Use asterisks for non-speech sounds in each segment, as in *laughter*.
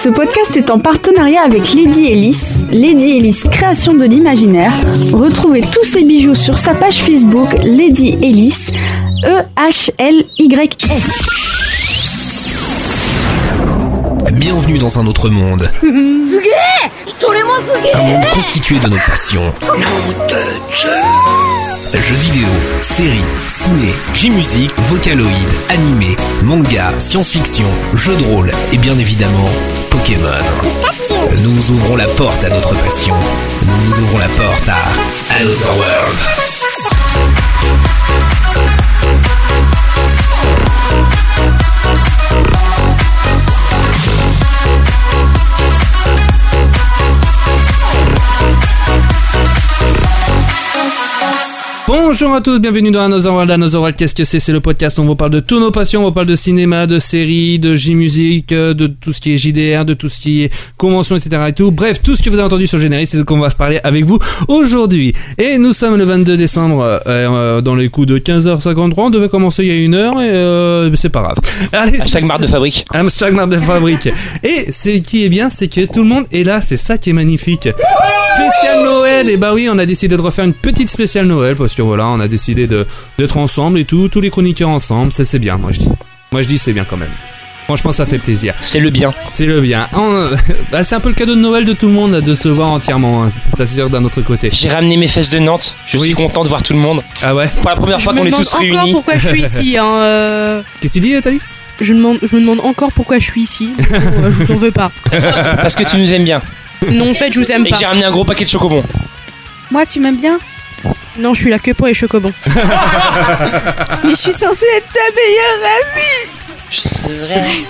Ce podcast est en partenariat avec Lady Ellis, Lady Ellis Création de l'Imaginaire. Retrouvez tous ses bijoux sur sa page Facebook Lady Ellis, E E-H-L-Y-S. Bienvenue dans un autre monde. Un monde constitué de nos passions. Jeux vidéo, séries, ciné, J-musique, vocaloïd, animé, manga, science-fiction, jeux de rôle et bien évidemment Pokémon. Nous ouvrons la porte à notre passion. Nous ouvrons la porte à Another World. Bonjour à tous, bienvenue dans Another World. Another World, qu'est-ce que c'est? C'est le podcast où on vous parle de tous nos passions, on vous parle de cinéma, de séries, de J-musique, euh, de tout ce qui est JDR, de tout ce qui est convention, etc. et tout. Bref, tout ce que vous avez entendu sur le générique, c'est ce qu'on va se parler avec vous aujourd'hui. Et nous sommes le 22 décembre, euh, euh, dans les coups de 15h53. On devait commencer il y a une heure et euh, c'est pas grave. *laughs* Allez, Chaque marque de fabrique. *laughs* Hashtag marque de fabrique. Et c'est qui est bien, c'est que tout le monde est là, c'est ça qui est magnifique. Spécial Noël, et bah oui, on a décidé de refaire une petite spéciale Noël parce que voilà, on a décidé de d'être ensemble et tout, tous les chroniqueurs ensemble, ça c'est bien, moi je dis. Moi je dis c'est bien quand même. Franchement, ça fait plaisir. C'est le bien. C'est le bien. On- *laughs* bah, c'est un peu le cadeau de Noël de tout le monde de se voir entièrement. hein. Ça c'est sûr d'un autre côté. J'ai ramené mes fesses de Nantes. Je Oui. suis content de voir tout le monde. Ah ouais Pour la première Je fois me qu'on est demande tous encore réunis. pourquoi je suis ici. *laughs* Hein, euh, Qu'est-ce que tu dis, Nathalie? Je, me demande, je me demande encore pourquoi je suis ici. *laughs* Bon, euh, je vous en veux pas. Parce que tu nous aimes bien. Non, en fait, je vous aime Et que j'ai pas. ramené un gros paquet de chocobons. Moi, tu m'aimes bien? Non, je suis là que pour les chocobons. *laughs* Mais je suis censée être ta meilleure amie. Je serai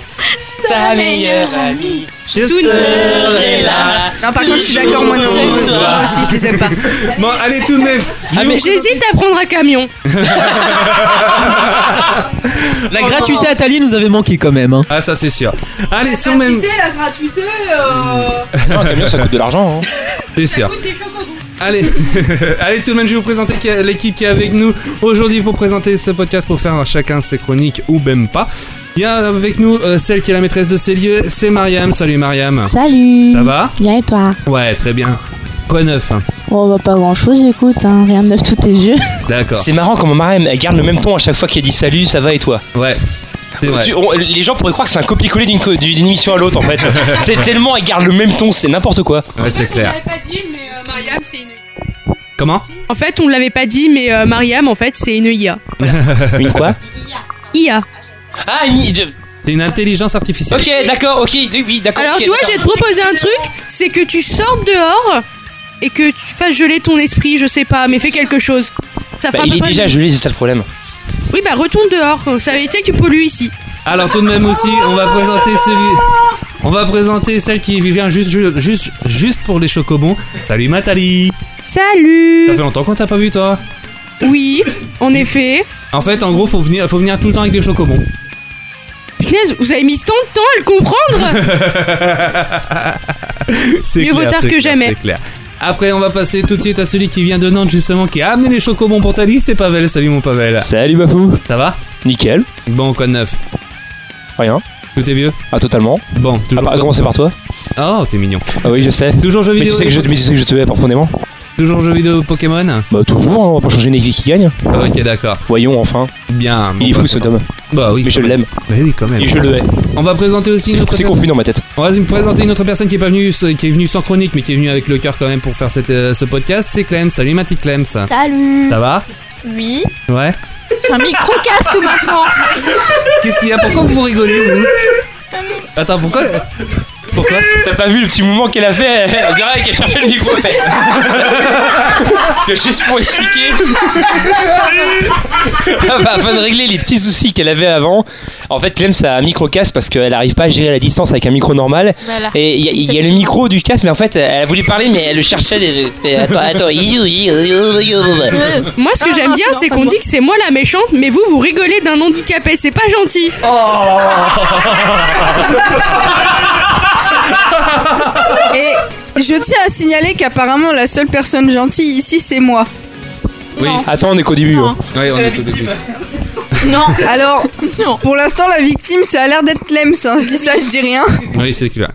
ta meilleure amie. Je serai là. Non, par contre, je suis d'accord, moi non. Moi aussi, je les aime pas. Bon, allez tout de même. Je Ah, vous- J'hésite à prendre un camion. *laughs* La gratuité à Thalie nous avait manqué quand même. Hein. Ah ça c'est sûr. Allez, sur même. la gratuité, euh, *laughs* Non, un camion, ça coûte de l'argent. hein. C'est sûr. des chocobons. Allez, *laughs* allez tout de même, je vais vous présenter l'équipe qui est avec nous aujourd'hui pour présenter ce podcast, pour faire chacun ses chroniques ou même pas. Il y a avec nous euh, celle qui est la maîtresse de ces lieux, c'est Mariam. Salut Mariam. Salut Ça va Bien et toi Ouais, très bien. Quoi neuf hein Oh bah pas grand chose écoute, hein, rien de neuf tout est vieux. D'accord. C'est marrant comment Mariam elle garde le même ton à chaque fois qu'elle dit salut, ça va et toi. Ouais. Tu- on- les gens pourraient croire que c'est un copier-coller d'une co- d'une émission à l'autre en fait. *laughs* c'est tellement elle garde le même ton, c'est n'importe quoi. Ouais, c'est clair. pas dit, mais euh, Mariam, c'est une. Comment En fait, on l'avait pas dit, mais euh, Mariam, en fait, c'est une IA. *laughs* Une quoi IA. Ah, une... je- C'est une intelligence artificielle. Ok, d'accord, ok, oui, d'accord. Alors, ok, tu vois, je vais te proposer un truc c'est que tu sortes dehors et que tu fasses geler ton esprit, je sais pas, mais fais quelque chose. Ça Bah, fera à il est près déjà gelé, c'est ça le problème. Oui, bah retourne dehors. Ça veut dire que tu pollues ici. Alors tout de même aussi, on va présenter celui. On va présenter celle qui vient juste, juste, juste, pour les chocobons. Salut Nathalie. Salut Ça fait longtemps qu'on t'a pas vu toi. Oui, en effet. En fait, en gros, faut venir, faut venir tout le temps avec des chocobons. Punaise, vous avez mis tant de temps à le comprendre *laughs* C'est Mieux vaut tard que jamais. C'est clair. Après, on va passer tout de suite à celui qui vient de Nantes justement, qui a amené les chocobons pour Thalys. C'est Pavel. Salut mon Pavel. Salut Bafou. Ça va? Nickel. Bon, quoi de neuf? Rien. Tout est vieux? Ah, totalement. Bon, À toujours. part commencer par toi? Oh, t'es mignon. Ah oui, je sais. Toujours jeux Mais tu, vidéo. sais que je, mais tu sais que je te hais profondément. Toujours jeux vidéo Pokémon. Bah, toujours, hein, on va pas changer une équipe qui gagne. Ok, d'accord. Voyons enfin. Bien. bon, Il est bah, fou ce Tom. Bah oui. Mais je l'aime. Bah oui, quand même. Et je le hais. On va présenter aussi C'est une autre c'est personne. confus dans ma tête. On va vous présenter une autre personne qui est pas venue, qui est venue sans chronique, mais qui est venue avec le cœur quand même pour faire cette, euh, ce podcast. C'est Clem. Salut ma petite Clem. Ça Salut va Oui, Ouais. j'ai un micro-casque maintenant Qu'est-ce qu'il y a? Pourquoi vous rigolez vous? *laughs* Attends, pourquoi Pourquoi T'as pas vu le petit mouvement qu'elle a fait On dirait qu'elle cherchait le micro fait. *laughs* C'est juste pour expliquer. Enfin, *laughs* Afin de régler les petits soucis qu'elle avait avant. En fait, Clem, ça a un micro-casque parce qu'elle arrive pas à gérer la distance avec un micro normal. Voilà. Et il y, a- il y a le micro du casque, mais en fait, elle a voulu parler, mais elle le cherchait. les- Attends, attends. Moi, ce que j'aime bien, c'est qu'on dit que c'est moi la méchante, mais vous, vous rigolez d'un handicapé. C'est pas gentil. *laughs* Et je tiens à signaler qu'apparemment la seule personne gentille ici c'est moi. Oui. Attends, on est qu'au début. hein. Ouais, on est au début. Non, *laughs* Alors, non. pour l'instant, la victime, ça a l'air d'être Lems. hein. Je dis ça, je dis rien. Oui, c'est clair.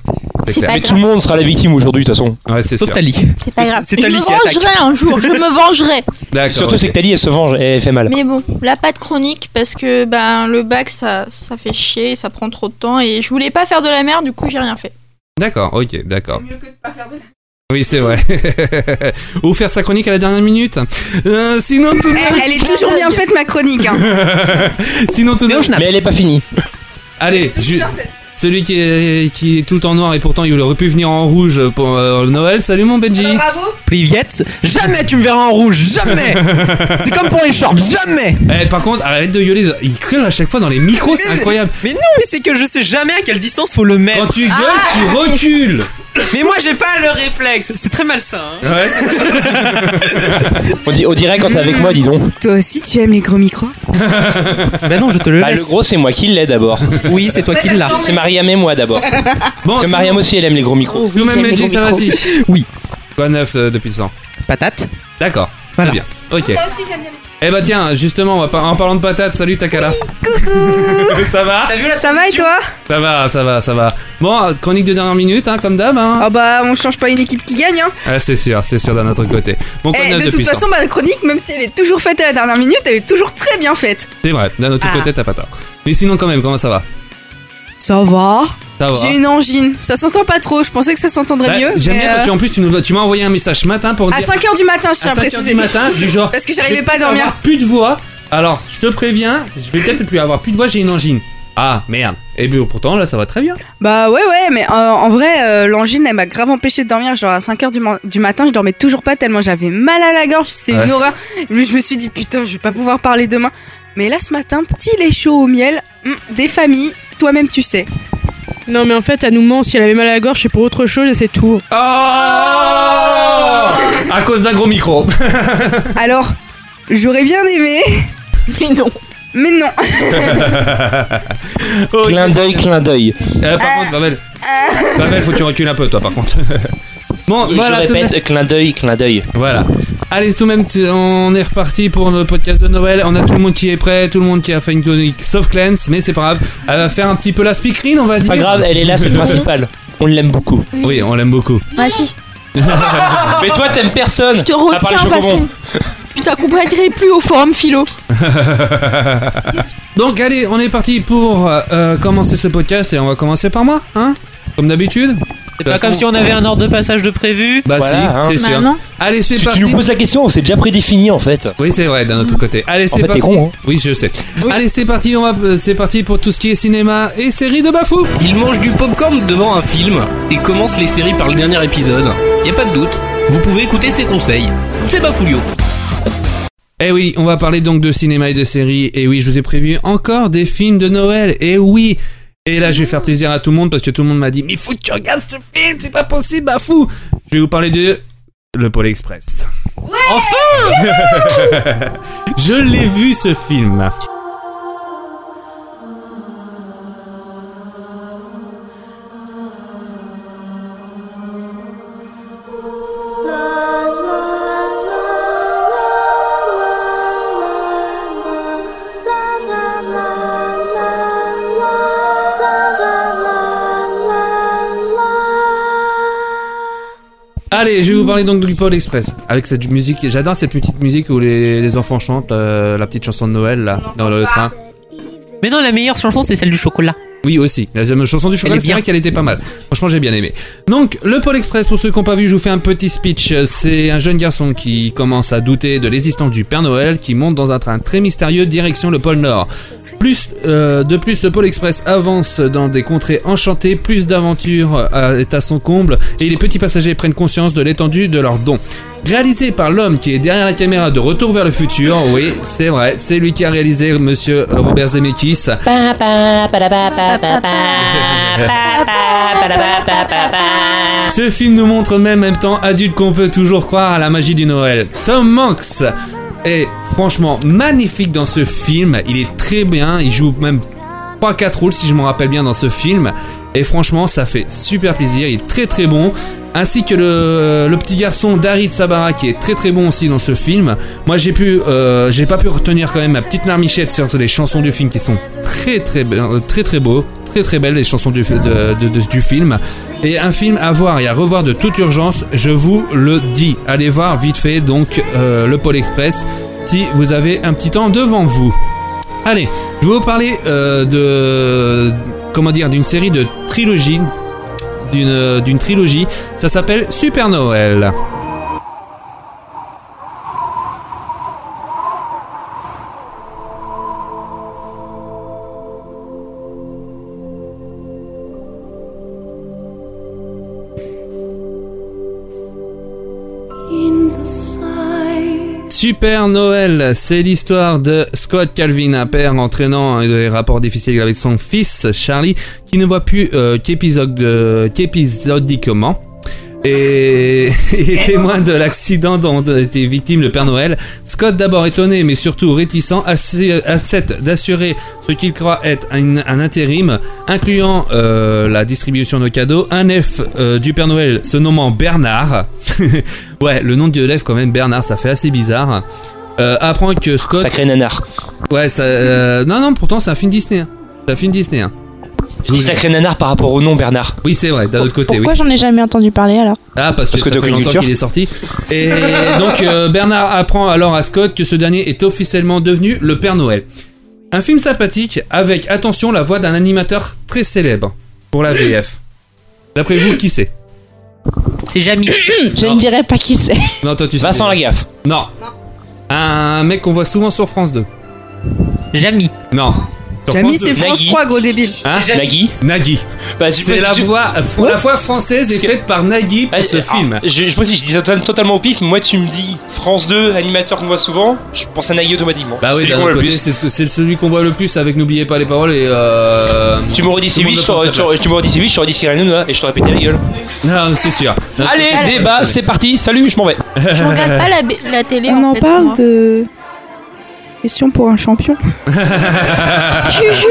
C'est clair. Mais tout le monde sera la victime aujourd'hui, de toute façon. Ouais, c'est Sauf sûr. Tali. C'est *laughs* pas grave. C'est Je me qui attaque. vengerai un jour, je me vengerai. D'accord. Surtout, c'est que Tali, elle se venge, elle fait mal. Mais bon, là, pas de chronique parce que ben, le bac, ça, ça fait chier, ça prend trop de temps et je voulais pas faire de la merde, du coup, j'ai rien fait. D'accord, ok, d'accord. mieux que de pas faire de Oui, c'est vrai. *laughs* Ou faire sa chronique à la dernière minute. Euh, sinon, tout de Elle, elle est toujours bien faite, ma chronique. Hein. *laughs* sinon, tout de Mais elle est pas finie. Allez, ju- celui qui est, qui est tout le temps noir et pourtant il aurait pu venir en rouge pour euh, le Noël. Salut mon Benji. Bravo. Priviette, jamais tu me verras en rouge, jamais *laughs* C'est comme pour les shorts, jamais Eh, par contre, arrête de gueuler. Il gueule à chaque fois dans les micros, c'est incroyable. Mais non, mais c'est que je sais jamais à quelle distance faut le Quand mettre. tu gueules, tu recules. Mais moi j'ai pas le réflexe, c'est très malsain. hein. Ouais. On, dirait quand t'es avec moi, dis donc. Toi aussi, tu aimes les gros micros *laughs* Bah non, je te le Bah, le gros, c'est moi qui l'ai d'abord. Oui, c'est toi qui l'as. C'est Mariam et moi d'abord. *laughs* Bon, Parce que Mariam aussi, elle aime les gros micros. De même, ça va-t-il Oui. Quoi neuf euh, depuis le temps Patate. D'accord. Voilà. Très bien. Ok. Moi aussi, j'aime bien. Eh bah tiens, justement, on va par- en parlant de patates, salut Takala. *laughs* Coucou. ça va T'as vu la Ça va et toi Ça va, ça va, ça va. Bon, chronique de dernière minute, hein, comme d'hab. Hein. Ah bah, on change pas une équipe qui gagne. Hein. Ah, c'est sûr, c'est sûr d'un autre côté. Bon, quoi de Eh, neuf de depuis toute temps façon, ma chronique, même si elle est toujours faite à la dernière minute, elle est toujours très bien faite. C'est vrai, d'un autre Ah. côté, t'as pas tort. Mais sinon, quand même, comment ça va? Ça va. J'ai une angine. Ça s'entend pas trop. Je pensais que ça s'entendrait Bah, mieux. J'aime bien parce euh, qu'en plus, tu, nous, tu m'as envoyé un message ce matin pour à dire. 5h du matin, je tiens à à 5 heures préciser. du matin, du genre. Parce que j'arrivais vais pas à dormir. avoir plus de voix. Alors, je te préviens, je vais peut-être plus avoir plus de voix, j'ai une angine. Ah, merde. Et bien pourtant, là, ça va très bien. Bah ouais, ouais, mais euh, en vrai, euh, l'angine, elle m'a grave empêché de dormir. Genre à 5h du, ma- du matin, je dormais toujours pas tellement j'avais mal à la gorge. C'était Ouais. une horreur. Mais je me suis dit, putain, je vais pas pouvoir parler demain. Mais là, ce matin, petit lait chaud au miel, hum, des familles, toi-même tu sais. Non, mais en fait, elle nous ment. Si elle avait mal à la gorge, c'est pour autre chose et c'est tout. Oh À cause d'un gros micro. *laughs* Alors, j'aurais bien aimé, Mais non. mais non. *laughs* Ok. Clin d'œil, clin d'œil. Euh, par contre, Babel. Babel, faut que tu recules un peu, toi, par contre. *laughs* bon, Je voilà, de répète, clin d'œil, clin d'œil. Voilà. Allez, tout de même, on est reparti pour le podcast de Noël. On a tout le monde qui est prêt, tout le monde qui a fait une chronique, sauf Clems, mais c'est pas grave. Elle va faire un petit peu la speakerine, on va C'est dire. pas grave, elle est là, c'est le *laughs* principal. On l'aime beaucoup. Oui, on l'aime beaucoup. Ah si, *laughs* Mais toi, t'aimes personne. je te retiens, façon. Je t'accompagnerai plus au forum philo. *laughs* Donc, allez, on est parti pour euh, commencer ce podcast et on va commencer par moi, hein Comme d'habitude. C'est pas comme si on avait un ordre de passage de prévu. Bah Voilà, si, hein. c'est sûr. Maintenant, Allez, c'est Tu, tu parti. nous poses la question, c'est déjà prédéfini en fait. Oui, c'est vrai, d'un autre côté. Allez, c'est parti. t'es con, hein. Oui, je sais. Oui. Allez, c'est parti. On va, euh, c'est parti pour tout ce qui est cinéma et séries de Bafou. Il mange du popcorn devant un film et commence les séries par le dernier épisode. Y a pas de doute, vous pouvez écouter ses conseils. C'est Bafoulio. Eh oui, on va parler donc de cinéma et de séries. Et oui, je vous ai prévu encore des films de Noël. Et oui. Et là, je vais faire plaisir à tout le monde parce que tout le monde m'a dit Mais faut que tu regardes ce film, c'est pas possible, Bafou. Je vais vous parler de Le Pôle Express. Enfin *laughs* Je l'ai vu ce film. Allez, je vais vous parler donc du Pôle Express. Avec cette musique, j'adore cette petite musique où les, enfants chantent euh, la petite chanson de Noël dans le train. Mais non, la meilleure chanson, c'est celle du chocolat. Oui aussi, la deuxième chanson du chocolat, c'est bien. vrai qu'elle était pas mal. Franchement, j'ai bien aimé. Donc, le Pôle Express, pour ceux qui n'ont pas vu, je vous fais un petit speech. C'est un jeune garçon qui commence à douter de l'existence du Père Noël, qui monte dans un train très mystérieux direction le pôle Nord. Plus, euh, de plus, le Pôle Express avance dans des contrées enchantées, plus d'aventure euh, est à son comble, et les petits passagers prennent conscience de l'étendue de leurs dons. Réalisé par l'homme qui est derrière la caméra de Retour vers le futur, oui, c'est vrai, c'est lui qui a réalisé Monsieur Robert Zemeckis. Ce film nous montre même, en même temps adulte qu'on peut toujours croire à la magie du Noël. Tom Hanks est franchement magnifique dans ce film. Il est très bien. Il joue même 3-4 rôles si je me rappelle bien dans ce film. Et franchement, ça fait super plaisir. Il est très très bon. Ainsi que le, le petit garçon Darid Sabara qui est très très bon aussi dans ce film. Moi j'ai pu, euh, j'ai pas pu retenir quand même ma petite marmichette sur les chansons du film qui sont très très euh, très très beaux, très très belles les chansons du, film. Et un film à voir et à revoir de toute urgence, je vous le dis. Allez voir vite fait donc euh, le Pôle Express si vous avez un petit temps devant vous. Allez, je vais vous parler euh, de comment dire d'une série de trilogie d'une d'une trilogie. Ça s'appelle Super Noël. Super Noël, c'est l'histoire de Scott Calvin, un père entraînant des rapports difficiles avec son fils Charlie, qui ne voit plus euh, qu'épisode- euh, qu'épisodiquement. Et, *laughs* est témoin de l'accident dont a été victime le Père Noël. Scott, d'abord étonné, mais surtout réticent, accepte d'assurer ce qu'il croit être un, un intérim, incluant euh, la distribution de cadeaux. Un F euh, du Père Noël se nommant Bernard. *laughs* ouais, le nom de l'élève quand même, Bernard, ça fait assez bizarre. Euh, apprend que Scott. Sacré nanar. Ouais, ça. euh, non, non, pourtant c'est un film Disney. hein. C'est un film Disney. hein. Je dis sacré nanar par rapport au nom Bernard. Oui, c'est vrai, d'un autre côté, oui. Pourquoi j'en ai jamais entendu parler alors Ah, parce que, Parce que ça fait longtemps qu'il est sorti. Et donc, euh, Bernard apprend alors à Scott que ce dernier est officiellement devenu le Père Noël. Un film sympathique avec, attention, la voix d'un animateur très célèbre pour la VF. D'après vous, qui c'est? C'est Jamie. *coughs* Je Non. ne dirais pas qui c'est. Non, toi tu sais. Vincent. Lagaffe. Non. Un mec qu'on voit souvent sur France 2. Jamie. Non. 2. c'est France Nagui. 3, gros débile. Hein Nagui. Nagui. Bah, C'est la tu- voix, la voix française est faite par Nagui pour Ah, ce ah, film. Je, je pense que je dis ça to- totalement au pif, mais moi tu me dis France 2, animateur qu'on voit souvent, je pense à Nagui automatiquement. Bah oui, C'est d'un lui qu'on autre voit le côté, plus. c'est c'est celui qu'on voit le plus avec N'oubliez pas les paroles et. Euh... Tu m'aurais dit tout le monde C8, doit je t'aurais- prendre sa tu place. tu m'aurais dit C8, je t'aurais dit Cyril Hanouna et je t'aurais pété la gueule. Non, c'est sûr. Allez, débat, c'est parti, salut, je m'en vais. Je regarde pas la, b- la télé On en, en fait, parle moi. de. Question pour un champion. *laughs*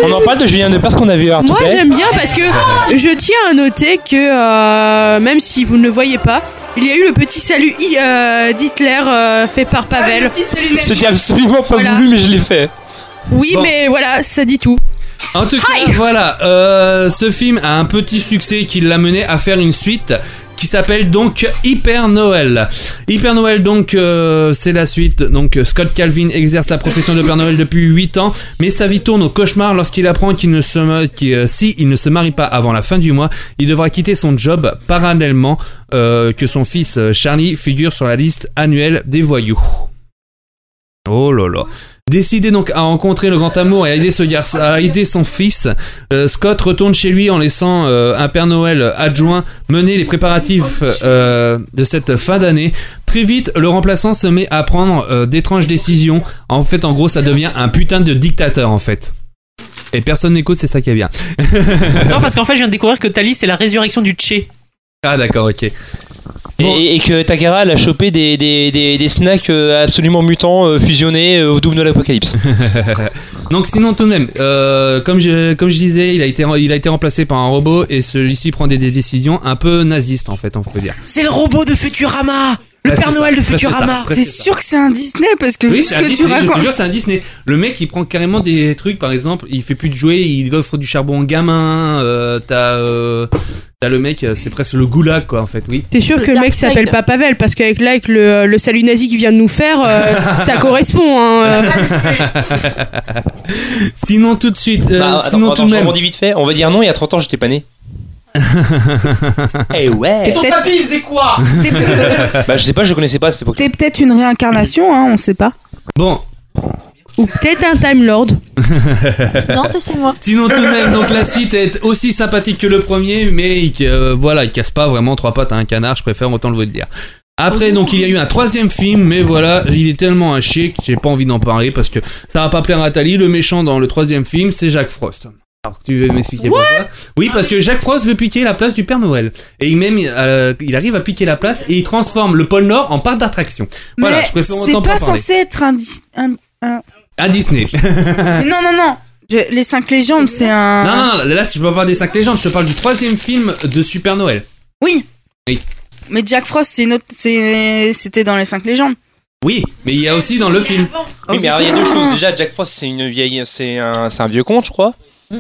On en parle de Julien Lepers qu'on a vu Moi j'aime bien parce que je tiens à noter que euh, même si vous ne le voyez pas, il y a eu le petit salut euh, d'Hitler euh, fait par Pavel. C'était absolument pas Voilà. voulu, mais je l'ai fait. Oui, Bon. mais voilà, ça dit tout. En tout cas, voilà, euh, ce film a un petit succès qui l'a mené à faire une suite qui s'appelle donc Hyper Noël. Hyper Noël, donc, euh, c'est la suite. Donc, euh, Scott Calvin exerce la profession de Père Noël depuis 8 ans, mais sa vie tourne au cauchemar lorsqu'il apprend qu'il ne se, euh, si il ne se marie pas avant la fin du mois, il devra quitter son job parallèlement que son fils Charlie figure sur la liste annuelle des voyous. Oh là là. Décidé donc à rencontrer le grand amour et à aider, ce à aider son fils, euh, Scott retourne chez lui en laissant euh, un Père Noël adjoint mener les préparatifs euh, de cette fin d'année. Très vite, le remplaçant se met à prendre d'étranges décisions. En fait, en gros, ça devient un putain de dictateur en fait. Et personne n'écoute, c'est ça qui est bien. Non, parce qu'en fait, je viens de découvrir que Tali, c'est la résurrection du Tché. Ah d'accord, ok. Bon. Et, et que Takara elle a chopé des, des, des, des snacks euh, absolument mutants euh, fusionnés euh, au double de l'apocalypse. *laughs* Donc sinon tout de même, euh, comme je comme je disais, il a été il a été remplacé par un robot et celui-ci prend des, des décisions un peu nazistes en fait, on peut dire. C'est le robot de Futurama Le Père ça, Noël de Futurama T'es sûr que c'est un Disney parce que Oui, vu c'est ce que tu Disney, je te racontes. jure, c'est un Disney. Le mec, il prend carrément des trucs, par exemple, il fait plus de jouets, il offre du charbon aux gamins, euh, t'as, euh, t'as le mec, euh, c'est presque le goulag, quoi, en fait, oui. T'es sûr Le que le mec s'appelle pas Pavel parce qu'avec là, avec le, le salut nazi qu'il vient de nous faire, euh, *laughs* ça correspond. Hein, euh. Sinon, tout de suite, euh, Bah, attends, sinon, attends, tout de même. rebondis vite fait. On va dire non, il y a 30 ans, j'étais pas né. *laughs* Eh ouais T'es peut-être il faisait quoi Bah, je sais pas, je connaissais pas à cette époque. t'es peut-être une réincarnation, hein, on sait pas. Bon, Ou peut-être un Time Lord. *laughs* Non, ça c'est moi. sinon, tout de même, donc la suite est aussi sympathique que le premier, mais il, euh, voilà, il casse pas vraiment trois pattes à un canard, je préfère autant le dire. Après, donc, il y a eu un troisième film, mais voilà, il est tellement un chier que j'ai pas envie d'en parler parce que ça va pas plaire à Tali. Le méchant dans le troisième film, c'est Jacques Frost. Alors, tu veux m'expliquer pourquoi? Oui, parce que Jacques Frost veut piquer la place du Père Noël. Et il même, euh, il arrive à piquer la place et il transforme le pôle Nord en parc d'attraction. Voilà, Mais je préfère c'est autant pas pas parler. censé être un, Dis- un- un- À Disney. Mais *laughs* non, non, non. Je- les cinq légendes, c'est un. non, non, non, là, je parle pas des 5 légendes, je te parle du troisième film de Super Noël. Oui. Oui. Mais Jack Frost, c'est une autre- c'est- c'était dans les 5 légendes. Oui, mais il y a aussi dans le film. Oui, mais alors, il y a deux choses. Déjà, Jack Frost, c'est une vieille, c'est un, c'est un vieux conte, je crois.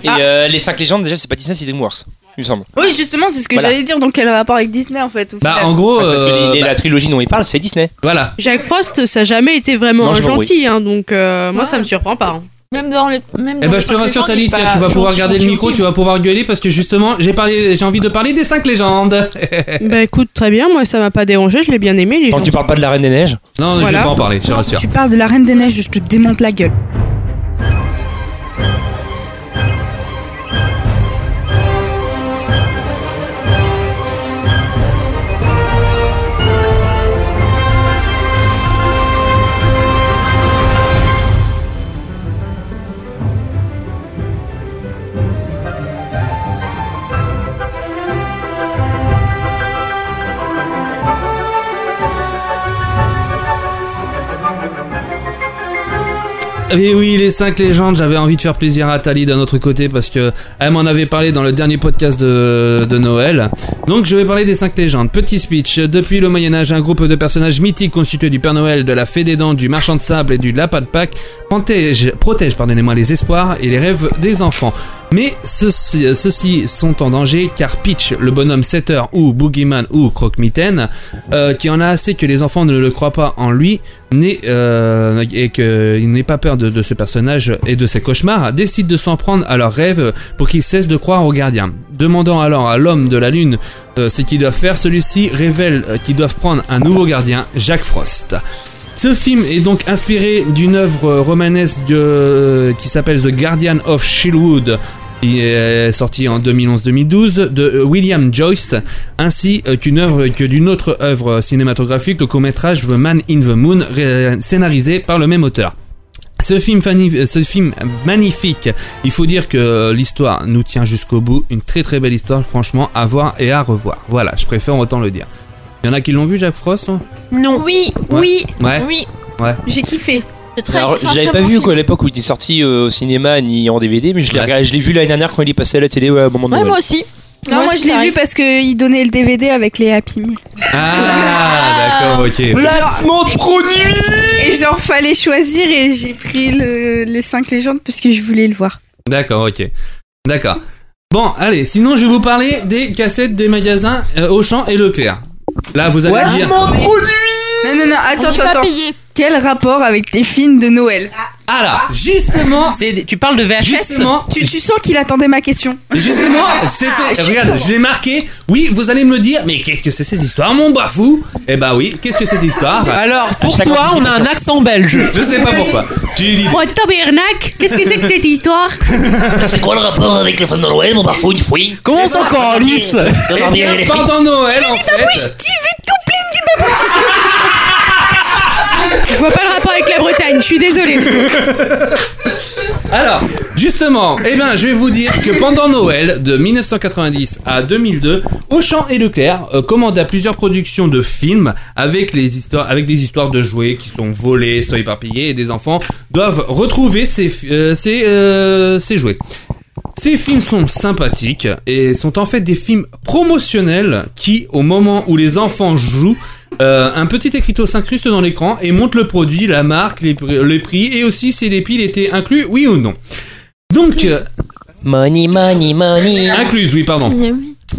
Et Ah. euh, les 5 légendes, déjà, c'est pas Disney, c'est DreamWorks, il me semble. Oui, justement, c'est ce que Voilà. j'allais dire. Donc, quel rapport avec Disney en fait au Bah, final en gros, Parce que euh, les- bah, la trilogie dont il parle, c'est Disney. voilà. Jack Frost, ça a jamais été vraiment Non, un je gentil, hein, donc euh, moi ça me surprend pas. hein. Même dans les. Même Eh dans ben, les je te cinq rassure, légendes, Tali, il tiens, tu vas pouvoir gentil, garder le micro, gentil. tu vas pouvoir gueuler parce que justement, j'ai parlé, j'ai envie de parler des 5 légendes. *laughs* bah écoute, très bien, moi ça m'a pas dérangé, je l'ai bien aimé les Tant gens. que tu parles pas de la Reine des Neiges. non, je vais Voilà. pas en parler, je te rassure. Tu parles de la Reine des Neiges, je te démonte la gueule. Et oui, les 5 légendes, j'avais envie de faire plaisir à Tali d'un autre côté parce que elle m'en avait parlé dans le dernier podcast de, de Noël. Donc je vais parler des 5 légendes. Petit speech. Depuis le Moyen-Âge, un groupe de personnages mythiques constitués du Père Noël, de la Fée des Dents, du Marchand de Sable et du Lapin de Pâques protège, protège les espoirs et les rêves des enfants. Mais ceux-ci sont en danger car Peach, le bonhomme 7 heures ou Boogeyman ou Croque-Mitaine, euh, qui en a assez que les enfants ne le croient pas en lui, n'est, euh, et qu'il n'ait pas peur de, ce personnage et de ses cauchemars, décide de s'en prendre à leurs rêves pour qu'ils cessent de croire aux gardiens. Demandant alors à l'homme de la lune euh, ce qu'ils doivent faire, celui-ci révèle qu'ils doivent prendre un nouveau gardien, Jack Frost. Ce film est donc inspiré d'une œuvre romanesque qui s'appelle The Guardian of Shieldwood, qui est sorti en 2011-2012 de William Joyce, ainsi euh, qu'une œuvre que d'une autre œuvre cinématographique, le court-métrage The Man in the Moon, scénarisé par le même auteur. Ce film, fani- ce film magnifique, il faut dire que l'histoire nous tient jusqu'au bout, une très très belle histoire, franchement, à voir et à revoir. Voilà, je préfère autant le dire. Il y en a qui l'ont vu, Jack Frost hein? Non. Oui, Oui, Ouais. oui. j'ai kiffé. C'est très Alors, c'est je un l'avais très pas bon vu quoi, à l'époque où il était sorti euh, au cinéma ni en DVD, mais je l'ai Ouais. regardé- je l'ai vu l'année dernière quand il est passé à la télé ouais, à un moment de Ouais, moi aussi. Non, moi je l'ai vu parce qu'il donnait le DVD avec les Happy Meal. Ah, *laughs* d'accord, ok. Placement de produit Et genre, fallait choisir et j'ai pris le, les 5 légendes parce que je voulais le voir. D'accord, ok. D'accord. Bon, allez, sinon je vais vous parler des cassettes des magasins euh, Auchan et Leclerc. Là, vous allez dire. Non, non, non, attends, On n'est attends, pas attends. payé. Quel rapport avec tes films de Noël Ah là, justement, C'est des- Tu parles de VHS justement, tu, tu sens qu'il attendait ma question. justement, c'était. regarde, je l'ai marqué. Oui, vous allez me le dire, mais qu'est-ce que c'est ces histoires, mon bafou? Eh bah oui, qu'est-ce que c'est ces histoires? Alors, pour toi, on a un accent belge. Je sais pas pourquoi. Tu dis. Oh tabernacle, qu'est-ce que c'est que cette histoire? C'est quoi le rapport avec le film de Noël, mon bafouille fouille? Commence encore, Alice Eh pendant Noël, en fait. Je *laughs* vois pas le rapport avec la Bretagne, je suis désolée. Alors, justement, eh ben, je vais vous dire que pendant Noël, de 1990 à 2002, Auchan et Leclerc euh, plusieurs productions de films avec, les histoires, avec des histoires de jouets qui sont volés, soit éparpillés, et des enfants doivent retrouver euh, euh, ces jouets. Ces films sont sympathiques et sont en fait des films promotionnels qui, au moment où les enfants jouent, euh, un petit écriteau s'incruste dans l'écran et montre le produit, la marque, les, pr- les prix et aussi si les piles étaient inclus, oui ou non. Donc, euh, Money, money, money. incluse, oui, pardon.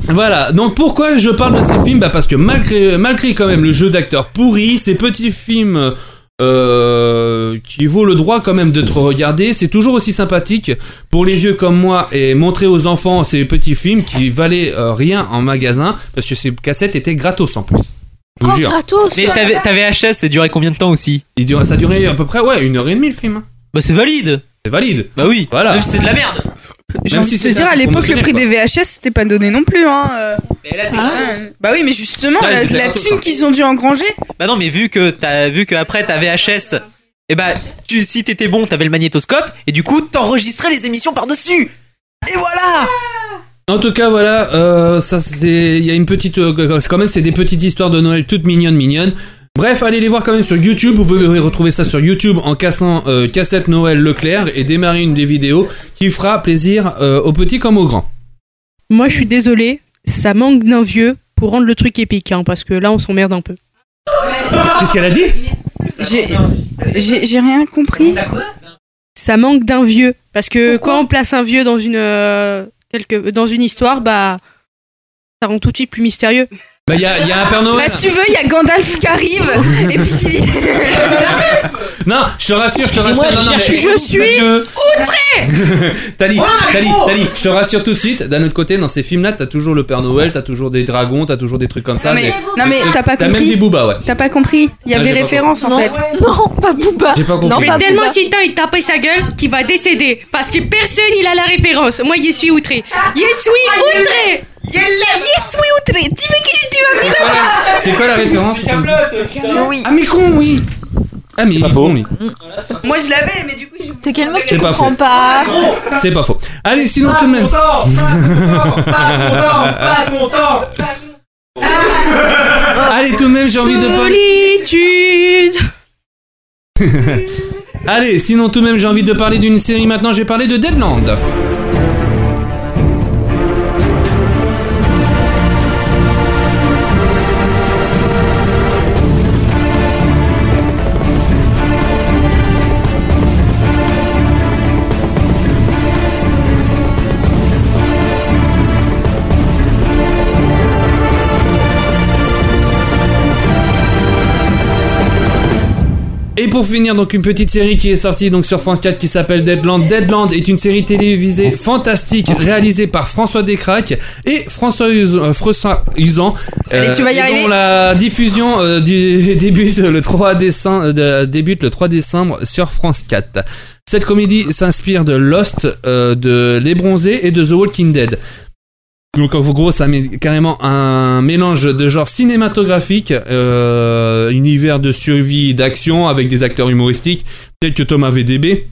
Voilà, donc pourquoi je parle de ces films? Bah Parce que malgré, malgré quand même le jeu d'acteurs pourri, ces petits films euh, qui vaut le droit quand même d'être regardés, c'est toujours aussi sympathique pour les vieux comme moi et montrer aux enfants ces petits films qui valaient euh, rien en magasin parce que ces cassettes étaient gratos en plus. Je vous Oh, jure. gratos. Mais ta, ta VHS, ça durait combien de temps aussi? Il dure- ça durait à peu près ouais, une heure et demie le film. Bah, c'est valide C'est valide. Bah oui Voilà. Même si c'est de la merde J'ai Même envie si de te c'est dire, à l'époque, le prix quoi. des VHS, c'était pas donné non plus. Hein. euh. Mais là, c'est Putain, Bah oui, mais justement, la, c'était la gratos, thune hein. qu'ils ont dû engranger. Bah non, mais vu que t'as vu que après ta VHS, et bah tu, si t'étais bon, t'avais le magnétoscope et du coup t'enregistrais les émissions par dessus. Et voilà. En tout cas, voilà, euh, ça c'est, il y a une petite, euh, c'est quand même c'est des petites histoires de Noël toutes mignonnes, mignonnes. Bref, allez les voir quand même sur YouTube. Vous pouvez retrouver ça sur YouTube en cassant euh, cassette Noël Leclerc et démarrer une des vidéos qui fera plaisir euh, aux petits comme aux grands. Moi je suis désolée, ça manque d'un vieux pour rendre le truc épique, hein, parce que là, on s'emmerde un peu. Qu'est-ce qu'elle a dit? J'ai j'ai- j'ai rien compris. Ça manque d'un vieux, parce que quand on place un vieux dans une, euh, quelque, dans une histoire, bah, ça rend tout de suite plus mystérieux. Bah, il y a, il y a un Père Noël. Bah, si tu veux, il y a Gandalf qui arrive. et puis *laughs* Non, je te rassure, je te rassure. Moi, non, non, je mais- Je suis outré *laughs* Tali, Tali, Tali, je te rassure tout de suite. D'un autre côté, dans ces films-là, t'as toujours le Père Noël, t'as toujours des dragons, t'as toujours des trucs comme ça. Non, mais, non, mais t'as pas T'as même des boobas, ouais. T'as pas compris. Il y a Ah, des j'ai pas références en Non. fait. Non, pas Booba. J'ai pas compris. Non, Je pas tellement Booba. si il taper sa gueule qu'il va décéder, parce que personne il a la référence. Moi, je suis outré. Je suis outré Yes, oui, outré. Tu veux que je te C'est quoi la- C'est quoi la référence Oui. Ah, mais con, oui. Ah, mais il pas est faux. con, lui. Moi, je l'avais, mais du coup, j'ai. C'est quel mot que C'est tu pas comprends faux. pas C'est pas faux. Allez, sinon tout de même. *laughs* Allez, tout de même, j'ai envie de parler. Solitude *laughs* Allez, sinon tout de même, j'ai envie de parler d'une série maintenant. Je vais parler de Deadland. Et pour finir, donc une petite série qui est sortie donc sur France 4 qui s'appelle Deadland. Deadland est une série télévisée fantastique réalisée par François Descraques et François euh, Usan. Allez, tu vas y et arriver. dont la diffusion euh, du, *laughs* débute le 3 décembre, euh, débute le 3 décembre sur France 4. Cette comédie s'inspire de Lost, euh, de Les Bronzés et de The Walking Dead. Donc en gros, ça met carrément un mélange de genre cinématographique, euh, univers de survie, d'action avec des acteurs humoristiques tels que Thomas VDB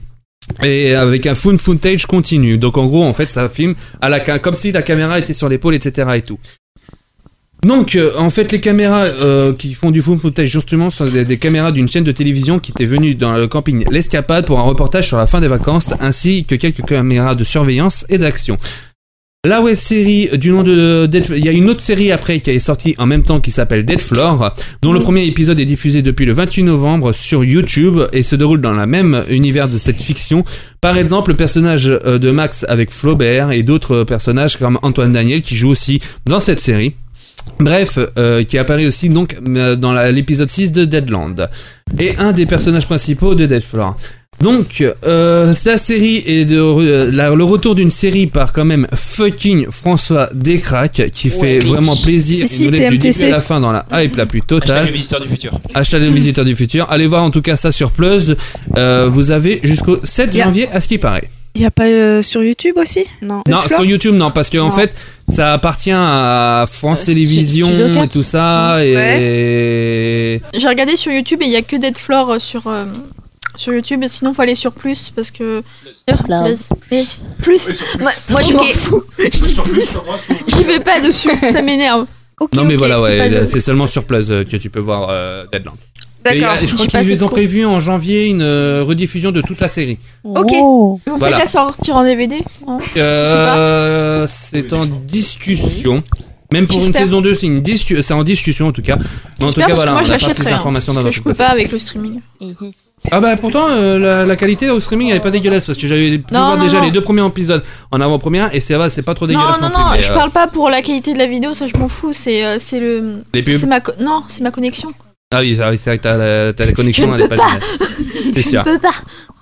et avec un fun footage continu. Donc en gros, en fait, ça filme à comme si la caméra était sur l'épaule, etc. et tout. Donc, euh, en fait, les caméras euh, qui font du fun footage, justement, sont des, des caméras d'une chaîne de télévision qui était venue dans le camping L'Escapade pour un reportage sur la fin des vacances, ainsi que quelques caméras de surveillance et d'action. La web série du nom de Dead, il y a une autre série après qui est sortie en même temps qui s'appelle Dead Floor, dont le premier épisode est diffusé depuis le 28 novembre sur YouTube et se déroule dans le même univers de cette fiction. Par exemple, le personnage euh, de Max avec Flaubert et d'autres personnages comme Antoine Daniel qui joue aussi dans cette série. Bref, euh, qui apparaît aussi donc euh, dans la- l'épisode 6 de Deadland. Et un des personnages principaux de Dead Floor. Donc, euh, la série est de, euh, la- le retour d'une série par quand même fucking François Descraques qui fait vraiment plaisir. Si, si, Il nous laisse du début à la fin dans la hype la plus totale. le visiteur du futur. Hashtag *laughs* le visiteur du futur. Allez voir en tout cas ça sur Plus. Euh, vous avez jusqu'au 7 Yeah. janvier à ce qui paraît. Il y a pas euh, sur YouTube aussi? Non. Non, sur YouTube, non, parce que en fait, ça appartient à France Euh, Télévisions et 4. tout ça. Et. J'ai regardé sur YouTube et il y a que Dead Floor sur, euh, sur YouTube. Sinon, faut aller sur plus parce que. Plus. Mais plus. Moi, moi, je m'en fous. *laughs* Je dis plus. J'y vais pas dessus. Ça m'énerve. Non, mais voilà, ouais, c'est seulement sur Plus euh, que tu peux voir euh, Deadland. D'accord. je crois qu'ils ont prévu en janvier une euh, rediffusion de toute la série. Ok. Vous Voilà. faites la sortir en DVD Euh, c'est en discussion. Même pour une saison 2, c'est une discu- en discussion en tout cas. Mais en tout cas, voilà, moi on pas plus hein, d'informations dans notre je peux pas avec le streaming. Ah bah pourtant euh, la, la qualité au streaming elle est pas dégueulasse parce que j'avais pu Non, voir non, déjà non. les deux premiers épisodes en avant-première et c'est va c'est pas trop dégueulasse non, non, non, je euh, parle pas pour la qualité de la vidéo, ça je m'en fous. C'est euh, c'est le. les pubs. C'est ma non, c'est ma connexion. Ah oui, ah oui, c'est vrai que t'as la, t'as la connexion ne elle est pas pas. C'est Je sûr. peux pas.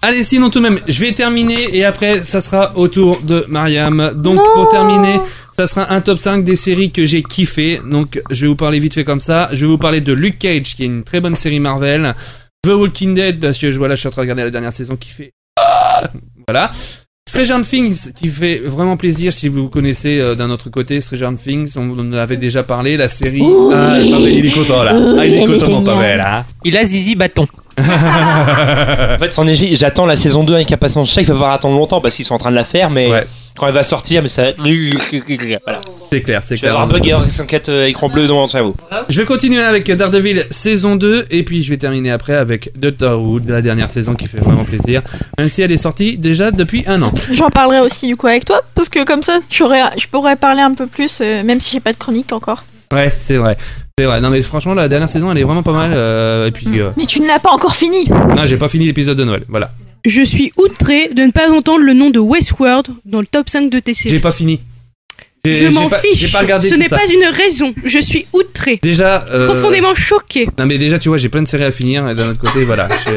Allez, sinon tout de même, je vais terminer et après ça sera au tour de Mariam. Donc pour terminer, ça sera un top 5 des séries que j'ai kiffé. Donc je vais vous parler vite fait comme ça. Je vais vous parler de Luke Cage qui est une très bonne série Marvel. The Walking Dead parce que je voilà, je suis en train de regarder la dernière saison qui fait Ah voilà. Stranger Things qui fait vraiment plaisir si vous connaissez euh, d'un autre côté Stranger Things, on en avait déjà parlé, la série. Ah, Pavel, il est content là. Ah, il est content mon. Pavel hein. Il a zizi bâton. En fait, j'attends la saison 2 avec impatience. Je sais qu'il va falloir attendre longtemps parce qu'ils sont en train de la faire, mais Ouais. Quand elle va sortir, mais ça. Voilà. C'est clair, c'est Je vais clair. avoir un bug 54 euh, écran bleu dans mon cerveau. Je vais continuer avec Daredevil saison 2 et puis je vais terminer après avec Doctor Who, la dernière saison qui fait vraiment plaisir, même si elle est sortie déjà depuis un an. J'en parlerai aussi du coup avec toi parce que comme ça, je pourrais parler un peu plus, euh, même si j'ai pas de chronique encore. Ouais, c'est vrai. C'est vrai. Non, mais franchement, la dernière saison, elle est vraiment pas mal. euh, et puis, euh, Mais tu ne l'as pas encore fini. non, j'ai pas fini l'épisode de Noël. Voilà. Je suis outré de ne pas entendre le nom de Westworld dans le top 5 de tes J'ai pas fini. Je m'en fiche. J'ai pas regardé Ce n'est pas une raison. Je suis outré. Déjà. euh, Profondément choqué. Non, mais déjà, tu vois, j'ai plein de séries à finir. Et d'un autre côté, voilà. je-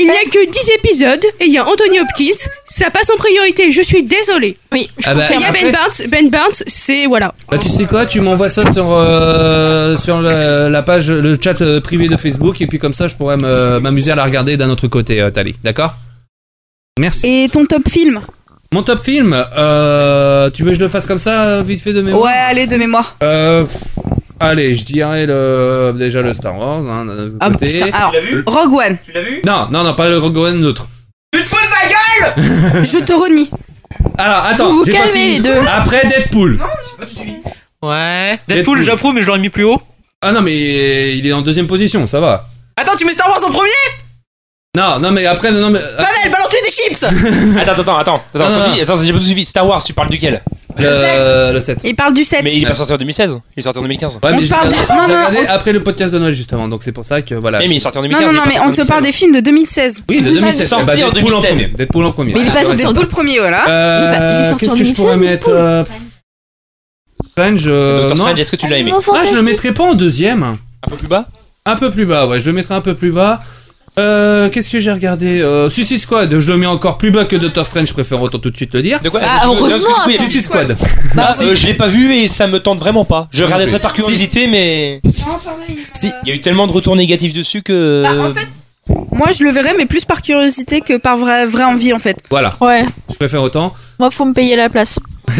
Il n'y a que 10 épisodes et il y a Anthony Hopkins. Ça passe en priorité. Je suis désolé. Oui, je Ah bah, il y a Ben Barnes. Ben Barnes, c'est voilà. Bah, tu sais quoi, tu m'envoies ça sur, euh, sur la page, le chat euh, privé de Facebook, et puis comme ça, je pourrais m'amuser à la regarder d'un autre côté, euh, Tali. D'accord? Merci. Et ton top film? Mon top film, euh, tu veux que je le fasse comme ça, vite fait de mémoire Ouais, allez, de mémoire. Euh, pff, allez, je dirais le, déjà le Star Wars, hein, Ah, côté. putain, alors, Rogue One. Tu l'as vu Non, non, non, pas le Rogue One, l'autre. Tu te fous de ma gueule *laughs* Je te renie. Alors, attends, Vous pas calmez, fini. les deux. Après Deadpool. Ouais. Deadpool. Deadpool, j'approuve, mais je l'aurais mis plus haut. Ah non, mais il est en deuxième position, ça va. Attends, tu mets Star Wars en premier Non, non, mais après, non, mais. Pavel, balance-lui des chips *laughs* Attends, attends, attends. Non, non, Attends, non. attends, j'ai pas tout suivi. Star Wars, tu parles duquel Le, le 7. Il parle du 7. Mais il est pas sorti en 2016. Il est sorti en 2015. Ouais, On mais j'ai parle du- non, j'ai non, regardé on- après le podcast de Noël justement, donc c'est pour ça que voilà. Mais, mais il est sorti en Non, 2015. non, il est non, pas mais sorti on en te parle 2016. des films de 2016. Oui, de 2016. Sorti Bah, en Deadpool en 2016. premier. Deadpool en premier. Mais il est pas sorti en Deadpool premier, voilà. Il est pas- il est sorti Qu'est-ce en que je pourrais 2016, mettre euh, Strange, euh, Doctor non. Strange, est-ce que tu l'as aimé Ah, je le mettrais pas en deuxième. Un peu plus bas Un peu plus bas, ouais, je le mettrais un peu plus bas. Euh, qu'est-ce que j'ai regardé euh, Suicide Squad, je le mets encore plus bas que Doctor Strange, je préfère autant tout de suite le dire. De quoi Ah, Non, heureusement, coup, il y a- attends. Suicide Squad. Bah, Ah, euh, je l'ai pas vu et ça me tente vraiment pas. Je Non regardais ça par curiosité, mais. Si. Il y a eu tellement de retours négatifs dessus que. Bah, en fait, moi je le verrais, mais plus par curiosité que par vraie, vraie envie en fait. Voilà, Ouais, je préfère autant. moi faut me payer la place. *laughs*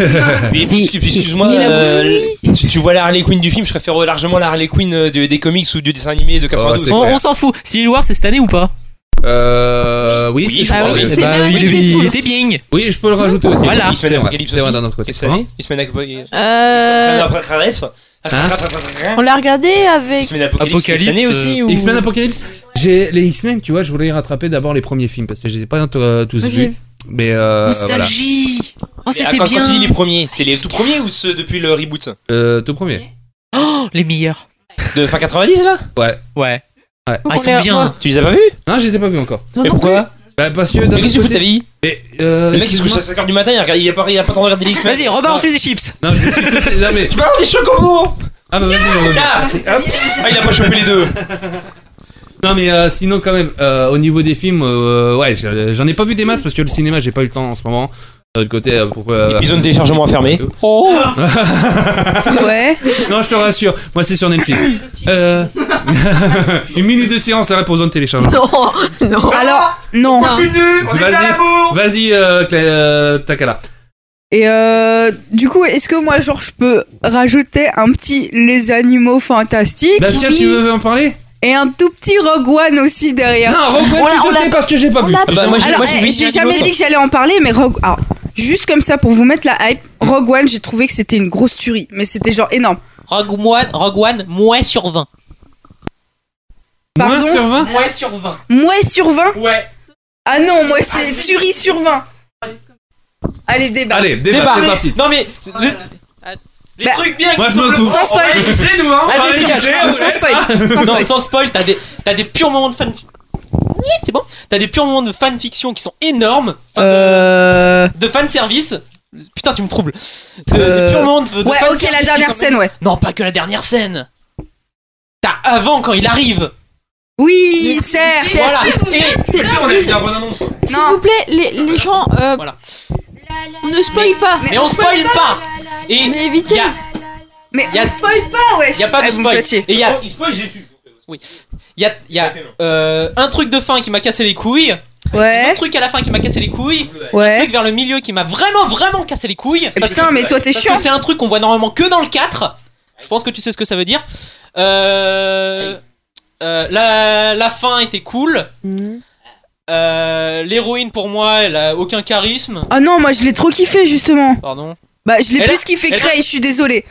Mais Si. excuse- excuse-moi, euh, tu, tu vois la Harley Quinn du film, je préfère largement la Harley Quinn euh, de- des comics ou du dessin animé de 92. c'est On, s'en fout. Civil War, c'est cette année ou pas? Euh, oui, Oui, bah oui, oui. c'est bah, il, il était bien. Oui, je peux le rajouter aussi. Voilà. Il se met c'est vrai d'un autre côté. Il se met. Euh, Hein on l'a regardé avec. Apocalypse, aussi ou... X-Men Apocalypse J'ai les X-Men, tu vois, je voulais rattraper d'abord les premiers films parce que je les ai pas euh, tous vus. Mais euh, voilà. Nostalgie. Oh, c'était quand, quand tu dis bien. les premiers, c'est les tout premiers ou ceux depuis le reboot? Euh, tout premier. Oh, les meilleurs. De fin 90 là? Ouais. Ouais. Ouais. Ah, ils sont bien. Tu les as pas vus? Non, je les ai pas vus encore. Non, Mais non pourquoi? Bah, parce que d'un Mais qu'est-ce que côté- vie Mais, euh, Le mec il se couche à excuse-moi. 5h du matin, il a, regardé- il a pas, il a pas le temps de regarder les X-Men. Vas-y, rebalance-lui des chips. Non, je me suis *laughs* écouté. Non, mais. Tu balances des chocobos Ah, bah, vas-y, j'en ai Ah, Hop. Ah, il a pas chopé les deux Non, mais euh, sinon, quand même, euh, au niveau des films, euh, ouais, je- j'en ai pas vu des masses parce que le cinéma, j'ai pas eu le temps en ce moment. De l'autre côté, euh, pour. euh, Ils ont téléchargement à fermer. Oh *laughs* Ouais. Non, je te rassure, moi c'est sur Netflix. *laughs* Euh... *laughs* Une minute de silence, ça répond de téléchargement. Non, non. Alors, non. Vas-y, vas-y, euh, Cla- euh, Takala. Et euh, du coup, est-ce que moi, genre, je peux rajouter un petit Les Animaux Fantastiques? Bastien, tu veux en parler? Et un tout petit Rogue One aussi derrière Non, Rogue One, tu te parce que j'ai pas vu. Ah bah, moi, Alors, eh, j'ai jamais dit que j'allais en parler, mais Rogue... Alors, juste comme ça, pour vous mettre la hype, Rogue One, j'ai trouvé que c'était une grosse tuerie. Mais c'était genre énorme. Rogue One, Rogue One, moins sur 20. Moins Pardon sur 20 Moins sur 20. Moins sur 20 Ouais. Ah non, moi, c'est tuerie sur 20. Allez, débat. Allez, débat, Débat. c'est parti. Non mais le- les Bah, trucs bien moi, qui je me coupe. on Sans spoil. les kisser, nous hein. Allez, On va les sans- spoil. *laughs* Sans Non, spoil. sans spoil, t'as des, t'as des purs moments de fan. Oui, C'est bon. T'as des purs moments de fanfiction qui sont énormes, Euh... de fan service. Putain, tu me troubles. De, Euh, Des purs moments de, de Ouais, ok, la dernière sont- scène, ouais. Non, pas que la dernière scène. T'as avant quand il arrive. Oui, certes. Voilà. Et C'est- On a vu la bonne annonce. S'il Non. vous plaît, les, les gens, euh, Voilà. Ne spoil pas. mais on spoil pas. Et Mais évitez. y a- Mais Y a- on spoil pas, wesh. y a pas de Ah, vous me spoil. Et il y a, Il spoil, j'ai tu. il y a, y a euh, un truc de fin qui m'a cassé les couilles. Un Ouais, truc à la fin qui m'a cassé les couilles. Un ouais. truc vers le milieu qui m'a vraiment, vraiment cassé les couilles. Et putain, mais toi, t'es Parce chiant. que c'est un truc qu'on voit normalement que dans le 4. Je pense que tu sais ce que ça veut dire. Euh, euh, la, la fin était cool. Euh, L'héroïne pour moi, elle a aucun charisme. Oh non, moi, je l'ai trop kiffé, justement. Pardon. Bah, je l'ai Elle plus a- kiffé elle que Ray, je suis désolée.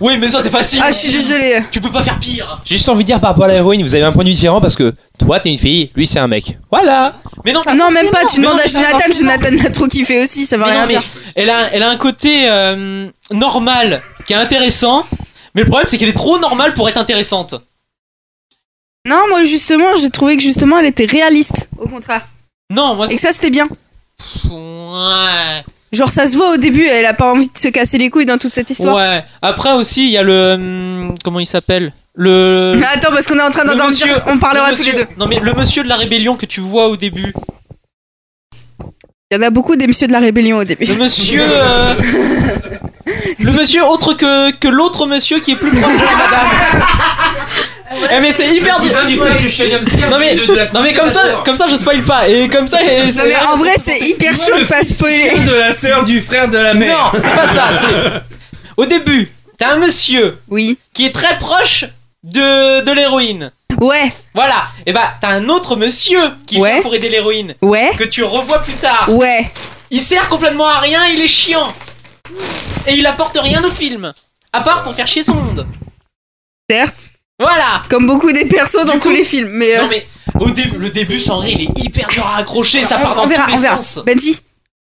Oui, mais ça c'est facile. Ah, je suis désolée. Tu peux pas faire pire. J'ai juste envie de dire par rapport à l'héroïne, vous avez un point de vue différent parce que toi t'es une fille, lui c'est un mec. Voilà Mais non, Ah non, même pas, tu Mais non, demandes à mais Jonathan, forcément. Jonathan l'a trop kiffé aussi, ça va Mais non, rien mais dire. elle a, elle a un côté euh, normal qui est intéressant. Mais le problème, c'est qu'elle est trop normale pour être intéressante. Non, moi justement, j'ai trouvé que justement elle était réaliste. Au contraire. Non, moi Et que ça c'était bien. Ouais. Genre ça se voit au début, elle a pas envie de se casser les couilles dans toute cette histoire. Ouais. Après aussi, il y a le. hum, comment il s'appelle? Le. Mais *laughs* attends, parce qu'on est en train le d'en monsieur- dire, on parlera le tous les deux. Non, mais le monsieur de la rébellion que tu vois au début. Il y en a beaucoup des messieurs de la rébellion au début. Le monsieur. euh, *laughs* le monsieur autre que, que l'autre monsieur qui est plus proche de la madame. *laughs* Eh mais c'est hyper du Yamsi, Non mais, de la- non mais comme ça, comme ça je spoil pas et comme ça. et- Non mais en vrai c'est hyper chaud de pas spoiler. de la sœur du frère de la Non, mère. c'est pas ça. c'est- Au début, t'as un monsieur Oui. qui est très proche de, de l'héroïne. Ouais, Voilà. Et bah t'as un autre monsieur qui Ouais. vient pour aider l'héroïne ouais, que tu revois plus tard. ouais. Il sert complètement à rien, il est chiant. Et il apporte rien au film. À part pour faire chier son monde. Certes. Voilà. Comme beaucoup des persos dans tous les films. Mais, euh, Non mais au début, le début, sans vrai, il est hyper dur à accrocher, ça part on, dans on verra, tous les on verra. sens. Benji,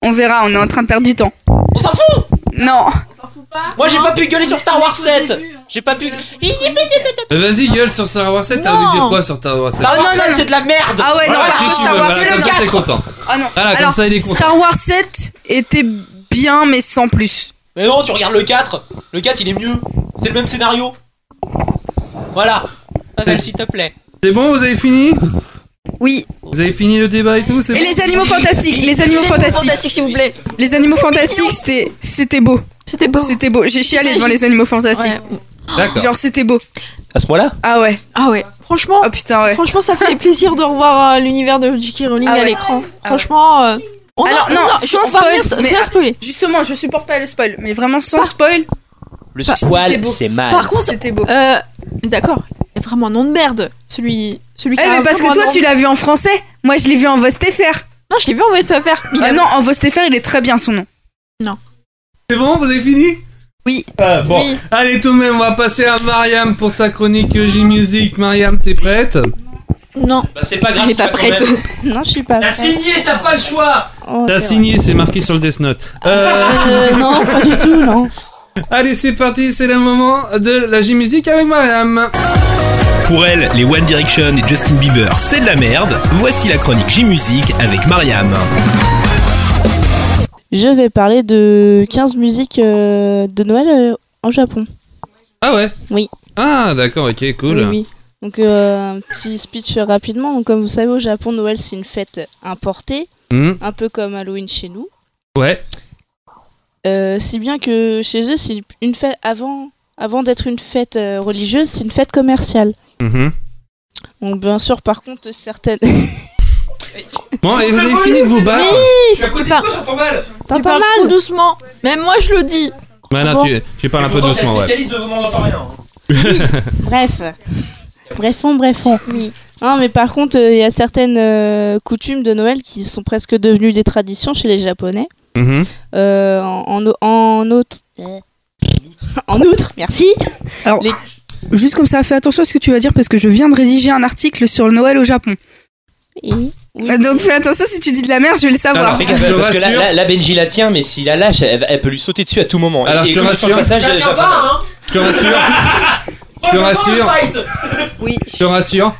on verra, on est en train de perdre du temps. On s'en fout Non. Moi j'ai pas pu gueuler sur Star Wars 7 J'ai pas pu... Euh, Vas-y, gueule sur Star Wars 7, t'as envie de dire quoi sur Star Wars 7 Star non, Wars non, 7 non. c'est de la merde Ah ouais, non, Ah, par contre Star Wars voilà, 7, comme ça, non. t'es content. Ah non. Voilà, comme Alors, ça, il est content. Star Wars 7 était bien, mais sans plus. Mais non, tu regardes le 4 Le 4 il est mieux C'est le même scénario Voilà Pavel s'il te plaît C'est bon, vous avez fini? Oui. Vous avez fini le débat et tout c'est Et bon les animaux fantastiques, les animaux fantastiques. Fantastique, s'il vous plaît. Les animaux fantastiques, c'était c'était beau. C'était beau. C'était beau. J'ai chialé devant les animaux fantastiques. Ouais. D'accord. Genre c'était beau. À ce moment-là Ah ouais. Ah ouais. Franchement, Oh putain ouais. franchement, ça fait plaisir de revoir euh, l'univers de J.K. Rowling Ah à l'écran. Ah. Franchement, euh, on a- Alors, on non, a- sans on va spoil, rien, mais- rien spoiler. Justement, je supporte pas le spoil, mais vraiment sans spoil, Le c'était beau. c'est mal Par contre, c'était beau. euh, d'accord, il y a vraiment un nom de merde. Celui, celui qui Eh a mais parce vraiment que un toi nom tu l'as vu en français, moi je l'ai vu en VSTFR. Non, je l'ai vu en mais il Ah a- non, en VSTFR il est très bien son nom. C'est bon, vous avez fini? Oui. Ah, bon. Oui. Allez, tout de même, on va passer à Mariam pour sa chronique J-Music. Mariam, t'es prête? Non, Bah c'est pas grave elle est tu pas prête. *laughs* Non, je suis pas T'as prête. signé, t'as pas le choix Oh, T'as c'est signé, c'est marqué sur le Death Note. Euh. Euh, non, pas du tout, non. *laughs* allez, c'est parti, c'est le moment de la J-Music avec Mariam. Pour elle, les One Direction et Justin Bieber, c'est de la merde. Voici la chronique J-Music avec Mariam. Je vais parler de 15 musiques euh, de Noël euh, en Japon. Ah ouais? Oui. Ah, d'accord, ok, cool. Oui, oui. Donc, euh, un petit speech rapidement. Donc, comme vous savez, au Japon, Noël, c'est une fête importée, Hmm, un peu comme Halloween chez nous. ouais. Euh, si bien que chez eux, c'est une fête avant, avant d'être une fête euh, religieuse, c'est une fête commerciale. Mhm. Donc, bien sûr, par contre, certaines. *laughs* Bon, et vous avez fini de vous battre Je suis à côté de parles- toi, j'entends mal T'as Tu pas parles trop mal doucement. Même moi, je le dis. Ouais, non, bon tu, tu parles un peu doucement, ouais. spécialiste de moment, on entend rien *laughs* Bref. Brefons, brefons. Oui. Non, mais par contre, euh, il y a certaines euh, coutumes de Noël qui sont presque devenues des traditions chez les Japonais. Mhm. Euh, en, en, en outre. En outre, merci. Alors, Les- juste comme ça, fais attention à ce que tu vas dire parce que je viens de rédiger un article sur le Noël au Japon. Et- oui. Euh, Donc fais attention si tu dis de la merde, je vais le savoir. Alors, Je te parce que là, rassure. là, là, Benji la tient, mais si la lâche, elle, elle peut lui sauter dessus à tout moment. Alors, Et- je et te rassure. passage, j'ai- j'ai- Je te rassure. Je te rassure. Oui. Je te rassure.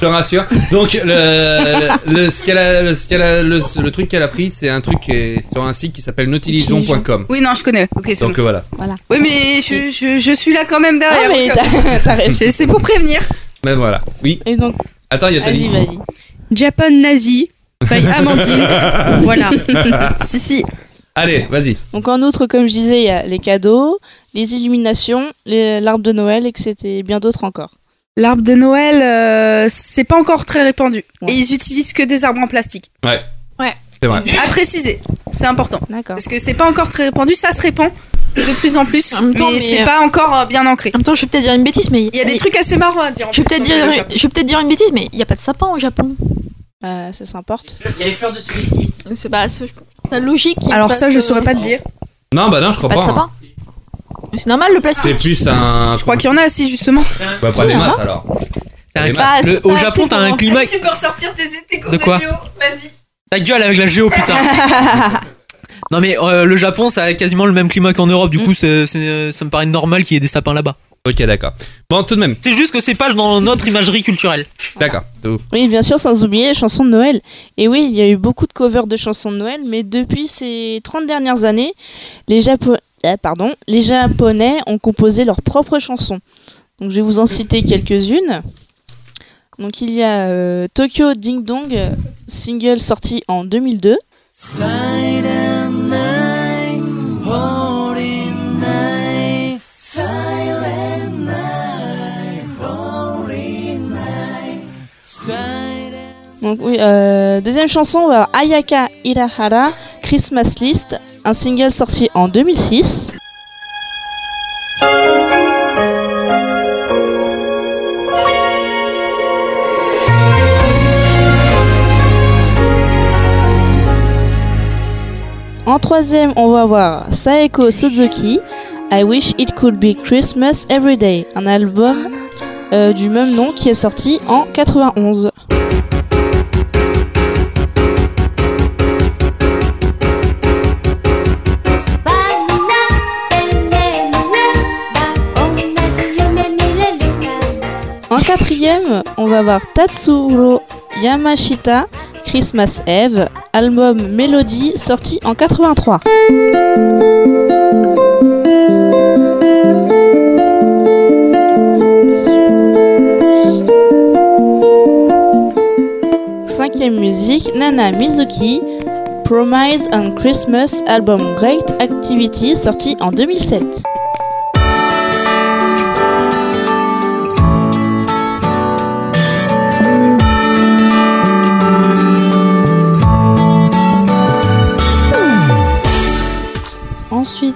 Je te rassure. Donc, le, le, le- ce qu'elle a, le, ce qu'elle a- le, le truc qu'elle a pris, c'est un truc qui est sur un site qui s'appelle nautilision.com. Oui, non, je connais. Ok, c'est bon. Donc, euh, voilà. Oui, mais je, je, je suis là quand même Ah, derrière. mais t'as *laughs* t'as raison. C'est pour prévenir. Ben voilà. Oui. Et donc, Attends, il y a vas-y, vas-y. Japan nazi. By *laughs* Amandine. voilà. *laughs* Si, si. Allez, vas-y. Donc, en outre, comme je disais, il y a les cadeaux, les illuminations, les- l'arbre de Noël, etc. Et bien d'autres encore. L'arbre de Noël, euh, c'est pas encore très répandu. Ouais. Et ils utilisent que des arbres en plastique. Ouais. Ouais. C'est vrai. À préciser, c'est important. D'accord. Parce que c'est pas encore très répandu, ça se répand de plus en plus, En même temps, mais, mais, c'est euh, pas encore euh, bien ancré. En même temps, je vais peut-être dire une bêtise, mais Il y a des trucs assez marrants à dire. en Je vais peut-être dire, je vais peut-être dire une bêtise, mais il n'y a pas de sapin au Japon. Euh, ça s'importe. Il y a les fleurs de cerisier. C'est pas, c'est c'est logique. Alors ça, de- je saurais pas te dire. Non, bah non, je crois Pas de pas. hein. Mais C'est normal le C'est plastique. plus un. Je crois qu'il y en a assez justement. Bah, pas des masses alors. C'est un le- c'est Au pas Japon, assez t'as un pour- climat. tu peux ressortir tes, tes cours De quoi géo, vas-y. Ta gueule avec la géo, putain *laughs* Non mais euh, le Japon, ça a quasiment le même climat qu'en Europe. Du coup, c'est- c'est- ça me paraît normal qu'il y ait des sapins là-bas. Ok, d'accord. Bon, tout de même. C'est juste que c'est pas dans notre imagerie culturelle. D'accord. Tout. Oui, bien sûr, sans oublier les chansons de Noël. Et oui, il y a eu beaucoup de covers de chansons de Noël, mais depuis ces 30 dernières années, les, Japo- pardon, les Japonais ont composé leurs propres chansons. Donc je vais vous en citer quelques-unes. Donc il y a euh, Tokyo Ding Dong, euh, single sorti en 2002. Donc euh, deuxième chanson, Ayaka Irahara, Christmas List, un single sorti en 2006. En troisième, on va avoir Saeko Suzuki, I Wish It Could Be Christmas Every Day, un album euh, du même nom qui est sorti en 91. En quatrième, on va avoir Tatsuro Yamashita, Christmas Eve, album Melody sorti en 83. Cinquième musique, Nana Mizuki, Promise on Christmas, album Great Activity sorti en 2007.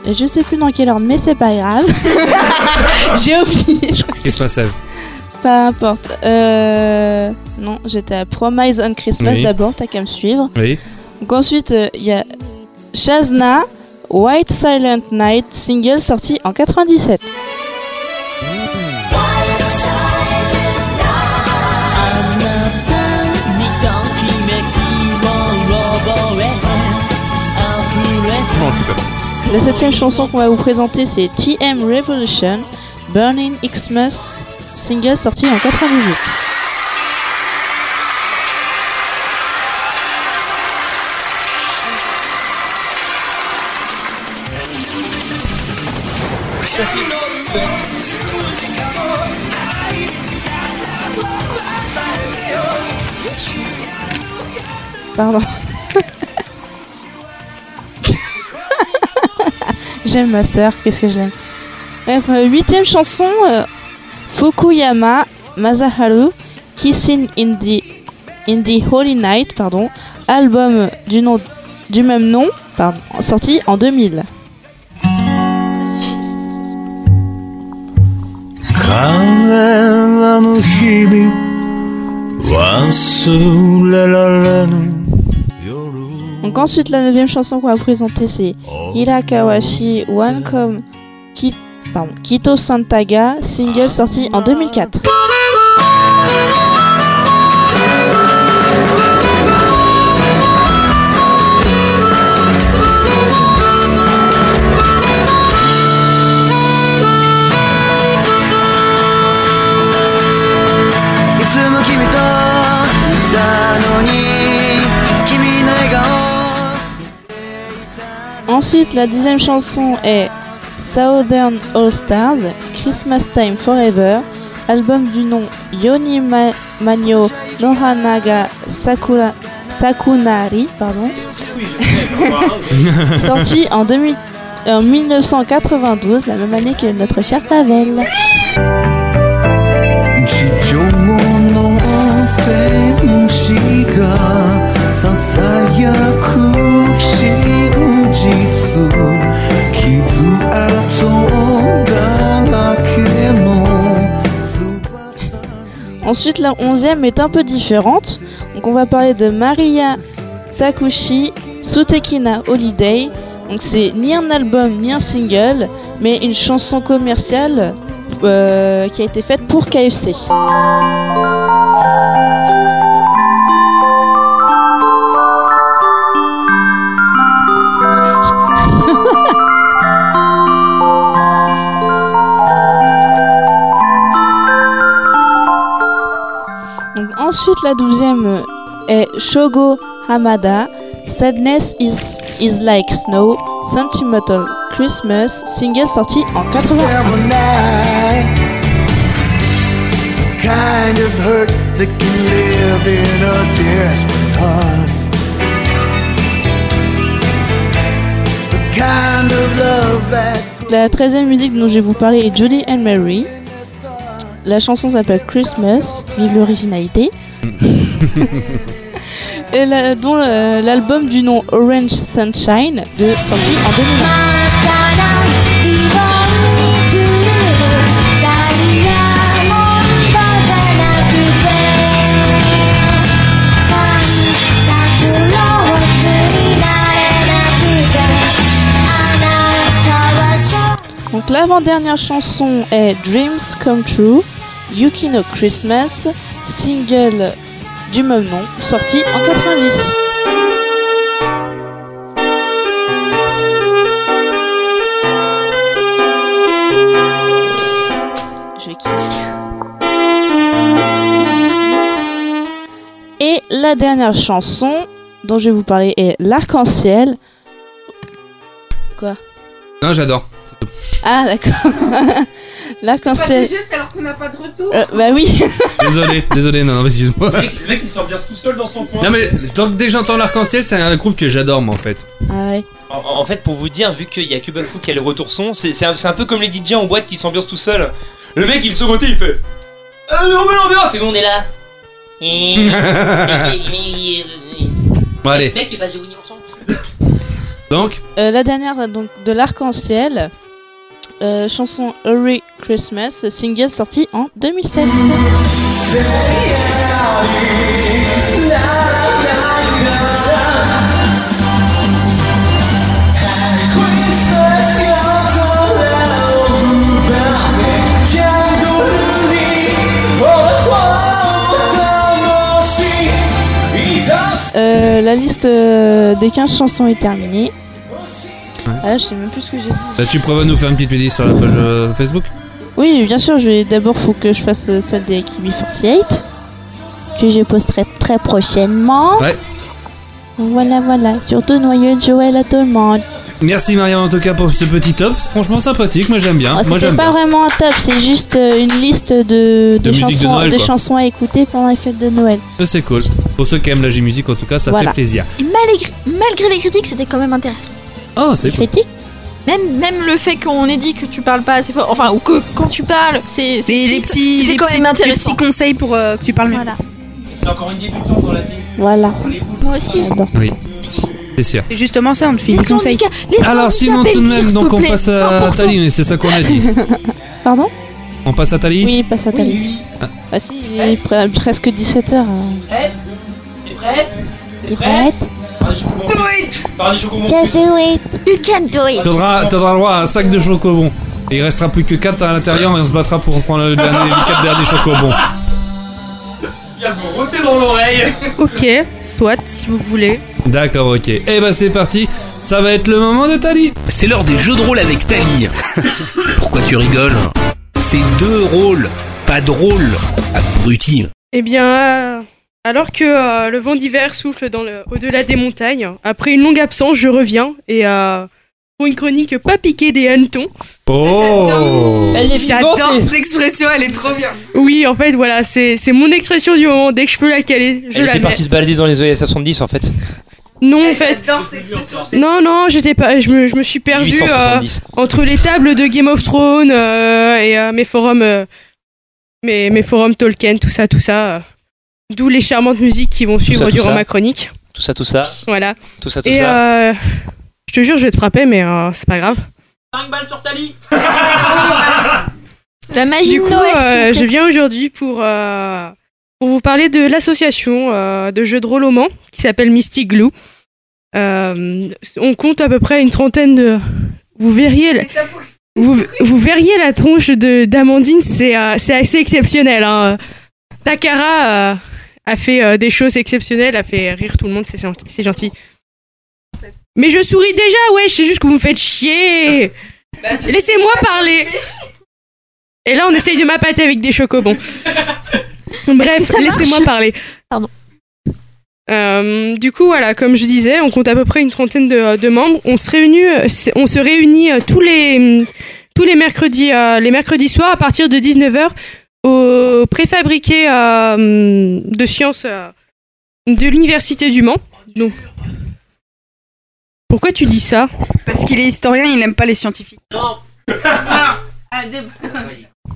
Je sais plus dans quel ordre, mais c'est pas grave. *laughs* J'ai oublié. Christmas Eve. Peu importe. Euh... Non, j'étais à Promise on Christmas Oui. d'abord, t'as qu'à me suivre. Oui. Donc ensuite, euh, il y a Shazna, White Silent Night, single sorti en 97. Non, je suis pas. La septième chanson qu'on va vous présenter, c'est TM Revolution, Burning Xmas, single sorti en 98. Pardon. J'aime ma sœur, qu'est-ce que je l'aime. Bref, euh, huitième chanson, euh, Fukuyama Masaharu, Kissing in the, in the Holy Night, pardon, album du, nom, du même nom, pardon, sorti en 2000. あの日々忘れられぬ Donc ensuite, la neuvième chanson qu'on va présenter, c'est Hirakawashi Wankom Ki- pardon, Kito Santaga, single sorti en 2004. Ensuite, la deuxième chanson est Southern All Stars, Christmas Time Forever, album du nom Yoni Ma- Manyo Nohanaga Sakura, Sakunari, pardon, *laughs* sorti en, 2000 en 1992, la même année que notre cher Pavel. Ensuite, la onzième est un peu différente. On va parler de Maria Takushi Sutekina Holiday. Donc, c'est ni un album ni un single, mais une chanson commerciale euh, qui a été faite pour KFC. Ensuite, la douzième est Shogo Hamada. Sadness is, is like snow. Sentimental Christmas. Single sorti en 81. kind of hurt that can live in a desperate heart. The kind of love that La treizième musique dont je vais vous parler est Judy and Mary. La chanson s'appelle Christmas, vive l'originalité. *laughs* Et la- dont euh, l'album du nom Orange Sunshine, de, sorti en 2001. Donc l'avant-dernière chanson est Dreams Come True, Yukino Christmas, single du même nom, sorti en 90. Je kiffe. Et la dernière chanson dont je vais vous parler est L'Arc-en-Ciel. Quoi? Non, j'adore. Ah d'accord. *laughs* L'arc-en-ciel. alors qu'on n'a pas de retour. Euh, bah oui. *laughs* Désolé, désolé, non, non, excuse-moi. Le mec, le mec, il s'ambiance tout seul dans son coin. Non mais tant que dès que j'entends l'arc-en-ciel, c'est un groupe que j'adore moi en fait. Ah ouais. En, en fait, pour vous dire, vu qu'il y a Cubble Foot qui a le retour son, c'est c'est un, c'est un peu comme les DJ en boîte qui s'ambiancent tout seul. Le mec, il se côté, il fait. Euh, non, mais l'ambiance, et nous on est là. Bon allez, Mec, il va jouer ensemble. donc, Euh, la dernière donc de l'arc-en-ciel. Euh, chanson Hurry Christmas, single sorti en 2007. Euh, la liste euh, des 15 chansons est terminée. Ah, je sais même plus ce que j'ai dit. bah, tu prévois nous faire une petite playlist sur la page euh, Facebook Oui, bien sûr, je d'abord faut que je fasse euh, celle des KB48 que je posterai très prochainement. Ouais. Voilà, voilà. Surtout noyau de Joël à tout le monde. Merci Marianne en tout cas pour ce petit top, franchement sympathique, moi j'aime bien. C'était j'aime pas bien. vraiment un top, c'est juste euh, une liste de, De chansons, Noël, quoi. chansons à écouter pendant les fêtes de Noël. C'est cool. Pour ceux qui aiment la J-Musique en tout cas, ça Voilà. fait plaisir. Et malgré, malgré les critiques, c'était quand même intéressant. Oh, c'est. Critique Même, même le fait qu'on ait dit que tu parles pas assez fort, enfin, ou que quand tu parles, c'est. c'est Les, petits, les quand petits- même les intéressant. petits conseils pour euh, que tu parles mieux. Voilà. C'est encore une débutante dans la team. Voilà. Moi aussi. Oui, c'est sûr. C'est justement ça, on te file des Les conseils. Alors sinon tout de même, donc on passe à important. Tali, mais c'est ça qu'on a dit. *laughs* Pardon On passe à Tali Oui, pas ça t'arrive. Ah si, il est pre- presque 17h. Prête? T'es prête? prête? Chocobons. Just do it. You can do it. T'auras droit à un sac de chocobons. Et il restera plus que 4 à l'intérieur et on se battra pour prendre le dernier, les 4 derniers chocobons. Il vient de vous roter dans l'oreille. Ok, soit si vous voulez. D'accord, ok. Et bah c'est parti, ça va être le moment de Tali. C'est l'heure des jeux de rôle avec Tali. *laughs* Pourquoi tu rigoles? C'est deux rôles, pas drôle. Abruti. Eh bien, euh, alors que euh, le vent d'hiver souffle dans le, au-delà des montagnes, après une longue absence, je reviens et euh, pour une chronique pas piquée des hannetons. Oh Elle est J'adore cette expression, elle est trop bien. Oui, en fait, voilà, c'est, c'est mon expression du moment. Dès que je peux la caler, je Elle la était mets. partie se balader dans les OS 70 en fait. Non, en fait. Non, non, je sais pas, je me, je me suis perdu euh, 870. entre les tables de Game of Thrones euh, et euh, mes forums, euh, mes, mes forums Tolkien, tout ça, tout ça. euh. D'où les charmantes musiques qui vont suivre ça, durant ça. ma chronique. Tout ça, tout ça. Voilà. Tout ça, tout Et ça. euh, je te jure, je vais te frapper, mais euh, c'est pas grave. 5 balles sur Tali *laughs* La magie Du coup, euh, je viens aujourd'hui pour, euh, pour vous parler de l'association euh, de jeux de rôle au Mans qui s'appelle Mystic Glue. Euh, on compte à peu près une trentaine de. Vous verriez, la- vous, vous verriez la tronche de d'Amandine, c'est euh, c'est assez exceptionnel. Hein. Takara euh, a fait euh, des choses exceptionnelles, a fait rire tout le monde, c'est gentil. c'est gentil. Mais je souris déjà, ouais, c'est juste que vous me faites chier. Laissez-moi parler. Et là, on essaye de m'appâter avec des chocobons. *laughs* Bref, laissez-moi parler. Pardon. Euh, du coup, voilà, comme je disais, on compte à peu près une trentaine de, de membres. On se réunit, euh, on se réunit tous les tous les mercredis, euh, les mercredis soirs à partir de 19h au préfabriqué euh, de sciences euh, de l'université du Mans. Donc, pourquoi tu dis ça? Parce qu'il est historien, il n'aime pas les scientifiques. *laughs* *laughs*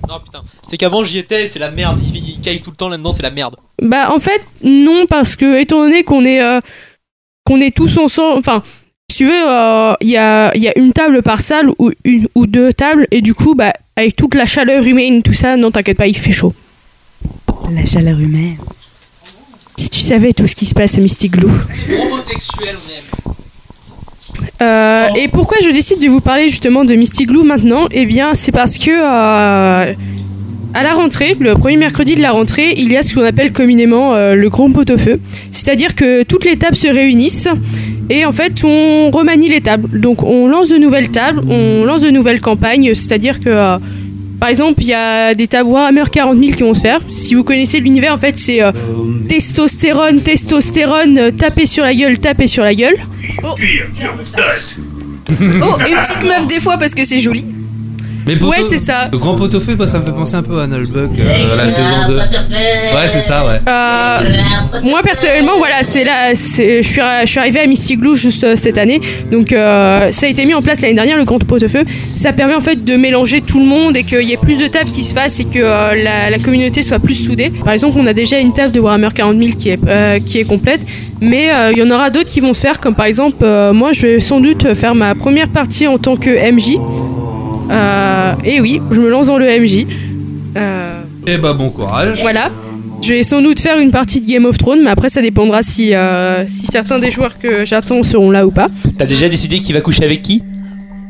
Non, putain. C'est qu'avant j'y étais, c'est la merde. Il, il caille tout le temps là-dedans, c'est la merde. Bah en fait non parce que étant donné qu'on est euh, qu'on est tous ensemble, enfin si tu veux, euh, il y, a, il y a une table par salle ou une ou deux tables et du coup bah avec toute la chaleur humaine tout ça, non t'inquiète pas il fait chaud. La chaleur humaine. Si tu savais tout ce qui se passe à Mystic Glue. Homosexuel, on aime. Euh, Et pourquoi je décide de vous parler justement de Mystic Glue maintenant? Eh bien, c'est parce que euh, à la rentrée, le premier mercredi de la rentrée, il y a ce qu'on appelle communément euh, le grand pot-au-feu. C'est-à-dire que toutes les tables se réunissent et en fait, on remanie les tables. Donc, on lance de nouvelles tables, on lance de nouvelles campagnes. C'est-à-dire que euh, par exemple, il y a des tables Warhammer 40 000 qui vont se faire. Si vous connaissez l'univers, en fait, c'est euh, testostérone, testostérone, taper sur la gueule, taper sur la gueule. Oh, une petite meuf des fois parce que c'est joli. Mais pour Ouais, c'est ça. Le grand pot-au-feu, bah, ça me fait penser un peu à Nullbuck, euh, la saison 2. Ouais, c'est ça, ouais. Euh, moi personnellement, voilà, c'est là, je suis, je suis arrivée à Mystic Glue juste euh, cette année, donc euh, ça a été mis en place l'année dernière le grand pot de feu. Ça permet en fait de mélanger tout le monde et qu'il y ait plus de tables qui se fassent et que euh, la, la communauté soit plus soudée. Par exemple, on a déjà une table de Warhammer 40 000 qui est euh, qui est complète, mais euh, il y en aura d'autres qui vont se faire, comme par exemple, euh, moi je vais sans doute faire ma première partie en tant que MJ. Euh, et oui, je me lance dans le MJ. Euh, Et bah, bon courage. voilà. Je vais sans doute faire une partie de Game of Thrones, mais après ça dépendra si, euh, si certains des joueurs que j'attends seront là ou pas. T'as déjà décidé qui va coucher avec qui?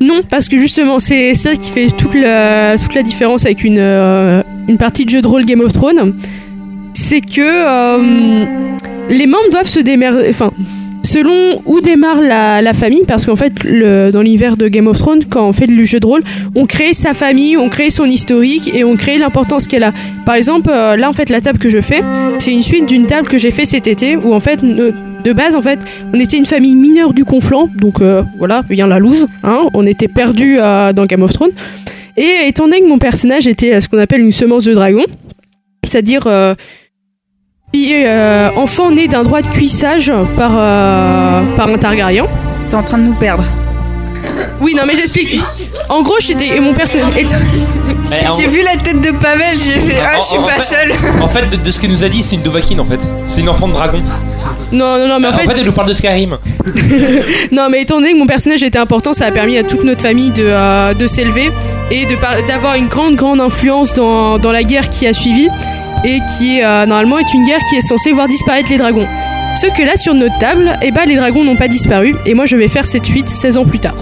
Non, parce que justement c'est ça qui fait toute la, toute la différence avec une, euh, une partie de jeu de rôle Game of Thrones. C'est que euh, les membres doivent se démerder. Enfin, selon où démarre la, famille, parce qu'en fait, le, dans l'univers de Game of Thrones, quand on fait du jeu de rôle, on crée sa famille, on crée son historique et on crée l'importance qu'elle a. Par exemple, euh, là en fait, la table que je fais, c'est une suite d'une table que j'ai fait cet été où en fait, de base, en fait, on était une famille mineure du Conflant, donc euh, voilà, vient la loose, hein, on était perdus euh, dans Game of Thrones. Et étant donné que mon personnage était euh, ce qu'on appelle une semence de dragon, c'est-à-dire euh, fille, euh, enfant né d'un droit de cuissage par, euh, par un Targaryen. T'es en train de nous perdre. Oui, non, mais j'explique. En gros, j'étais. Et mon personnage. Mais en- J'ai vu la tête de Pavel, j'ai fait Ah, je suis en pas fait- seule. En fait, de, de ce qu'elle nous a dit, c'est une Dovahkiin en fait. C'est une enfant de dragon. Non, non, non, mais en fait. elle nous parle de Skyrim. *laughs* Non, mais étant donné que mon personnage était important, ça a permis à toute notre famille de, euh, de s'élever et de par- d'avoir une grande, grande influence dans, dans la guerre qui a suivi et qui, euh, normalement, est une guerre qui est censée voir disparaître les dragons. Sauf que là, sur notre table, eh ben, les dragons n'ont pas disparu et moi, je vais faire cette suite 16 ans plus tard.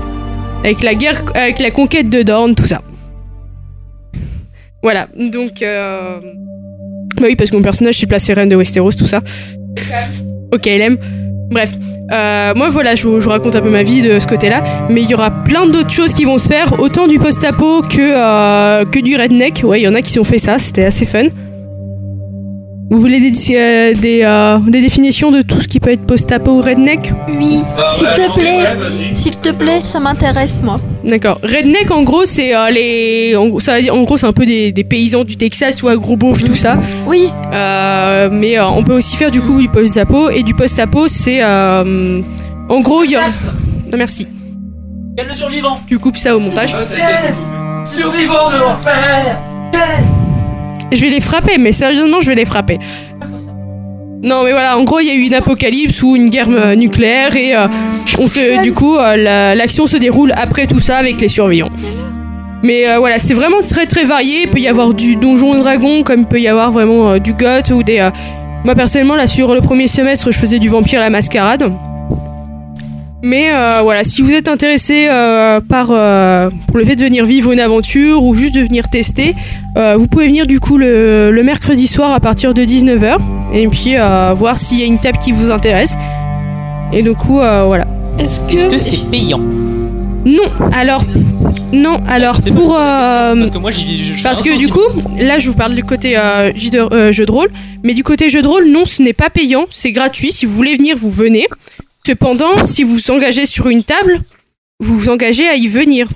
Avec la guerre, avec la conquête de Dorne, tout ça. Voilà, donc. euh, Bah oui, parce que mon personnage s'est placé reine de Westeros, tout ça. Ok, LM. Bref, euh, moi voilà, je vous, je vous raconte un peu ma vie de ce côté-là, mais il y aura plein d'autres choses qui vont se faire, autant du post-apo que, euh, que du redneck. Ouais, il y en a qui ont fait ça, c'était assez fun. Vous voulez des, euh, des, euh, des définitions de tout ce qui peut être post-apo ou redneck Oui, s'il te plaît, s'il te plaît, ça m'intéresse moi. D'accord. Redneck, en gros, c'est euh, les. En, gros, ça, en gros, c'est un peu des, des paysans du Texas, tu vois, gros beauf, tout ça. Oui. Euh, mais euh, on peut aussi faire du coup du post-apo. Et du post-apo, c'est. euh, en gros, il y aura. Non, merci. Quel le survivant Tu coupes ça au montage. Survivant de l'enfer Je vais les frapper, mais sérieusement, je vais les frapper. Non, mais voilà, en gros, il y a eu une apocalypse ou une guerre euh, nucléaire et euh, on se, du coup, euh, la- l'action se déroule après tout ça avec les survivants. Mais voilà, c'est vraiment très très varié. Il peut y avoir du donjon et dragon, comme il peut y avoir vraiment du goth ou des. Moi personnellement, là sur le premier semestre, je faisais du vampire la mascarade. Mais euh, voilà, si vous êtes intéressé euh, par euh, pour le fait de venir vivre une aventure ou juste de venir tester, euh, vous pouvez venir du coup le, le mercredi soir à partir de 19h et puis euh, voir s'il y a une table qui vous intéresse. Et du coup, euh, voilà. Est-ce Est-ce que c'est payant Non, alors non, alors pour euh, Parce que moi, j'y parce que du coup, là je vous parle du côté euh, jeu, de, euh, jeu de rôle, mais du côté jeu de rôle, non, ce n'est pas payant, c'est gratuit. Si vous voulez venir, vous venez. Cependant, si vous vous engagez sur une table, vous vous engagez à y venir.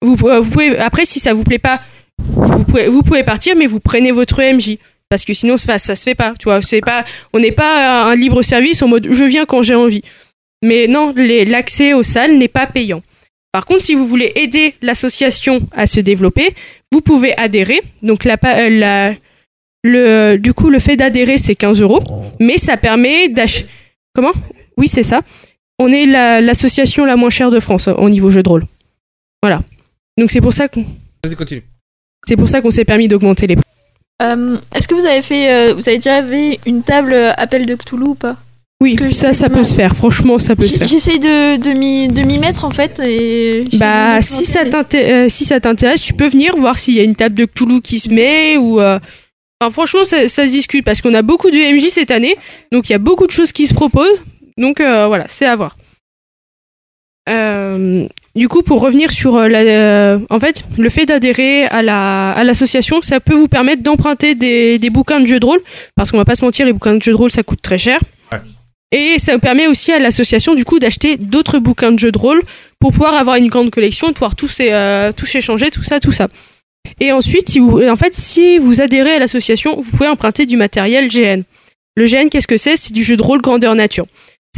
Vous, vous pouvez après, si ça vous plaît pas, vous pouvez, vous pouvez partir, mais vous prenez votre MJ. Parce que sinon, ça, ça se fait pas. Tu vois, c'est pas, on n'est pas un libre service en mode je viens quand j'ai envie. Mais non, l'accès aux salles n'est pas payant. Par contre, si vous voulez aider l'association à se développer, vous pouvez adhérer. Donc, la, euh, la- le, du coup, le fait d'adhérer, c'est 15 euros. Mais ça permet d'acheter. Comment? Oui, c'est ça. On est la- l'association la, moins chère de France euh, au niveau jeu de rôle. Voilà. Donc, c'est pour ça qu'on Vas-y, continue. c'est pour ça qu'on s'est permis d'augmenter les prix. Euh, Est-ce que vous avez fait, euh, vous avez déjà fait une table euh, appel de Cthulhu ou pas? Oui, ça, ça peut se faire. Franchement, ça peut se faire. J'essaye de, de m'y mettre en fait et. Bah, si ça euh, si ça t'intéresse, tu peux venir voir s'il y a une table de Cthulhu qui se met ou. euh, Enfin, franchement, ça, ça se discute parce qu'on a beaucoup de MJ cette année, donc il y a beaucoup de choses qui se proposent. Donc euh, voilà, c'est à voir. Euh, du coup, pour revenir sur euh, la, en fait, le fait d'adhérer à la à l'association, ça peut vous permettre d'emprunter des, des bouquins de jeux de rôle, parce qu'on va pas se mentir, les bouquins de jeux de rôle ça coûte très cher. Et ça permet aussi à l'association du coup d'acheter d'autres bouquins de jeux de rôle pour pouvoir avoir une grande collection, de pouvoir tous, euh, tous échanger, tout ça, tout ça. Et ensuite, si vous, en fait, si vous adhérez à l'association, vous pouvez emprunter du matériel GN. Le GN, qu'est-ce que c'est? C'est du jeu de rôle grandeur nature.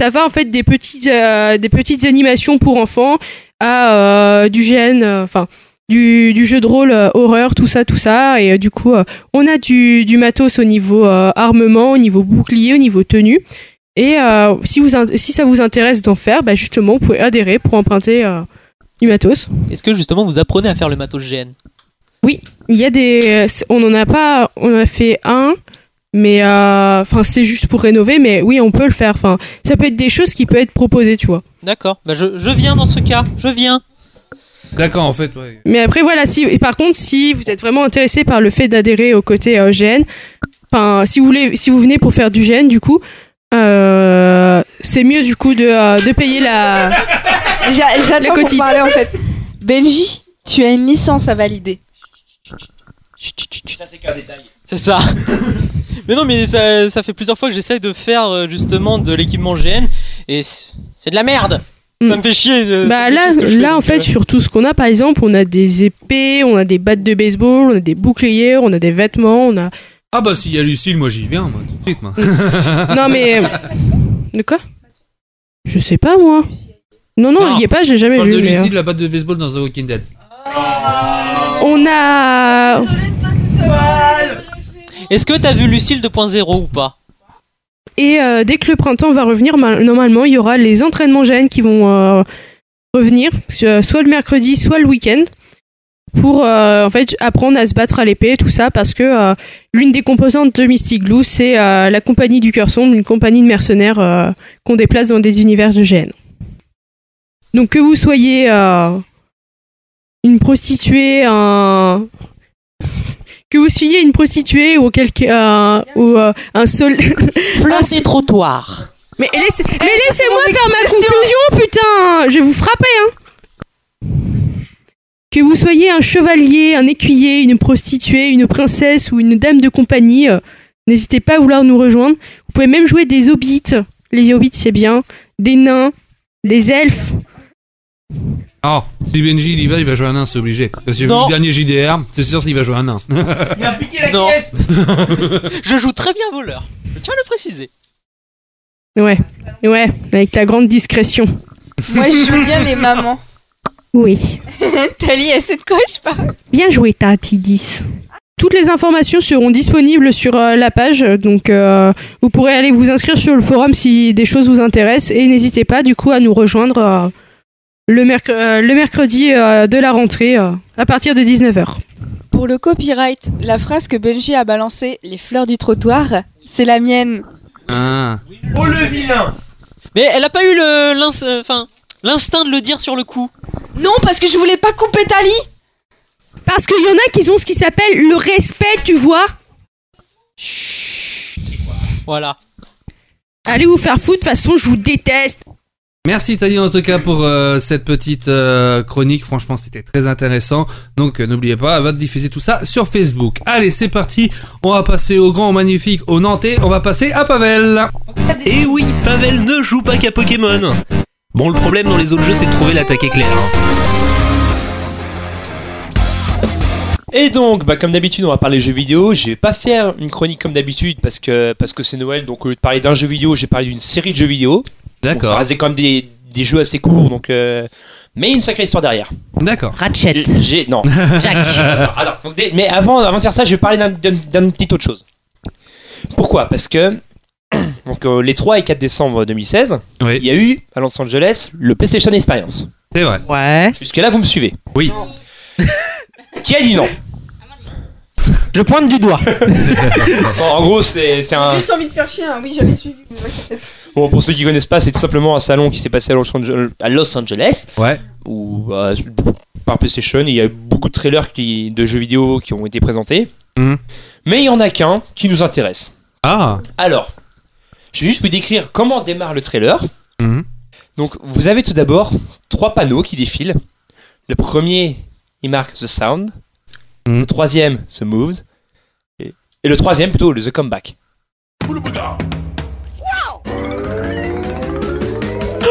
Ça va en fait des petites, euh, des petites animations pour enfants à euh, du GN, euh, enfin du, du jeu de rôle euh, horreur, tout ça, tout ça. Et euh, du coup, euh, on a du, du matos au niveau armement, au niveau bouclier, au niveau tenue. Et si, vous, si ça vous intéresse d'en faire, bah justement, vous pouvez adhérer pour emprunter du matos. Est-ce que justement vous apprenez à faire le matos GN Oui, il y a des. On en a pas. On en a fait un, mais euh, enfin c'est juste pour rénover. Mais oui, on peut le faire. Enfin, ça peut être des choses qui peuvent être proposées, tu vois. D'accord, bah je, je viens dans ce cas, je viens. D'accord, en fait, ouais. Mais après voilà, si et par contre, si vous êtes vraiment intéressé par le fait d'adhérer au côté euh, GN, enfin si vous voulez, si vous venez pour faire du GN, du coup. euh, c'est mieux du coup de, euh, de payer la. J'a- la J'attends pour cotise. parler en fait. Benji, tu as une licence à valider. Ça c'est qu'un détail. C'est ça. *laughs* mais non, mais ça, ça fait plusieurs fois que j'essaye de faire euh, justement de l'équipement GN et c'est de la merde. Ça me fait chier. euh, Bah là, je fais, là en fait, euh, sur tout ce qu'on a, par exemple, on a des épées, on a des battes de baseball, on a des boucliers, on a des vêtements, on a. Ah bah s'il y a Lucille, moi j'y viens, moi, tout de suite, moi. non mais. De quoi? Je sais pas moi. Non, non, il y est pas, j'ai jamais vu. de Lucille, euh, la batte de baseball dans The Walking Dead. On a. Est-ce que t'as vu Lucille 2.0 ou pas Et euh, dès que le printemps va revenir, ma- normalement, il y aura les entraînements GN qui vont euh, revenir, euh, soit le mercredi, soit le week-end, pour euh, en fait apprendre à se battre à l'épée, tout ça, parce que l'une des composantes de Mystic Blue, c'est la compagnie du cœur sombre, une compagnie de mercenaires qu'on déplace dans des univers de GN. Donc que vous soyez une prostituée, un que vous soyez une prostituée ou quelqu'un ou euh, un sol Fleur *laughs* des trottoirs. mais, laissez, mais laissez-moi faire ma conclusion, putain Je vais vous frapper, hein Que vous soyez un chevalier, un écuyer, une prostituée, une princesse ou une dame de compagnie, euh, n'hésitez pas à vouloir nous rejoindre. Vous pouvez même jouer des hobbits. Les hobbits, c'est bien. Des nains, des elfes. Ah, si Benji il y va, il va jouer un nain, c'est obligé. Parce que Non. le dernier JDR, c'est sûr qu'il va jouer un nain. *laughs* Il a piqué la caisse *laughs* Je joue très bien voleur. Je tiens à le préciser. Ouais, ouais, avec la grande discrétion. Moi, je joue bien les mamans. Oui. *laughs* Tali, elle sait de quoi je parle. Bien joué, Tati 10. Toutes les informations seront disponibles sur euh, la page, donc euh, vous pourrez aller vous inscrire sur le forum si des choses vous intéressent et n'hésitez pas du coup à nous rejoindre euh, le, merc- euh, le mercredi euh, de la rentrée euh, à partir de 19h. Pour le copyright, la phrase que Benji a balancée, les fleurs du trottoir, c'est la mienne. Ah. Oh le vilain Mais elle a pas eu le l'ins- euh, enfin, l'instinct de le dire sur le coup. Non, parce que je voulais pas couper Tali Parce qu'il y en a qui ont ce qui s'appelle le respect, tu vois Voilà. Allez vous faire foutre, de toute façon je vous déteste. Merci Tani en tout cas pour euh, cette petite euh, chronique. Franchement, c'était très intéressant. Donc euh, n'oubliez pas, elle va diffuser tout ça sur Facebook. Allez, c'est parti. On va passer au grand, au magnifique, au Nantais. On va passer à Pavel. Et oui, Pavel ne joue pas qu'à Pokémon. Bon, le problème dans les autres jeux, c'est de trouver l'attaque éclair. hein. Et donc, bah, comme d'habitude, on va parler jeux vidéo. Je vais pas faire une chronique comme d'habitude parce que parce que c'est Noël. Donc, au lieu de parler d'un jeu vidéo, j'ai parlé d'une série de jeux vidéo. D'accord. Donc, Ça reste quand même des, des jeux assez courts. Donc, euh, mais une sacrée histoire derrière. D'accord. Ratchet. J'ai- J'ai non. *laughs* Jack. Alors, alors, donc, mais avant, avant de faire ça, je vais parler d'un- petit autre chose. Pourquoi? Parce que *clears throat* donc euh, les 3 et 4 décembre 2016, il y a eu à Los Angeles le PlayStation Experience. C'est vrai. Ouais. Jusque là, vous me suivez Oui. *laughs* Qui a dit non? Je pointe du doigt. *laughs* Bon, En gros, c'est c'est un. Juste envie de faire chier, hein. oui, j'avais suivi. Bon, pour ceux qui connaissent pas, c'est tout simplement un salon qui s'est passé à Los Angeles, à Los Angeles Ouais. où, euh, par PlayStation, il y a eu beaucoup de trailers qui, de jeux vidéo qui ont été présentés. Mhm. Mais il y en a qu'un qui nous intéresse. Ah. Alors, je vais juste vous décrire comment démarre le trailer. Mhm. Donc, vous avez tout d'abord trois panneaux qui défilent. Le premier, il marque The Sound. Mhm. Le troisième, The Moves. Et, et le troisième, plutôt, le The Comeback.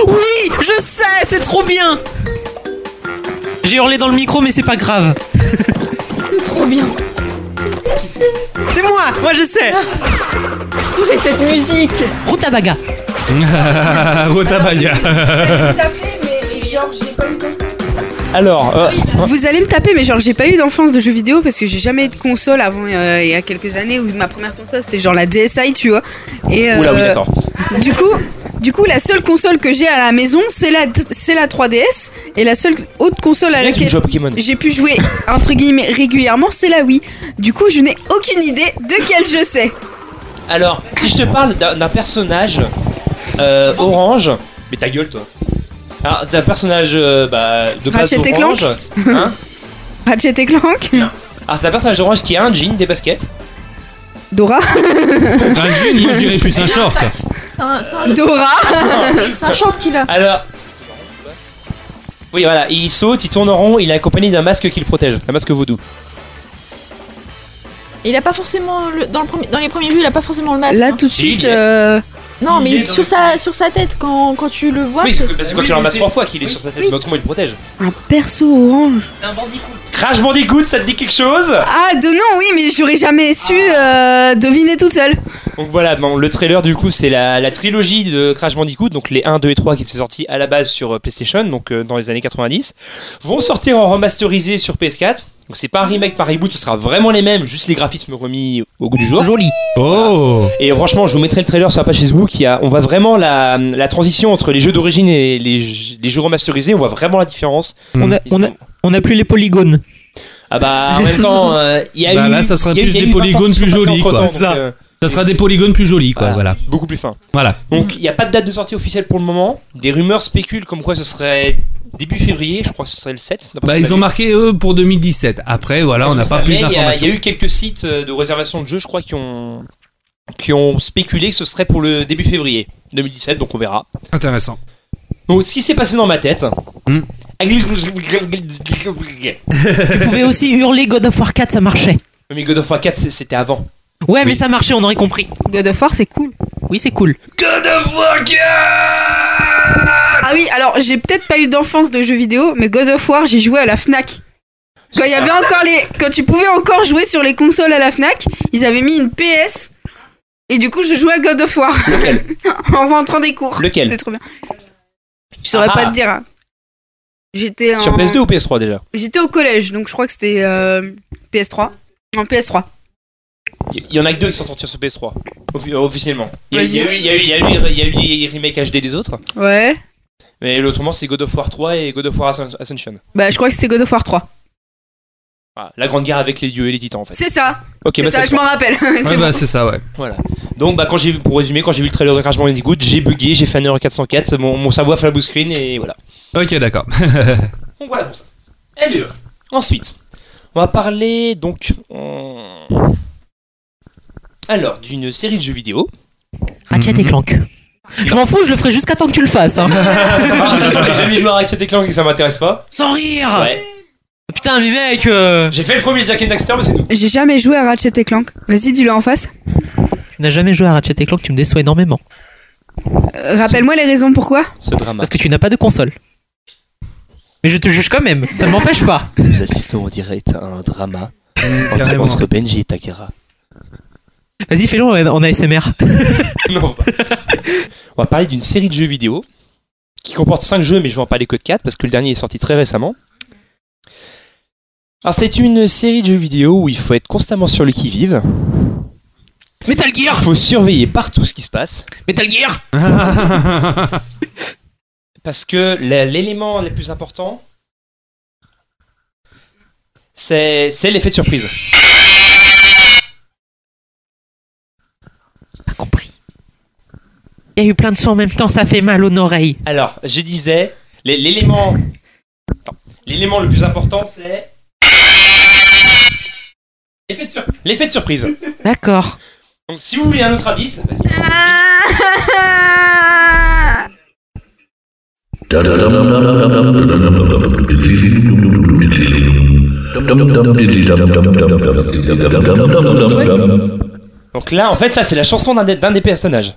Oui, je sais, c'est trop bien. J'ai hurlé dans le micro, mais c'est pas grave. *laughs* C'est trop bien. C'est moi, moi je sais. Purée, cette musique. Rutabaga. *laughs* Rotabaga. mais genre, j'ai pas eu Alors, euh, Vous allez me taper, mais genre j'ai pas eu d'enfance de jeux vidéo parce que j'ai jamais eu de console avant euh, il y a quelques années où ma première console c'était genre la DSi, tu vois. Et euh, Oula, oui, d'accord. Du coup, du coup, la seule console que j'ai à la maison, c'est la c'est la 3DS et la seule autre console à laquelle j'ai pu jouer entre guillemets régulièrement, c'est la Wii. Du coup, je n'ai aucune idée de quel jeu c'est. Alors, si je te parle d'un d'un personnage euh, orange, mais ta gueule toi. Alors, d'un personnage euh, bah, de base Ratchet et orange. Clank Hein *laughs* Ratchet et Clank Alors, c'est un personnage orange qui a un jean, des baskets. Dora *laughs* Un jean, moi je dirais plus un short. C'est un, c'est un- Dora C'est un short qu'il a. Alors. Oui, voilà, il saute, il tourne en rond, il est accompagné d'un masque qui le protège, un masque vaudou. Il a pas forcément le- dans, le premier- dans les premiers jeux, il a pas forcément le masque. Là hein. tout de suite euh, Non, il est mais sur le- sa sur sa tête quand, quand tu le vois. oui, c'est- c'est parce que quand tu trois fois qu'il est sur sa tête, mais autrement il le protège. un perso orange. Crash Bandicoot, ça te dit quelque chose? Ah de non, oui, mais j'aurais jamais su euh, deviner toute seule. Donc voilà, bon, le trailer du coup c'est la, la trilogie de Crash Bandicoot, donc les 1, 2 et 3 qui étaient sortis à la base sur euh, PlayStation, donc euh, dans les années 90, vont sortir en remasterisé sur PS4. Donc c'est pas un remake par reboot, ce sera vraiment les mêmes, juste les graphismes remis au goût du jour. Joli. Oh. Et franchement, je vous mettrai le trailer sur la page Facebook. Il y a, on voit vraiment la, la transition entre les jeux d'origine et les, jeux remasterisés. On voit vraiment la différence. On a, on a, on a plus les polygones. Ah bah en même temps, euh, il y a Bah eu. là, ça sera plus des eu 20 ans polygones plus jolis, donc, C'est ça. euh, Ça sera des polygones plus jolis, quoi. Voilà. Beaucoup plus fin. Voilà. Donc il n'y a pas de date de sortie officielle pour le moment. Des rumeurs spéculent comme quoi ce serait début février. Je crois que ce serait le 7. d'après Bah, ils ont marqué eux pour 2017. Après, voilà, on n'a pas plus d'informations. Il y a eu quelques sites euh, de réservation de jeux, je crois, qui ont qui ont spéculé que ce serait pour le début février 2017. Donc on verra. Intéressant. Donc, ce qui s'est passé dans ma tête. Hmm. *laughs* Tu pouvais aussi hurler God of War 4, ça marchait. Mais God of War 4, c'est- c'était avant. Ouais, mais ça marchait, on aurait compris. God of War, c'est cool. Oui, c'est cool. God of War 4 Ah oui, alors j'ai peut-être pas eu d'enfance de jeux vidéo, mais God of War, j'ai joué à la Fnac. Quand il y avait encore les, quand tu pouvais encore jouer sur les consoles à la Fnac, ils avaient mis une PS. Et du coup, je jouais à God of War. Lequel *laughs* en rentrant des cours. Lequel C'était trop bien. Je saurais Ah. pas te dire. hein. J'étais en... Sur PS2 ou PS3 déjà J'étais au collège, donc je crois que c'était euh, PS3. En PS3. Il y en a que deux qui sont sortis sur PS3, offi- euh, officiellement. Il y a, il y a Vas-y. eu, il y a eu, il y a eu, il y a eu les remakes HD des autres, Ouais. mais autrement c'est God of War 3 et God of War Ascen- Ascension. Bah, je crois que c'était God of War 3. Voilà, la grande guerre avec les dieux et les titans en fait. C'est ça. Ok, c'est bah, ça, je m'en rappelle. *laughs* C'est Ouais, bon. bah, c'est ça, ouais. Voilà. Donc bah quand j'ai vu, pour résumer, quand j'ai vu le trailer de Crash Bandicoot, j'ai bugué, j'ai fait un erreur 404, mon, mon cerveau a fait la blue screen et voilà. Ok, d'accord. *laughs* Donc voilà pour ça. Et bien, ensuite, on va parler donc. Alors, d'une série de jeux vidéo. Ratchet et Clank. Je m'en fous, je le ferai jusqu'à temps que tu le fasses. Hein. Ah, *laughs* J'ai jamais joué à Ratchet et Clank et ça m'intéresse pas. Sans rire Ouais. Putain, mais mec euh, J'ai fait le premier Jack and Daxter, mais c'est tout. J'ai jamais joué à Ratchet et Clank. Vas-y, dis-le en face. Tu n'as jamais joué à Ratchet et Clank, tu me déçois énormément. Euh, Rappelle-moi les raisons pourquoi. Ce drama. Parce que tu n'as pas de console. Mais je te juge quand même, ça ne m'empêche pas. *laughs* Nous assistons au direct à un drama Carrément. entre Benji et Takara. Vas-y, fais-le en en ASMR. *laughs* Non. *laughs* On va parler d'une série de jeux vidéo qui comporte 5 jeux, mais je vais en parler que de 4 parce que le dernier est sorti très récemment. Alors, c'est une série de jeux vidéo où il faut être constamment sur le qui-vive. Metal Gear Il faut surveiller partout ce qui se passe. Metal Gear *laughs* Parce que l'élément le plus important, c'est l'effet de surprise. Compris. Il y a eu plein de sons en même temps, ça fait mal aux oreilles. Alors, je disais, l'é- l'élément. L'élément le plus important, c'est. L'effet de, sur- l'effet de surprise. D'accord. Donc, si vous voulez un autre indice, vas-y. Donc là, en fait, ça, c'est la chanson d'un des, d'un des personnages.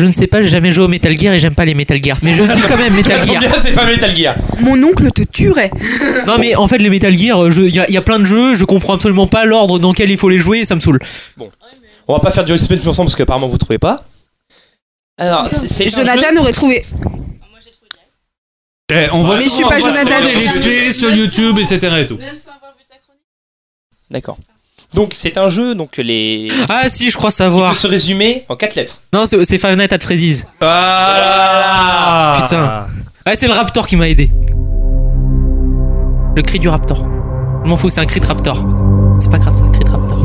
Je ne sais pas, j'ai jamais joué au Metal Gear et j'aime pas les Metal Gear. Mais je dis quand même Metal *laughs* Gear. c'est pas Metal Gear. Mon oncle te tuerait. *laughs* Non mais en fait les Metal Gear, il y, a- il y a plein de jeux, je comprends absolument pas l'ordre dans lequel il faut les jouer et ça me saoule. On va pas faire du suspense ensemble parce qu'apparemment vous trouvez pas. Alors, c'est, c'est un Jonathan jeu- aurait trouvé. Eh, on va Mais je suis on pas Jonathan. sur YouTube, etc. et tout. D'accord. Donc c'est un jeu, donc les. Ah si, je crois Il savoir. peut se résumer en 4 lettres. Non, c'est c'est Five Nights at Freddy's. Ah Putain. Ouais, c'est le Raptor qui m'a aidé. Le cri du Raptor. Je m'en fous, c'est un cri de Raptor. C'est pas grave, c'est un cri de Raptor.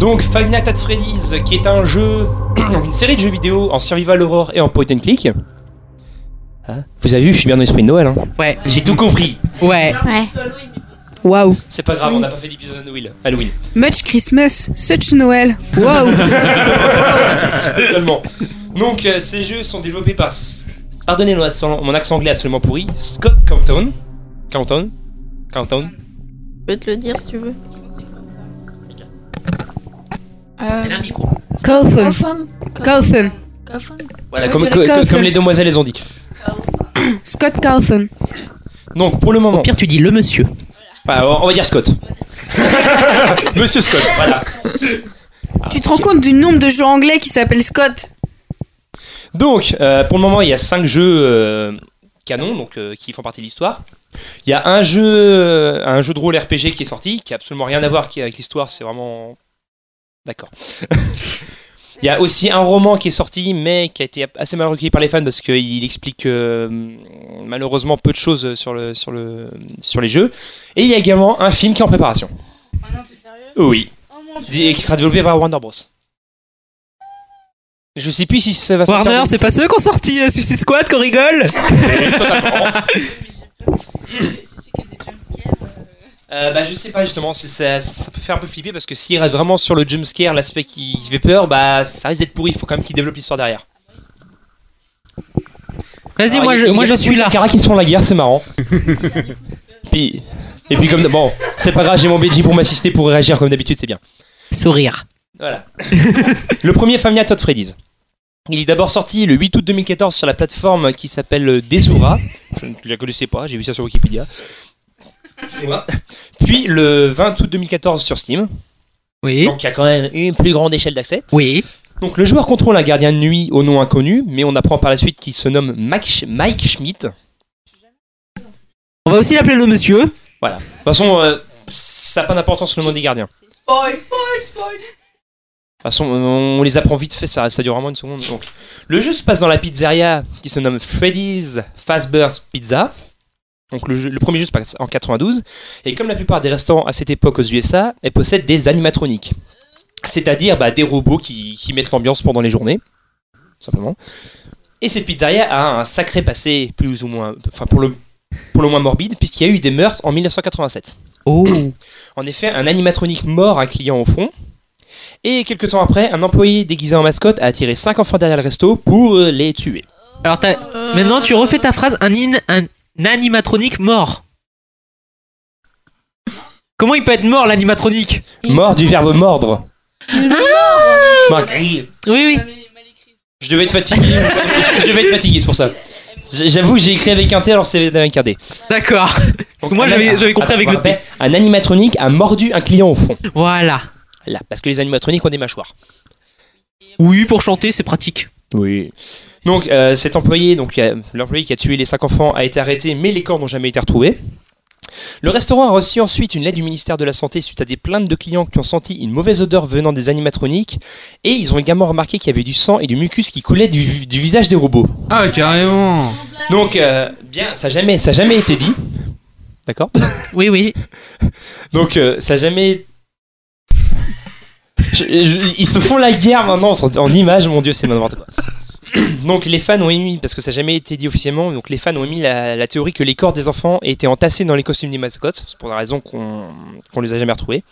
Donc Five Nights at Freddy's, qui est un jeu, *clears throat* une série de jeux vidéo en survival horror et en point and click. Hein Vous avez vu, je suis bien dans l'esprit de Noël. Hein. Ouais. J'ai tout compris. Ouais. Ouais. Waouh. C'est pas grave, on n'a pas fait d'épisode à Noël. Halloween. Much Christmas, such Noël. Waouh. *laughs* Totalement. Donc euh, ces jeux sont développés par, pardonnez-moi mon accent anglais absolument pourri, Scott Compton. Compton. Compton. Je peux te le dire si tu veux. Euh, Elle a un micro. Gotham. Voilà, comme, co- les demoiselles les ont dit. *coughs* Scott Cotham. Donc pour le moment, Au pire, tu dis le monsieur. Enfin, on va dire Scott. *laughs* Monsieur Scott, voilà. Tu te rends compte du nombre de jeux anglais qui s'appellent Scott? Donc, euh, pour le moment, il y a 5 jeux euh, canons, donc euh, qui font partie de l'histoire. Il y a un jeu, euh, un jeu de rôle RPG qui est sorti, qui a absolument rien à voir qui- avec l'histoire, c'est vraiment. D'accord. Il y a aussi un roman qui est sorti, mais qui a été assez mal recueilli par les fans parce qu'il explique euh, malheureusement peu de choses sur, le, sur, le, sur les jeux. Et il y a également un film qui est en préparation. Oh non, t'es sérieux? Oui. Et qui sera développé par Warner Bros. Je sais plus si ça va sortir. Warner, c'est pas ceux qui ont sorti euh, Suicide Squad qu'on rigole *laughs* Euh, bah je sais pas justement, ça, ça peut faire un peu flipper parce que s'il reste vraiment sur le jumpscare, l'aspect qui fait peur, bah ça risque d'être pourri, il faut quand même qu'il développe l'histoire derrière. Vas-y, moi je, moi je suis là. caras qui se font la guerre, c'est marrant. *laughs* puis, et puis comme bon, c'est pas grave, j'ai mon BG pour m'assister pour réagir comme d'habitude, c'est bien. Sourire. Voilà. *laughs* le premier Family Todd Freddy's. Il est d'abord sorti le 8 août 2014 sur la plateforme qui s'appelle Desura. Je ne la connaissais pas, j'ai vu ça sur Wikipédia. Excusez-moi. Puis le 20 août 2014 sur Steam. Oui. Donc il y a quand même une plus grande échelle d'accès. Oui. Donc le joueur contrôle un gardien de nuit au nom inconnu, mais on apprend par la suite qu'il se nomme Mike, Sch- Mike Schmidt. On va aussi l'appeler le monsieur. Voilà. De toute façon, euh, ça n'a pas d'importance le nom des gardiens. De Spoil, spoil, spoil. toute façon, on les apprend vite fait, ça, ça dure vraiment une seconde. Donc, le jeu se passe dans la pizzeria qui se nomme Freddy's Fazbear's Pizza. Donc le, jeu- le premier jeu se passe en 92. Et comme la plupart des restaurants à cette époque aux USA, elle possède des animatroniques. C'est-à-dire bah, des robots qui, qui mettent l'ambiance pendant les journées. tout simplement. Et cette pizzeria a un sacré passé, plus ou moins, enfin pour le, pour le moins morbide, puisqu'il y a eu des meurtres en 1987. Oh En effet, un animatronique mort un client au fond. Et quelques temps après, un employé déguisé en mascotte a attiré 5 enfants derrière le resto pour les tuer. Alors t'as- maintenant tu refais ta phrase un, in- un animatronique mort. Comment il peut être mort l'animatronique? Mort du verbe mordre. Oui oui. Je devais être fatigué. je, devais être fatigué, c'est pour ça. J'avoue, j'ai écrit avec un T alors c'est avec un D. D'accord. Parce que moi un- j'avais j'avais compris avec le T. Un animatronique a mordu un client au fond. Voilà. Là, parce que les animatroniques ont des mâchoires. Oui, pour chanter c'est pratique. Oui. Donc euh, cet employé, donc euh, l'employé qui a tué les cinq enfants a été arrêté, mais les corps n'ont jamais été retrouvés. Le restaurant a reçu ensuite une lettre du ministère de la Santé suite à des plaintes de clients qui ont senti une mauvaise odeur venant des animatroniques, et ils ont également remarqué qu'il y avait du sang et du mucus qui coulait du, du visage des robots. Ah, carrément Donc, euh, bien, ça n'a jamais, ça a jamais été dit. D'accord? Oui, oui. *laughs* Donc, euh, ça n'a jamais. Je- je- ils se font la guerre maintenant en, en images, mon dieu, c'est n'importe quoi. *clears throat* Donc, les fans ont émis, parce que ça n'a jamais été dit officiellement, donc les fans ont émis la, théorie que les corps des enfants étaient entassés dans les costumes des mascottes, c'est pour la raison qu'on qu'on les a jamais retrouvés.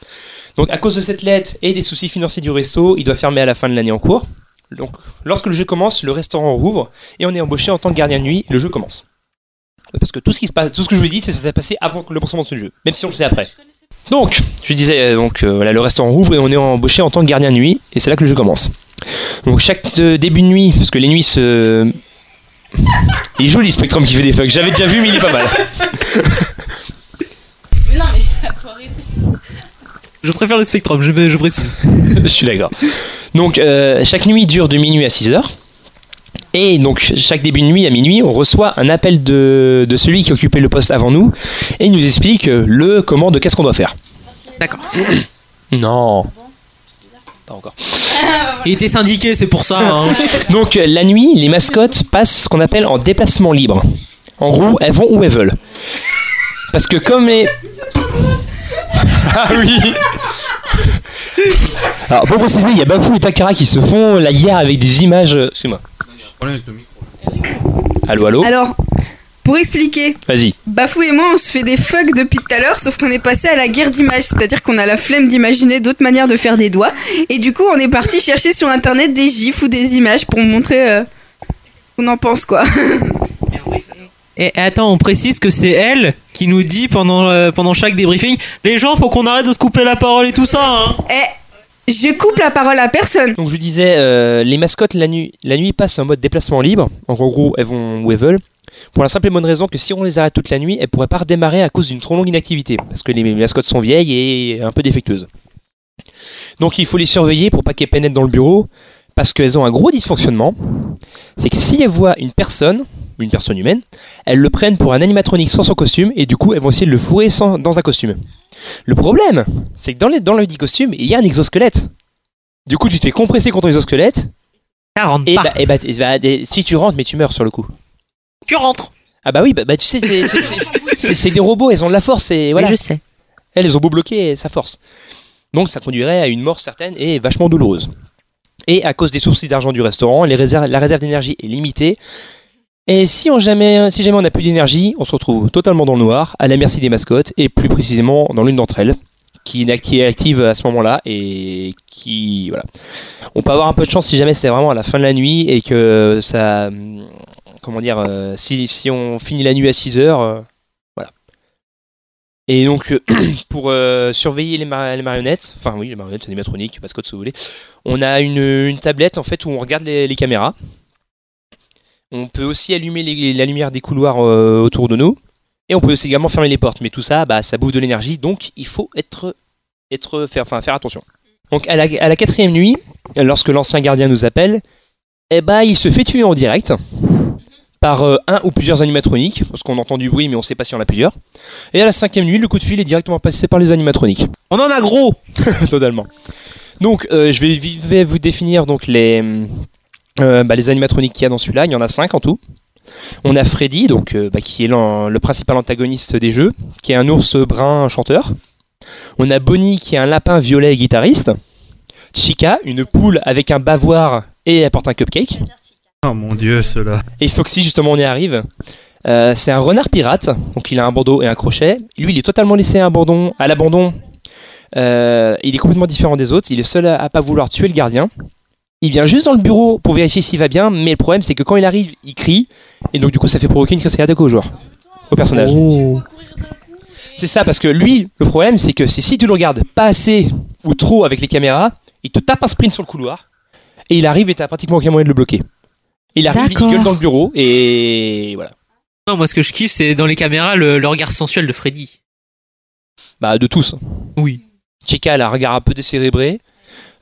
Donc, à cause de cette lettre et des soucis financiers du resto, il doit fermer à la fin de l'année en cours. Donc, lorsque le jeu commence, le restaurant rouvre et on est embauché en tant que gardien de nuit et le jeu commence. Parce que tout ce qui se passe, tout ce que je vous dis, c'est ça s'est passé avant le lancement de ce jeu, même si on le sait après. Donc, je disais, euh, donc euh, voilà, le restaurant rouvre et on est embauché en tant que gardien de nuit et c'est là que le jeu commence. Donc chaque euh, début de nuit, parce que les nuits se, il est joli Spectrum qui fait des fucks. J'avais déjà vu, mais il est pas mal. Mais non, mais faut arrêter. Je préfère le Spectrum, je, je précise. *laughs* je suis d'accord. Donc, euh, chaque nuit dure de minuit à 6 heures. Et donc, chaque début de nuit à minuit, on reçoit un appel de, de celui qui occupait le poste avant nous et il nous explique euh, le comment de qu'est-ce qu'on doit faire. D'accord. *coughs* Non. Pas encore. *laughs* Il était syndiqué, c'est pour ça. hein. *laughs* Donc, euh, la nuit, les mascottes passent ce qu'on appelle en déplacement libre. En gros, elles vont où elles veulent. Parce que comme les. *laughs* ah oui Alors, pour préciser, il y a Bafou et Takara qui se font la guerre avec des images. Allô, allô Alors, pour expliquer, Vas-y. Bafou et moi, on se fait des fucks depuis tout à l'heure, sauf qu'on est passé à la guerre d'images, c'est-à-dire qu'on a la flemme d'imaginer d'autres manières de faire des doigts, et du coup, on est parti chercher sur internet des gifs ou des images pour montrer euh, qu'on en pense quoi. *laughs* Et attends, on précise que c'est elle qui nous dit pendant, euh, pendant chaque débriefing Les gens, faut qu'on arrête de se couper la parole et tout ça. Hein. Eh, je coupe la parole à personne. Donc je disais, euh, les mascottes la nuit, la nuit passent en mode déplacement libre. En gros, elles vont où elles veulent. Pour la simple et bonne raison que si on les arrête toute la nuit, elles pourraient pas redémarrer à cause d'une trop longue inactivité. Parce que les mascottes sont vieilles et un peu défectueuses. Donc il faut les surveiller pour pas qu'elles pénètrent dans le bureau. Parce qu'elles ont un gros dysfonctionnement. C'est que si elles voient une personne, une personne humaine, elles le prennent pour un animatronique sans son costume et du coup elles vont essayer de le fourrer sans, dans un costume. Le problème, c'est que dans, les, dans le dit costume, il y a un exosquelette. Du coup, tu te fais compresser contre l'exosquelette. et bah, et bah, et bah, des- si tu rentres, mais tu meurs sur le coup. Tu rentres. Ah bah oui, bah, bah, tu sais, c'est- des robots, elles ont de la force et voilà. je sais. Elles, elles ont beau bloquer, ça force. Donc ça conduirait à une mort certaine et vachement douloureuse. Et à cause des soucis d'argent du restaurant, les réserves- la réserve d'énergie est limitée. Et si, on jamais, si jamais on n'a plus d'énergie, on se retrouve totalement dans le noir, à la merci des mascottes, et plus précisément dans l'une d'entre elles, qui, est- active à ce moment-là, et qui... Voilà. On peut avoir un peu de chance si jamais c'est vraiment à la fin de la nuit, et que ça... Comment dire euh, si, on finit la nuit à 6 heures, euh, voilà. Et donc, euh, *clears throat* pour surveiller les, mar- les marionnettes, enfin oui, les marionnettes animatroniques, mascottes si vous voulez, on a une, tablette en fait où on regarde les caméras. On peut aussi allumer les- la lumière des couloirs euh, autour de nous. Et on peut aussi également fermer les portes. Mais tout ça, bah, ça bouffe de l'énergie, donc il faut être, être, faire, enfin, faire attention. Donc à la, à la quatrième nuit, lorsque l'ancien gardien nous appelle, eh bah, il se fait tuer en direct par euh, un ou plusieurs animatroniques, parce qu'on entend du bruit mais on sait pas si on a plusieurs. Et à la cinquième nuit, le coup de fil est directement passé par les animatroniques. On en a gros *laughs* Totalement. Donc euh, je vais, vais vous définir donc les, euh, bah, les animatroniques qu'il y a dans celui-là. Il y en a cinq en tout. On a Freddy, donc, euh, bah, qui est le principal antagoniste des jeux, qui est un ours brun chanteur. On a Bonnie, qui est un lapin violet guitariste. Chica, une poule avec un bavoir et elle porte un cupcake. Oh mon dieu, cela. Et Foxy, justement, on y arrive. Euh, c'est un renard pirate, donc il a un bandeau et un crochet. Lui, il est totalement laissé à abandon- à l'abandon. Euh, il est complètement différent des autres. Il est seul à, à pas vouloir tuer le gardien. Il vient juste dans le bureau pour vérifier s'il va bien, mais le problème c'est que quand il arrive, il crie, et donc du coup ça fait provoquer une crise cardiaque au joueur, au personnage. C'est ça, parce que lui, le problème c'est que c'est si tu le regardes pas assez ou trop avec les caméras, il te tape un sprint sur le couloir, et il arrive et t'as pratiquement aucun moyen de le bloquer. Il arrive, il gueule dans le bureau, et voilà. Non, moi ce que je kiffe, c'est dans les caméras le, le regard sensuel de Freddy. Bah, de tous. Oui. Chica, elle a un regard un peu décérébré.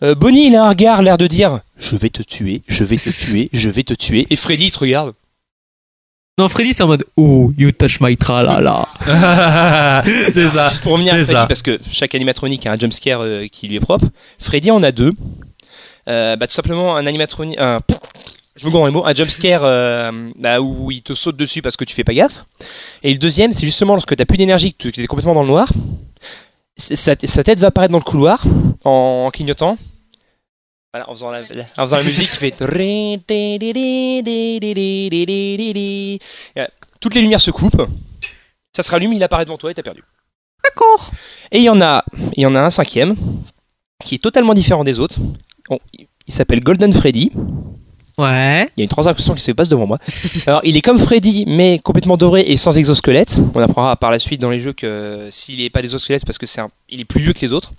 Euh, Bonnie, il a un regard, l'air de dire Je vais te tuer, je vais te tuer, je vais te tuer. Et Freddy, il te regarde. Non, Freddy, c'est en mode Oh, you touch my tralala. *laughs* c'est ça. Juste pour revenir à C'est Freddy, ça. parce que chaque animatronique a un jumpscare euh, qui lui est propre. Freddy en a deux. Euh, bah, tout simplement, un animatronique. Un... Je me gourre les mots. Un jumpscare euh, bah, où il te saute dessus parce que tu fais pas gaffe. Et le deuxième, c'est justement lorsque tu plus d'énergie, que tu es complètement dans le noir. Sa, sa tête va apparaître dans le couloir en, en clignotant. En faisant la, musique qui fait. Toutes les lumières se coupent. Ça se rallume, il apparaît devant toi et t'as perdu. D'accord. Et il y en a, y en a un cinquième qui est totalement différent des autres. Il- s'appelle Golden Freddy. Ouais. Il y a une transaction qui se passe devant moi. Alors, il est comme Freddy, mais complètement doré et sans exosquelette. On apprendra par la suite dans les jeux que s'il n'est pas d'exosquelette, c'est parce que c'est il est plus vieux que les autres.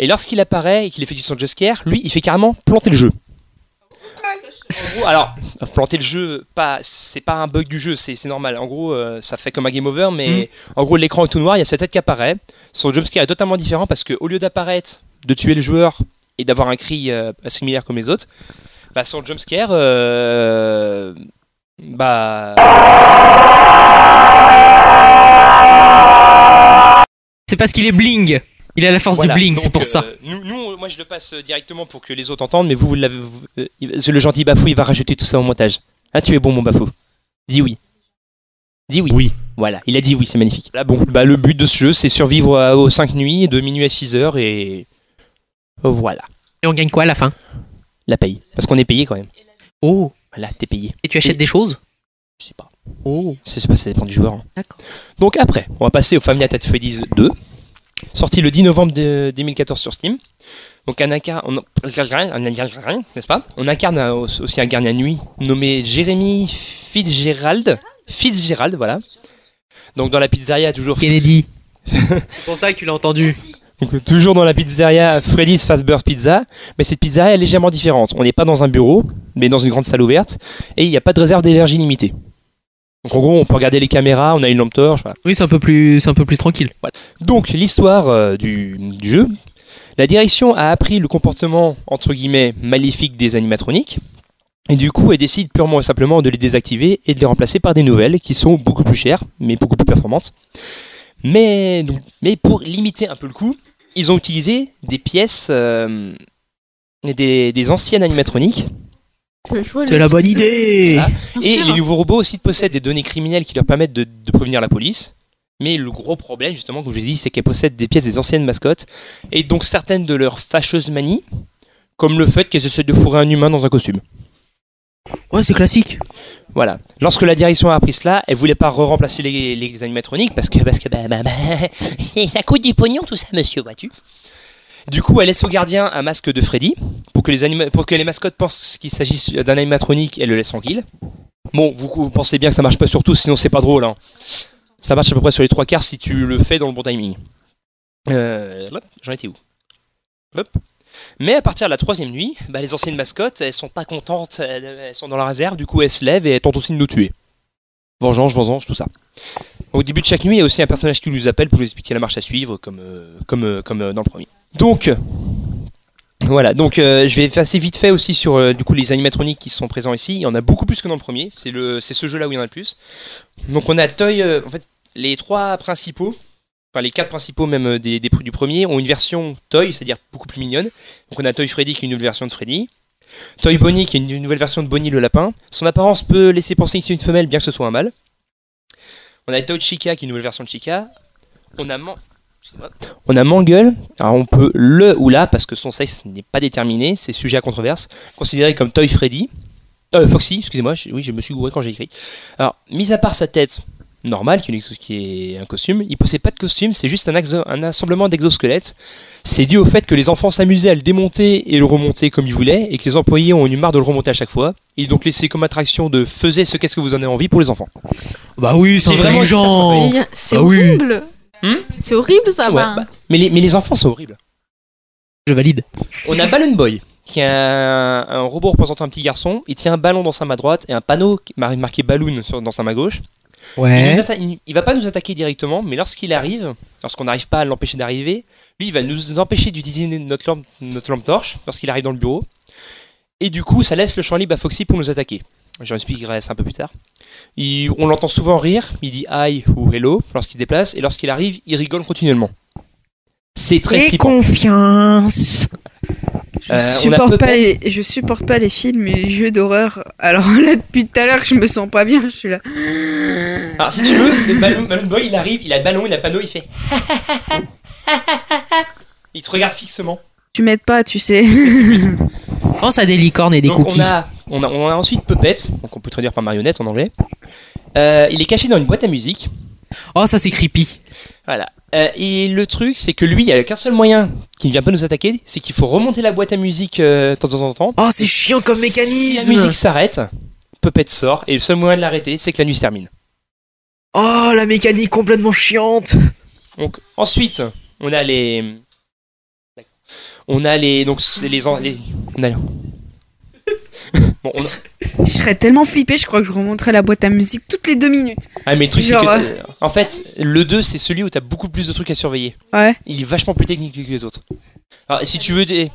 Et lorsqu'il apparaît et qu'il effectue son jumpscare, lui, il fait carrément planter le jeu. En gros, alors, planter le jeu, pas, c'est pas un bug du jeu, c'est c'est normal. En gros, euh, ça fait comme un game over, mais en gros, l'écran est tout noir, il y a sa tête qui apparaît. Son jumpscare est totalement différent parce qu'au lieu d'apparaître, de tuer le joueur et d'avoir un cri euh, similaire comme les autres, bah, son jumpscare, euh, bah. C'est parce qu'il est bling. Il a la force Voilà, du bling, c'est pour euh, ça. Nous, nous, moi, je le passe euh, directement pour que les autres entendent, mais vous, vous l'avez. euh, le gentil Bafou, il va rajouter tout ça au montage. Ah, tu es bon, mon Bafou. Dis oui. Dis oui. Oui. Voilà, il a dit oui, c'est magnifique. Là, bon, bah, le but de ce jeu, c'est survivre à- aux 5 nuits, de minuit à 6 heures, et. Voilà. Et on gagne quoi à la fin? La paye. Parce qu'on est payé quand même. Oh. Voilà, t'es payé. Et tu achètes des choses? Je sais pas. Oh. Je sais pas, ça dépend du joueur. hein. D'accord. Donc après, on va passer au Family Attack Freddy's 2, sorti le 10 novembre de 2014 sur Steam. Donc un incarne, on, n'est-ce pas? On incarne aussi un gardien de nuit nommé Jeremy Fitzgerald. Fitzgerald, voilà. Donc dans la pizzeria toujours. Kennedy. c'est pour ça que tu l'as entendu. Donc, toujours dans la pizzeria Freddy's Fast Burst Pizza, mais cette pizzeria est légèrement différente. On n'est pas dans un bureau, mais dans une grande salle ouverte, et il n'y a pas de réserve d'énergie limitée. Donc en gros, on peut regarder les caméras, on a une lampe torche. Voilà. Oui, c'est un peu plus, c'est un peu plus tranquille. Voilà. Donc l'histoire euh, du, du jeu. La direction a appris le comportement entre guillemets maléfique des animatroniques. Et du coup, elle décide purement et simplement de les désactiver et de les remplacer par des nouvelles qui sont beaucoup plus chères, mais beaucoup plus performantes. Mais, donc- mais pour limiter un peu le coût, ils ont utilisé des pièces, euh, des, des anciennes animatroniques. C'est la bonne idée. Voilà. Et sûr. les nouveaux robots aussi possèdent des données criminelles qui leur permettent de, de prévenir la police. Mais le gros problème, justement, comme je vous ai dit, c'est qu'elles possèdent des pièces des anciennes mascottes. Et donc certaines de leurs fâcheuses manies, comme le fait qu'elles essaient de fourrer un humain dans un costume. Ouais, c'est classique. Voilà. Lorsque la direction a appris cela, elle voulait pas re-remplacer les, les animatroniques parce que, parce que bah, bah, bah, *laughs* ça coûte du pognon tout ça, monsieur, vois-tu. Du coup, elle laisse au gardien un masque de Freddy pour que les, pour que les mascottes pensent qu'il s'agit d'un animatronique et le laissent tranquille. Bon, vous, pensez bien que ça marche pas sur tous, sinon c'est pas drôle. hein. Ça marche à peu près sur les trois quarts si tu le fais dans le bon timing. Euh, J'en étais où? Mais à partir de la troisième nuit, bah, les anciennes mascottes, elles sont pas contentes, elles, elles sont dans la réserve, du coup elles se lèvent et elles tentent aussi de nous tuer. Vengeance, vengeance, tout ça. Au début de chaque nuit, il y a aussi un personnage qui nous appelle pour nous expliquer la marche à suivre, comme, euh, euh, euh, dans le premier. Donc, voilà, donc je vais passer vite fait aussi sur du coup les animatroniques qui sont présents ici. Il y en a beaucoup plus que dans le premier. C'est le, ce jeu-là où il y en a le plus. Donc on a Toy, en fait, les trois principaux, enfin les quatre principaux même des, des- du premier ont une version Toy, c'est-à-dire beaucoup plus mignonne. Donc on a Toy Freddy qui est une nouvelle version de Freddy. Toy Bonnie qui est une nouvelle version de Bonnie le lapin. Son apparence peut laisser penser que c'est une femelle bien que ce soit un mâle. On a Toy Chica qui est une nouvelle version de Chica. On a Man- on alors on peut le ou la, parce que son sexe n'est pas déterminé, c'est sujet à controverse, considéré comme Toy Freddy. Euh, Foxy, excusez-moi, oui, je me suis gouré quand j'ai écrit. Alors, mis à part sa tête normale, qui qui est un costume, il possède pas de costume, c'est juste un, un assemblement d'exosquelettes. C'est dû au fait que les enfants s'amusaient à le démonter et le remonter comme ils voulaient, et que les employés ont eu marre de le remonter à chaque fois. Ont donc laissé comme attraction de faisait ce qu'est-ce que vous en avez envie pour les enfants. Bah oui, c'est intelligent. C'est Ah oui. horrible. Hmm c'est horrible ça. Ouais, bah, mais, les, mais les enfants sont horribles. Je valide. On a Balloon Boy, qui est un, un robot représentant un petit garçon. Il tient un ballon dans sa main droite et un panneau marqué Balloon sur- dans sa main gauche. Il, Ouais. il va pas nous attaquer directement, mais lorsqu'il arrive, lorsqu'on n'arrive pas à l'empêcher d'arriver, lui il va nous empêcher d'utiliser notre lampe, notre lampe torche lorsqu'il arrive dans le bureau. Et du coup, ça laisse le champ libre à Foxy pour nous attaquer. J'en expliquerai ça un peu plus tard. Il- on l'entend souvent rire, il dit hi ou hello lorsqu'il déplace, et lorsqu'il arrive, il rigole continuellement. C'est très Et confiance. Je Euh, supporte pas les, je supporte pas les films et les jeux d'horreur. Alors *laughs* là, depuis tout à l'heure, je me sens pas bien. Je suis là. Alors si tu veux, le ballon, Balloon Boy il arrive, il a le ballon, il a le panneau, il fait. *laughs* il te regarde fixement. Tu m'aides pas, tu sais. *laughs* Pense à des licornes et des Donc cookies. on a, on, a, on a ensuite Puppet, donc on peut traduire par marionnette en anglais. Euh, il est caché dans une boîte à musique. Oh, ça c'est creepy. Voilà. Euh, et le truc, c'est que lui, il n'y a qu'un seul moyen qui ne vient pas nous attaquer, c'est qu'il faut remonter la boîte à musique euh, de temps en temps. Oh, c'est chiant comme Si la mécanisme. musique s'arrête, Puppet sort, et le seul moyen de l'arrêter, c'est que la nuit se termine. Oh, la mécanique complètement chiante. Donc ensuite, on a les, on a les, donc c'est les, en- les, on a- *laughs* bon, on a- Je serais tellement flippée, je crois que je remonterais la boîte à musique toutes les deux minutes. Ah mais le truc c'est Genre, que euh, euh, en fait le 2 c'est celui où t'as beaucoup plus de trucs à surveiller. Ouais. Il est vachement plus technique que les autres. Alors si tu veux et,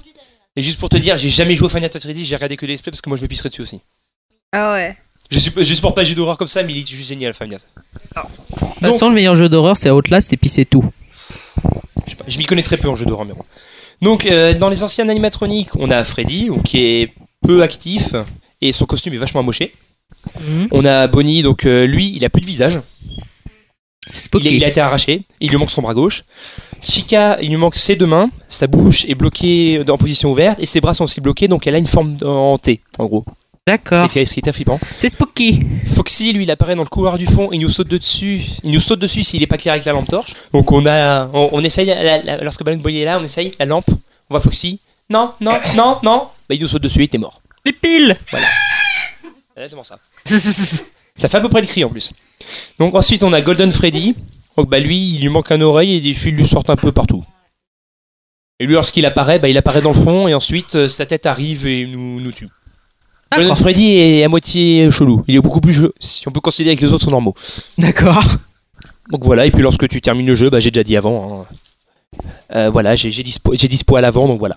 et juste pour te dire, j'ai jamais joué au Final Fantasy, j'ai regardé que les displays parce que moi je me pisserais dessus aussi. Ah ouais. Je, suis, je supporte pas les jeux d'horreur comme ça mais il est juste génial Final Fantasy. De toute façon, le meilleur jeu d'horreur, c'est Outlast et puis c'est tout. Je, sais pas, je m'y connais très peu en jeu d'horreur mais bon. Donc euh, dans les anciens animatroniques, on a Freddy donc, qui est peu actif et son costume est vachement amoché. Mhm. On a Bonnie donc euh, lui, il a plus de visage. Il, il a été arraché, il lui manque son bras gauche. Chica, il lui manque ses deux mains, sa bouche est bloquée en position ouverte et ses bras sont aussi bloqués, donc elle a une forme en T, en gros. D'accord. C'est flippant. C'est spooky. Foxy, lui, il apparaît dans le couloir du fond, il nous saute dessus, il nous saute dessus s'il est pas clair avec la lampe torche. Donc on a, on, on essaye, la- la- lorsque Balloon Boy est là, on essaye la lampe, on voit Foxy. Non, non, non, non. Bah il nous saute dessus, il est mort. Les piles. Voilà. Exactement ça. *laughs* Ça fait à peu près le cri en plus. Donc ensuite on a Golden Freddy. Donc bah lui il lui manque un oreille et des fils lui sortent un peu partout. Et lui lorsqu'il apparaît, bah il apparaît dans le fond et ensuite euh, sa tête arrive et nous, nous tue. Golden Freddy est à moitié chelou. Il est beaucoup plus jeu- si on peut considérer que les autres sont normaux. D'accord. Donc voilà, et puis lorsque tu termines le jeu, bah j'ai déjà dit avant. hein. Euh, voilà, j'ai j'ai dispo, j'ai dispo à l'avant, donc voilà.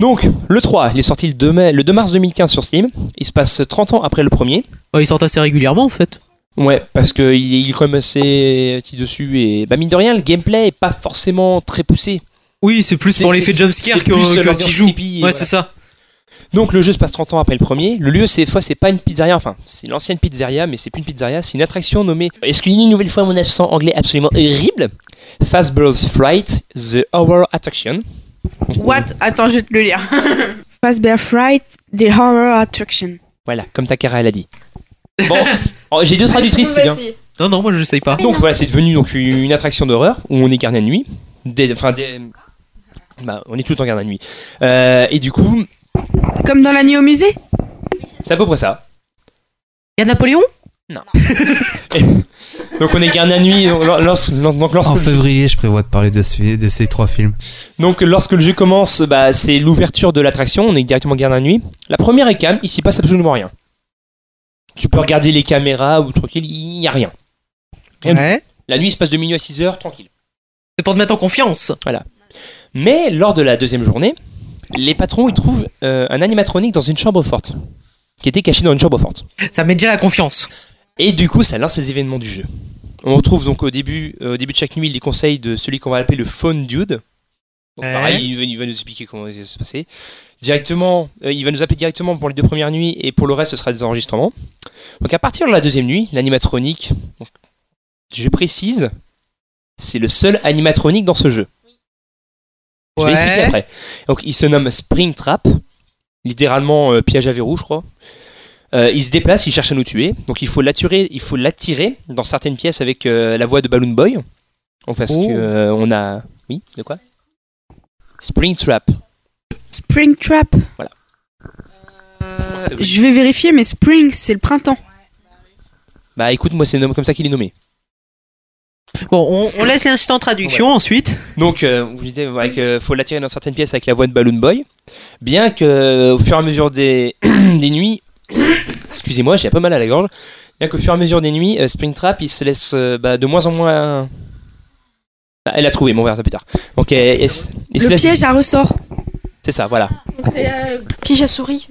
Donc, le 3, il est sorti le 2, mai, le 2 mars 2015 sur Steam. Il se passe 30 ans après le premier. Oh, ils sortent assez régulièrement en fait. Ouais, parce qu'il il est quand même assez petit dessus et bah mine de rien, le gameplay est pas forcément très poussé. Oui, c'est plus pour l'effet jumpscare que, plus, que euh, tu joues. Ouais, voilà. c'est ça. Donc le jeu se passe 30 ans après le premier. Le lieu, cette fois, c'est pas une pizzeria, enfin, c'est l'ancienne pizzeria, mais c'est plus une pizzeria, c'est une attraction nommée. Excusez une nouvelle fois mon accent anglais absolument horrible? Fazbear's Fright, The Horror Attraction. What? Attends, je vais te le lire. *laughs* Fazbear Fright, The Horror Attraction. Voilà, comme Takara elle a dit. Bon, *laughs* oh, j'ai deux traductrices, c'est bien. Non, non, moi je sais pas. Donc voilà, c'est devenu donc une attraction d'horreur où on est gardien de nuit. Des- Enfin, des- bah, on est tout le temps gardien de nuit. Euh, et du coup, Comme dans la nuit au musée? C'est à peu près ça. Y a Napoléon? Non. *laughs* donc on est gardien de nuit. Donc, lorsque, donc, lorsque En février, je prévois de parler de, ce- de ces trois films. Donc lorsque le jeu commence, bah, c'est l'ouverture de l'attraction, on est directement gardien de nuit. La première est calme, il s'y passe absolument rien. Tu peux regarder les caméras ou tranquille, il n'y a rien. Rien du Ouais. tout. La nuit il se passe de minuit à 6 heures, tranquille. C'est pour te mettre en confiance. Voilà. Mais lors de la deuxième journée, les patrons ils trouvent euh, un animatronique dans une chambre forte. Qui était caché dans une chambre forte. Ça met déjà la confiance. Et du coup, ça lance les événements du jeu. On retrouve donc au début, euh, au début de chaque nuit les conseils de celui qu'on va appeler le Phone Dude. Donc pareil, il va, il va nous expliquer comment ça va se passer. Directement, euh, il va nous appeler directement pour les deux premières nuits et pour le reste, ce sera des enregistrements. Donc à partir de la deuxième nuit, l'animatronique, je précise, c'est le seul animatronique dans ce jeu. Je vais Ouais. l'expliquer après. Donc il se nomme Springtrap. littéralement euh, piège à verrou, je crois. Euh, il se déplace, il cherche à nous tuer. Donc il faut l'attirer, il faut l'attirer dans certaines pièces avec euh, la voix de Balloon Boy. Donc parce Oh. que euh, on a, oui, de quoi? Spring Trap. Spring Trap. Voilà. Euh, je vais vérifier, mais Spring, c'est le printemps. Bah écoute, moi c'est nommé comme ça qu'il est nommé. Bon, on, on laisse l'instant traduction ensuite. Donc, euh, vous disiez ouais, que faut l'attirer dans certaines pièces avec la voix de Balloon Boy. Bien que, euh, au fur et à mesure des, *clears throat* des nuits, *coughs* excusez-moi, j'ai un peu mal à la gorge. Bien qu'au fur et à mesure des nuits, euh, Springtrap il se laisse euh, bah, de moins en moins. Ah, elle a trouvé, mon verre, ça plus tard. Donc, elle- elle Le laisse- piège à ressort. C'est ça, voilà. Donc c'est euh, piège à souris.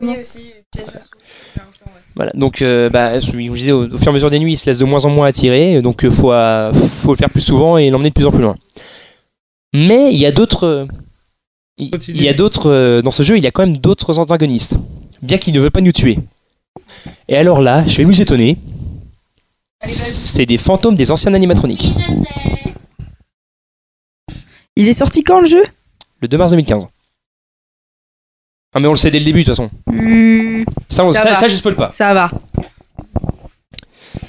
Oui, aussi. Voilà, donc euh, bah, je vous disais, au, au fur et à mesure des nuits, il se laisse de moins en moins attirer, donc il faut, euh, faut le faire plus souvent et l'emmener de plus en plus loin. Mais il y a d'autres. euh, Il il y a d'autres. euh, Dans ce jeu, il y a quand même d'autres antagonistes, bien qu'ils ne veulent pas nous tuer. Et alors là, je vais vous étonner. C'est des fantômes des anciens animatroniques. Il est sorti quand le jeu? Le 2 mars 2015. Ah, mais on le sait dès le début, de toute façon. Ça, on- Ça ça, va. ça, je spoil pas. Ça va.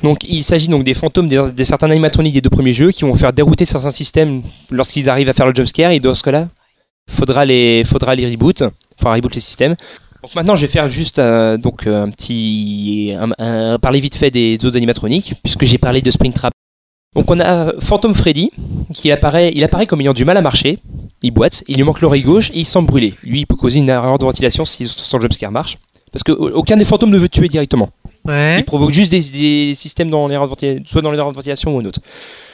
Donc il s'agit donc des fantômes des, des certains animatroniques des deux premiers jeux qui vont faire dérouter certains systèmes lorsqu'ils arrivent à faire le jumpscare et dans ce cas-là, faudra les, faudra les reboot, faudra reboot les systèmes. Donc maintenant je vais faire juste euh, donc euh, un petit un- un- parler vite fait des autres animatroniques puisque j'ai parlé de Springtrap. Donc on a Phantom Freddy qui apparaît, il apparaît comme ayant du mal à marcher, il boite, il lui manque l'oreille gauche et il semble brûler. Lui il peut causer une erreur de ventilation si son jumpscare marche parce que aucun des fantômes ne veut tuer directement. Ouais. Il provoque juste des, des systèmes dans les ventilation, soit dans les de ventilation ou un autre.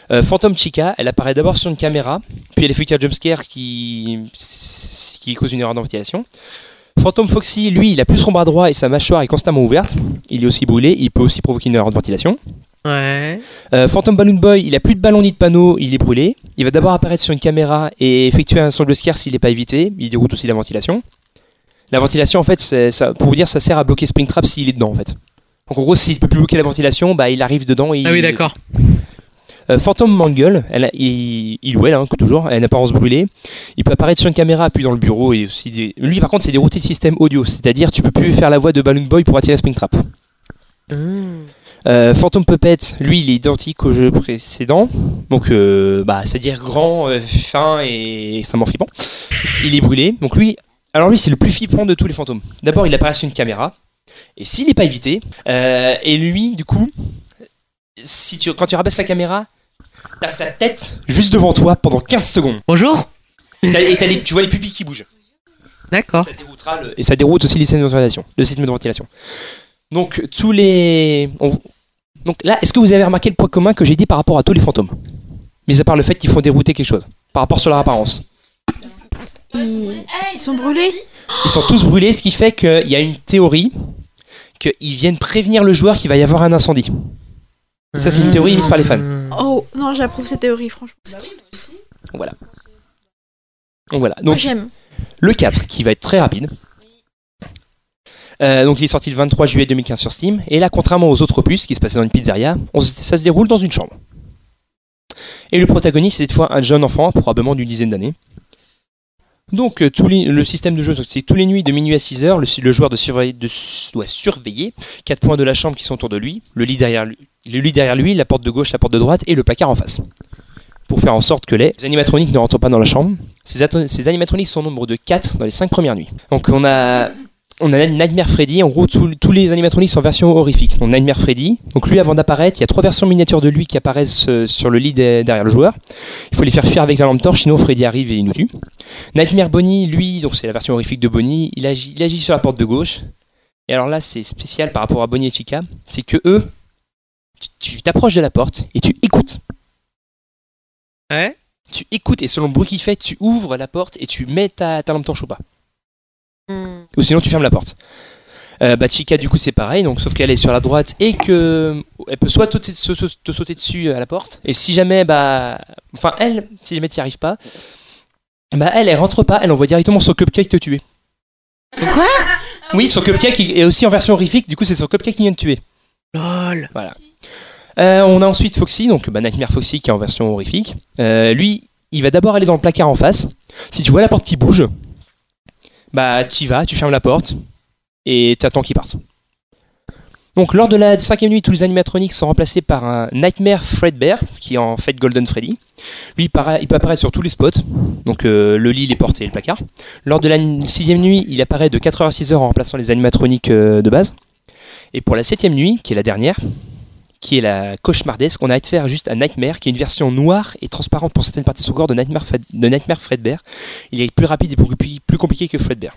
Euh, Phantom Chica, elle apparaît d'abord sur une caméra, puis elle effectue un jumpscare qui, qui cause une erreur de ventilation. Phantom Foxy, lui, il a plus son bras droit et sa mâchoire est constamment ouverte. Il est aussi brûlé, il peut aussi provoquer une erreur de ventilation. Ouais. Euh, Phantom Balloon Boy, il a plus de ballon ni de panneau, il est brûlé. Il va d'abord apparaître sur une caméra et effectuer un son de scare s'il n'est pas évité. Il déroute aussi la ventilation. La ventilation, en fait, ça, pour vous dire, ça sert à bloquer Springtrap s'il est dedans, en fait. Donc en gros, s'il peut plus bloquer la ventilation, bah il arrive dedans. Et Ah oui, il- d'accord. Euh, Phantom Mangle, elle a- il, il ou elle, hein, toujours, elle a une apparence brûlée. Il peut apparaître sur une caméra, puis dans le bureau. Et aussi des- Lui, par contre, c'est dérouté de système audio, c'est-à-dire tu peux plus faire la voix de Balloon Boy pour attirer Springtrap. Euh, Phantom Puppet, lui, il est identique au jeu précédent. Donc, euh, bah, c'est-à-dire grand, euh, fin et extrêmement flippant. Il est brûlé. Donc, lui, alors lui, c'est le plus flippant de tous les fantômes. D'abord, il apparaît sur une caméra. Et s'il n'est pas évité, euh, et lui, du coup, si tu, quand tu rabaisses la caméra, t'as sa tête juste devant toi pendant 15 secondes. Bonjour. Et t'as les- tu vois les pupilles qui bougent. D'accord. Et ça déroute aussi les systèmes de ventilation. Le système de ventilation. Donc tous les. on- Donc là, est-ce que vous avez remarqué le point commun que j'ai dit par rapport à tous les fantômes? Mis à part le fait qu'il faut dérouter quelque chose. Par rapport sur leur apparence. Ils... ils sont brûlés? Ils sont tous brûlés, ce qui fait qu'il y a une théorie qu'ils viennent prévenir le joueur qu'il va y avoir un incendie. Et ça, c'est une théorie émise par les fans. Oh non, j'approuve cette théorie, franchement. Donc voilà. Donc voilà. Moi Donc, j'aime. Le 4, qui va être très rapide. Euh, donc il est sorti le 23 juillet 2015 sur Steam. Et là, contrairement aux autres opus qui se passaient dans une pizzeria, ça se déroule dans une chambre. Et le protagoniste, c'est cette fois un jeune enfant, probablement d'une dizaine d'années. Donc euh, les- le système de jeu, c'est tous les nuits de minuit à 6 heures, le, joueur doit surveiller quatre points de la chambre qui sont autour de lui, le lit derrière lui, la porte de gauche, la porte de droite et le placard en face. Pour faire en sorte que les animatroniques ne rentrent pas dans la chambre. Ces, ces animatroniques sont au nombre de 4 dans les 5 premières nuits. Donc on a on a Nightmare Freddy, en gros tous- tous les animatroniques sont en version horrifique. Donc Nightmare Freddy, donc lui avant d'apparaître, il y a trois versions miniatures de lui qui apparaissent euh, sur le lit de- derrière le joueur. Il faut les faire fuir avec la lampe torche, sinon Freddy arrive et il nous tue. Nightmare Bonnie, lui, donc c'est la version horrifique de Bonnie, il agit, il agit sur la porte de gauche. Et alors là, c'est spécial par rapport à Bonnie et Chica, c'est que eux, tu- tu t'approches de la porte et tu écoutes. Ouais. Tu écoutes et selon le bruit qu'il fait, tu ouvres la porte et tu mets ta, ta lampe torche ou pas. Ou sinon tu fermes la porte. Euh, bah Chica du coup c'est pareil, donc sauf qu'elle est sur la droite et que elle peut soit te, te- te- te sauter dessus à la porte. Et si jamais bah, enfin elle, si jamais tu n'y arrives pas, bah elle, elle rentre pas, elle envoie directement son cupcake te tuer. Quoi? Oui, son cupcake est aussi en version horrifique, du coup c'est son cupcake qui vient de tuer. Lol. Voilà. Euh, on a ensuite Foxy, donc bah, Nightmare Foxy qui est en version horrifique. Euh, lui, il va d'abord aller dans le placard en face. Si tu vois la porte qui bouge, bah tu y vas, tu fermes la porte et tu attends qu'ils partent. Donc lors de la cinquième nuit, tous les animatroniques sont remplacés par un Nightmare Fredbear, qui est en fait Golden Freddy. Lui, il, peut apparaître sur tous les spots, donc euh, le lit, les portes et le placard. Lors de la sixième nuit, il apparaît de 4h à 6h en remplaçant les animatroniques euh, de base. Et pour la septième nuit, qui est la dernière, qui est la cauchemardesque, on a faire juste un Nightmare, qui est une version noire et transparente pour certaines parties de son corps de Nightmare, Fred- de Nightmare Fredbear. Il est plus rapide et plus, plus compliqué que Fredbear.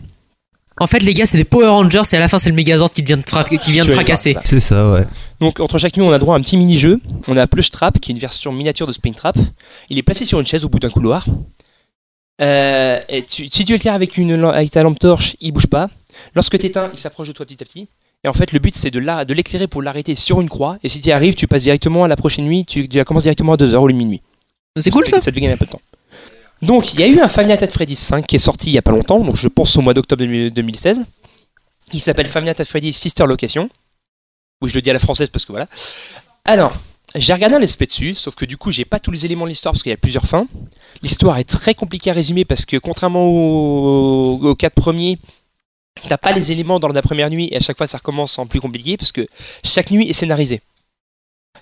En fait, les gars, c'est des Power Rangers et à la fin, c'est le Megazord qui vient de, qui vient de fracasser. C'est ça, ouais. Donc entre chaque nuit, on a droit à un petit mini-jeu. On a Plush Trap, qui est une version miniature de Springtrap. Il est placé sur une chaise au bout d'un couloir. Euh, et tu- si tu éclaires avec, une, avec ta lampe torche, il bouge pas. Lorsque tu éteins, il s'approche de toi petit à petit. Et en fait, le but, c'est de la- de l'éclairer pour l'arrêter sur une croix. Et si tu y arrives, tu passes directement à la prochaine nuit. Tu, tu la commences directement à 2h au lieu de minuit. C'est cool ça Ça te fait gagner un peu de temps. Donc, il y a eu un Nights at Freddy's 5 qui est sorti il y a pas longtemps, donc je pense au mois d'octobre 2000 2016. Il s'appelle Nights at Freddy's Sister Location. Oui, je le dis à la française parce que voilà. Alors, j'ai regardé un play dessus, sauf que du coup, j'ai pas tous les éléments de l'histoire parce qu'il y a plusieurs fins. L'histoire est très compliquée à résumer parce que contrairement aux, aux quatre premiers, t'as pas les éléments dans la première nuit et à chaque fois ça recommence en plus compliqué parce que chaque nuit est scénarisée.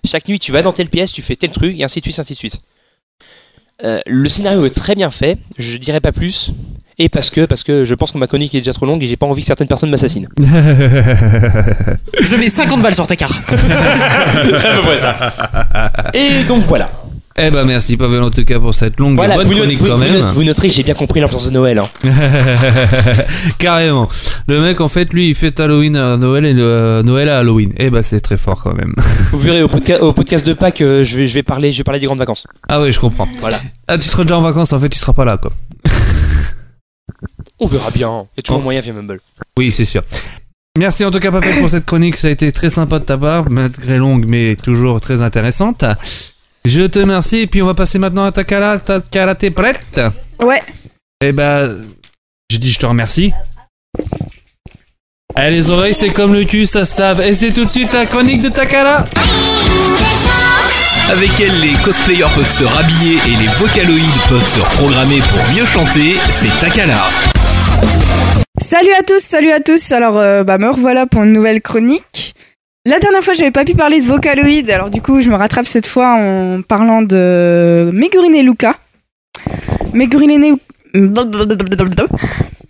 Chaque nuit, tu vas dans telle pièce, tu fais tel truc et ainsi de suite, ainsi de suite. Euh, le scénario est très bien fait, je dirais pas plus. Et parce que, parce que je pense que ma chronique est déjà trop longue et j'ai pas envie que certaines personnes m'assassinent. *laughs* Je mets 50 balles sur ta carte. *laughs* *laughs* C'est à peu près ça. Et donc voilà. Eh ben merci Pavel en tout cas pour cette longue Voilà, bonne vous, chronique quand vous- vous même. vous noterez que j'ai bien compris l'ambiance de Noël. hein. *laughs* Carrément. Le mec en fait lui il fait Halloween à Noël et euh, Noël à Halloween. Eh ben c'est très fort quand même. *laughs* Vous verrez au, podca- au podcast de Pâques, euh, je, vais, je, vais parler, je vais parler des grandes vacances. Ah oui je comprends. Voilà. Ah tu seras déjà en vacances en fait tu seras pas là quoi. On verra bien. Il y a toujours moyen via Mumble. Oui c'est sûr. Merci en tout cas Pavel pour cette chronique, ça a été très sympa de ta part, malgré longue mais toujours très intéressante. Je te remercie et puis on va passer maintenant à Takala. Takala t'es prête Ouais. Eh ben, je dis je te remercie. Eh, les oreilles, c'est comme le cul, ça se lave. Et c'est tout de suite la chronique de Takala. Avec elle, les cosplayers peuvent se rhabiller et les vocaloïdes peuvent se reprogrammer pour mieux chanter, c'est Takala. Salut à tous, salut à tous. Alors, euh, bah, me revoilà pour une nouvelle chronique. La dernière fois, j'avais pas pu parler de Vocaloid, alors du coup, je me rattrape cette fois en parlant de Megurine Luca.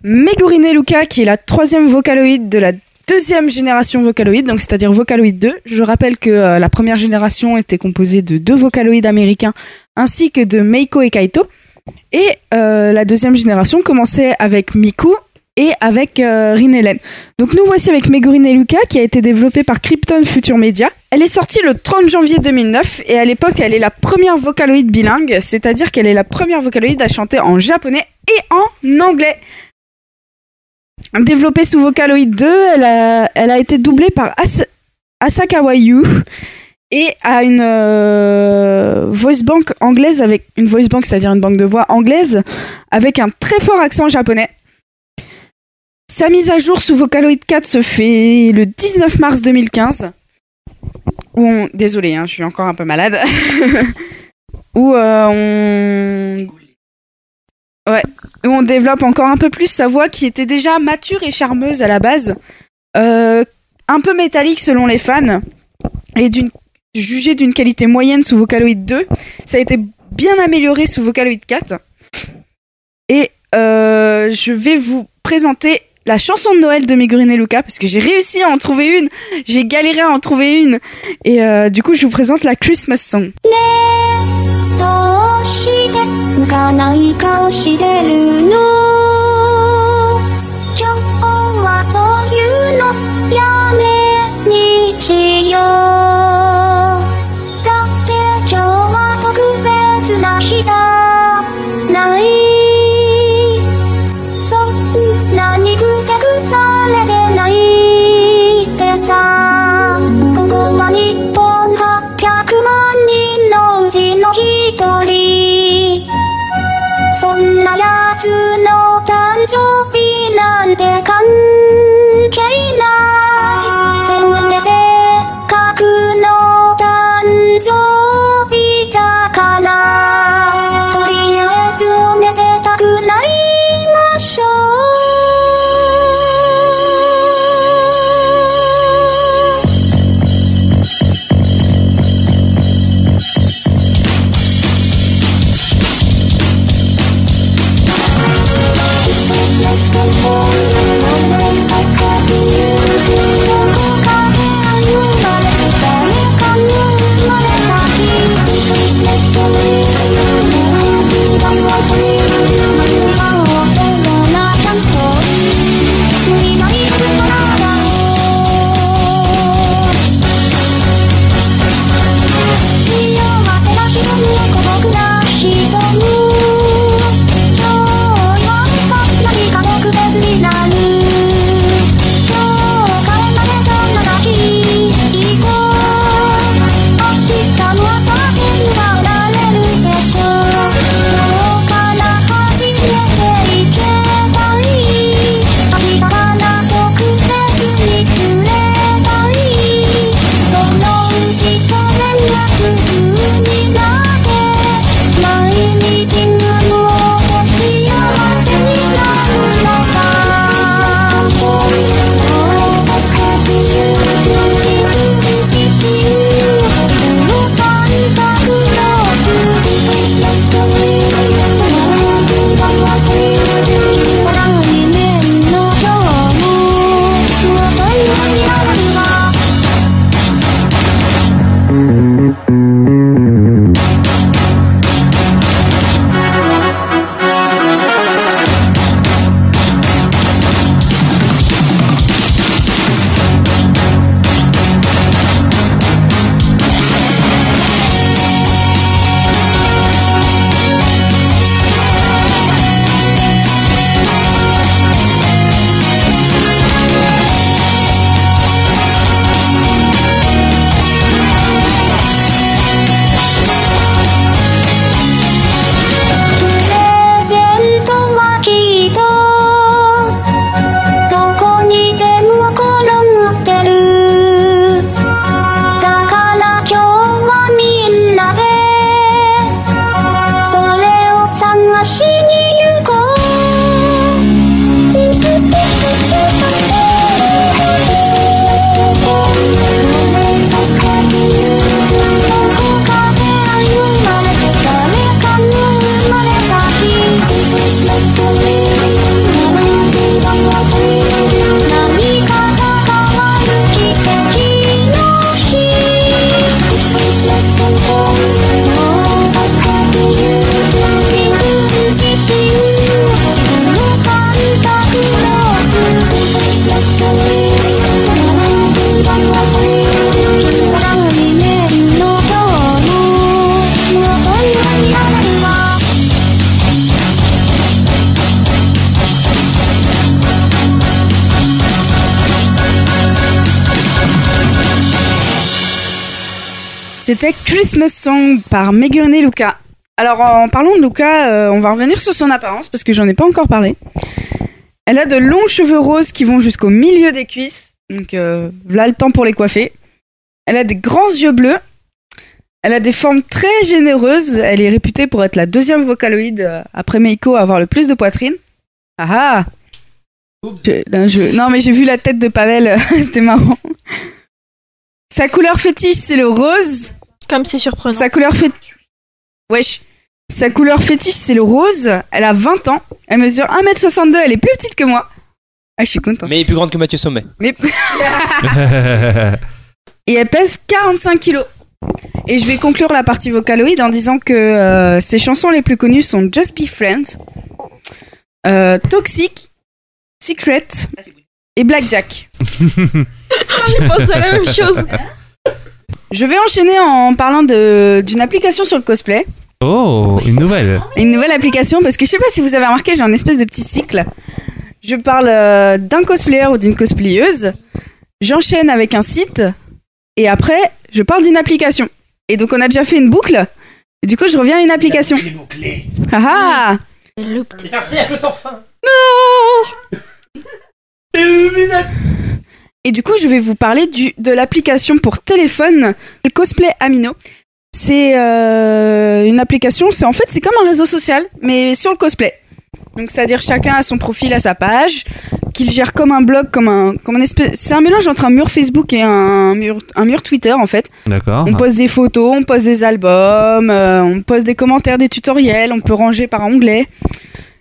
Megurine Luca, qui est la troisième Vocaloid de la deuxième génération Vocaloid, donc c'est-à-dire Vocaloid 2. Je rappelle que euh, la première génération était composée de deux Vocaloids américains ainsi que de Meiko et Kaito. Et euh, la deuxième génération commençait avec Miku et avec euh. Donc nous voici avec Megurine et Luca qui a été développée par Krypton Future Media. Elle est sortie le 30 janvier 2009 et à l'époque elle est la première Vocaloid bilingue, c'est-à-dire qu'elle est la première Vocaloid à chanter en japonais et en anglais. Développée sous Vocaloid 2, elle a, été doublée par As- Asakawa Yu et a une euh, voice bank anglaise avec une c'est-à-dire une banque de voix anglaise avec un très fort accent japonais. Sa mise à jour sous Vocaloid 4 se fait le 19 mars 2015. Où on... Désolé, hein, je suis encore un peu malade. *laughs* où euh, on... Ouais, où on développe encore un peu plus sa voix qui était déjà mature et charmeuse à la base. Euh, un peu métallique selon les fans. Et d'une jugée d'une qualité moyenne sous Vocaloid 2. Ça a été bien amélioré sous Vocaloid 4. Et euh, je vais vous présenter la chanson de Noël de Megurine et Luca parce que j'ai réussi à en trouver une. J'ai galéré à en trouver une. Et euh, du coup, je vous présente la Christmas Song. なやつの誕生日なんて考え C'était Christmas Song par Megan et Luca. Alors en parlant de Luca, euh, on va revenir sur son apparence parce que j'en ai pas encore parlé. Elle a de longs cheveux roses qui vont jusqu'au milieu des cuisses, donc euh, voilà le temps pour les coiffer. Elle a des grands yeux bleus. Elle a des formes très généreuses. Elle est réputée pour être la deuxième vocaloïde euh, après Meiko à avoir le plus de poitrine. Ah ah je- non, mais j'ai vu la tête de Pavel, *laughs* c'était marrant. Sa couleur fétiche, c'est le rose. Comme c'est surprenant. Sa couleur fétiche. Wesh. Sa couleur fétiche, c'est le rose. Elle a 20 ans. Elle mesure 1m62. Elle est plus petite que moi. Ah, je suis contente. Mais plus grande que Mathieu Sommet. Mais... *laughs* Et elle pèse 45 kilos. Et je vais conclure la partie vocaloïde en disant que euh, ses chansons les plus connues sont Just Be Friends, euh, Toxic, Secret et Blackjack. *laughs* J'ai pensé à la même chose. Je vais enchaîner en parlant de- d'une application sur le cosplay. Oh, une nouvelle. Une nouvelle application parce que je sais pas si vous avez remarqué, j'ai un espèce de petit cycle. Je parle euh, d'un cosplayer ou d'une cosplayeuse, j'enchaîne avec un site et après je parle d'une application. Et donc on a déjà fait une boucle. Et du coup je reviens à une application. Ah ah C'est un cercle sans fin. Et du coup, je vais vous parler du, de l'application pour téléphone, le Cosplay Amino. C'est euh, une application, c'est en fait c'est comme un réseau social, mais sur le cosplay. Donc c'est-à-dire chacun a son profil, a sa page, qu'il gère comme un blog, comme un, comme un espèce. C'est un mélange entre un mur Facebook et un mur, un mur Twitter en fait. D'accord. On poste des photos, on poste des albums, euh, on poste des commentaires, des tutoriels, on peut ranger par onglet.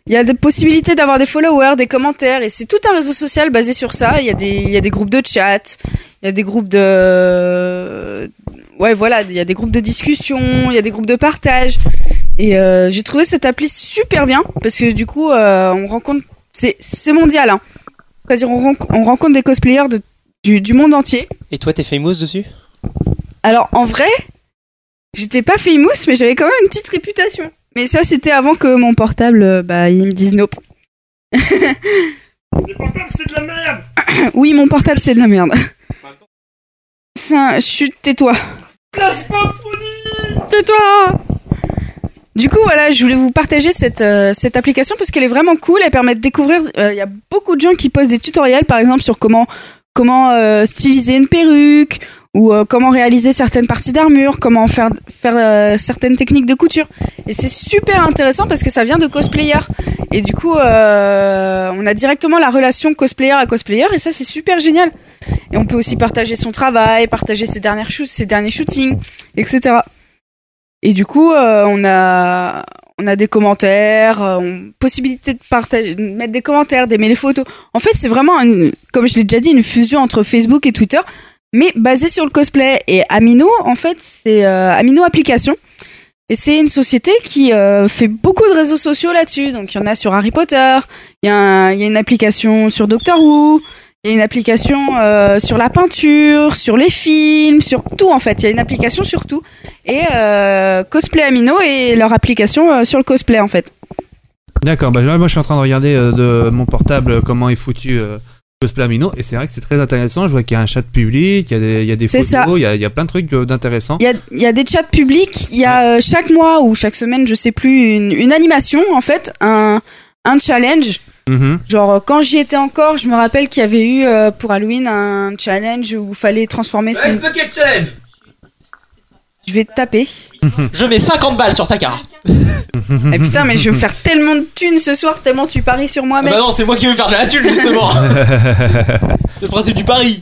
Il y a des possibilités d'avoir des followers, des commentaires, et c'est tout un réseau social basé sur ça. Il y a des, il y a des groupes de chat, il y a des groupes de, ouais, voilà, il y a des groupes de discussion, il y a des groupes de partage. Et euh, j'ai trouvé cette appli super bien parce que du coup, euh, on rencontre, c'est, mondial, hein. C'est-à-dire, on, renc- on rencontre des cosplayers de, du, du monde entier. Et toi, t'es famous dessus? Alors en vrai, j'étais pas famous, mais j'avais quand même une petite réputation. Mais ça, c'était avant que mon portable, euh, bah, il me dise nope. Le portable, c'est de la merde *coughs* oui, mon portable, c'est de la merde. C'est un... Chut, tais-toi. Tais-toi Du coup, voilà, je voulais vous partager cette, euh, cette application parce qu'elle est vraiment cool. Elle permet de découvrir. euh, Il y a beaucoup de gens qui postent des tutoriels, par exemple, sur comment, comment euh, styliser une perruque ou euh, comment réaliser certaines parties d'armure, comment faire, euh, certaines techniques de couture. Et c'est super intéressant parce que ça vient de cosplayers. Et du coup, euh, on a directement la relation cosplayer à cosplayer et ça, c'est super génial. Et on peut aussi partager son travail, partager ses, dernières shoots, ses derniers shootings, etc. Et du coup, on a on a des commentaires, possibilité de partager, mettre des commentaires, d'aimer les photos. En fait, c'est vraiment, comme je l'ai déjà dit, une fusion entre Facebook et Twitter, mais basée sur le cosplay. Et Amino, en fait, c'est euh, Amino Application. Et c'est une société qui euh, fait beaucoup de réseaux sociaux là-dessus. Donc, il y en a sur Harry Potter, il y, a une application sur Doctor Who, il y a une application euh, sur la peinture, sur les films, sur tout en fait. Il y a une application sur tout. Et Cosplay Amino et leur application sur le cosplay en fait. D'accord, bah moi je suis en train de regarder de mon portable comment est foutu euh, Cosplay Amino et c'est vrai que c'est très intéressant. Je vois qu'il y a un chat public, il y a des, il y a des C'est photos, il y a, il y a plein de trucs euh, d'intéressants. Il y a, il y a des chats publics, il y a euh, chaque mois ou chaque semaine, je sais plus, une, une animation en fait, un, un challenge. Mhm. Genre euh, quand j'y étais encore, je me rappelle qu'il y avait eu euh, pour Halloween un challenge où il fallait transformer son... Bucket Challenge Je vais te taper. Je mets 50 balles sur ta carte. Eh putain, mais je vais me faire tellement de thunes ce soir, tellement tu paries sur moi, Ah mec. bah non, c'est moi qui vais me faire de la thune justement. c'est *laughs* le principe du pari.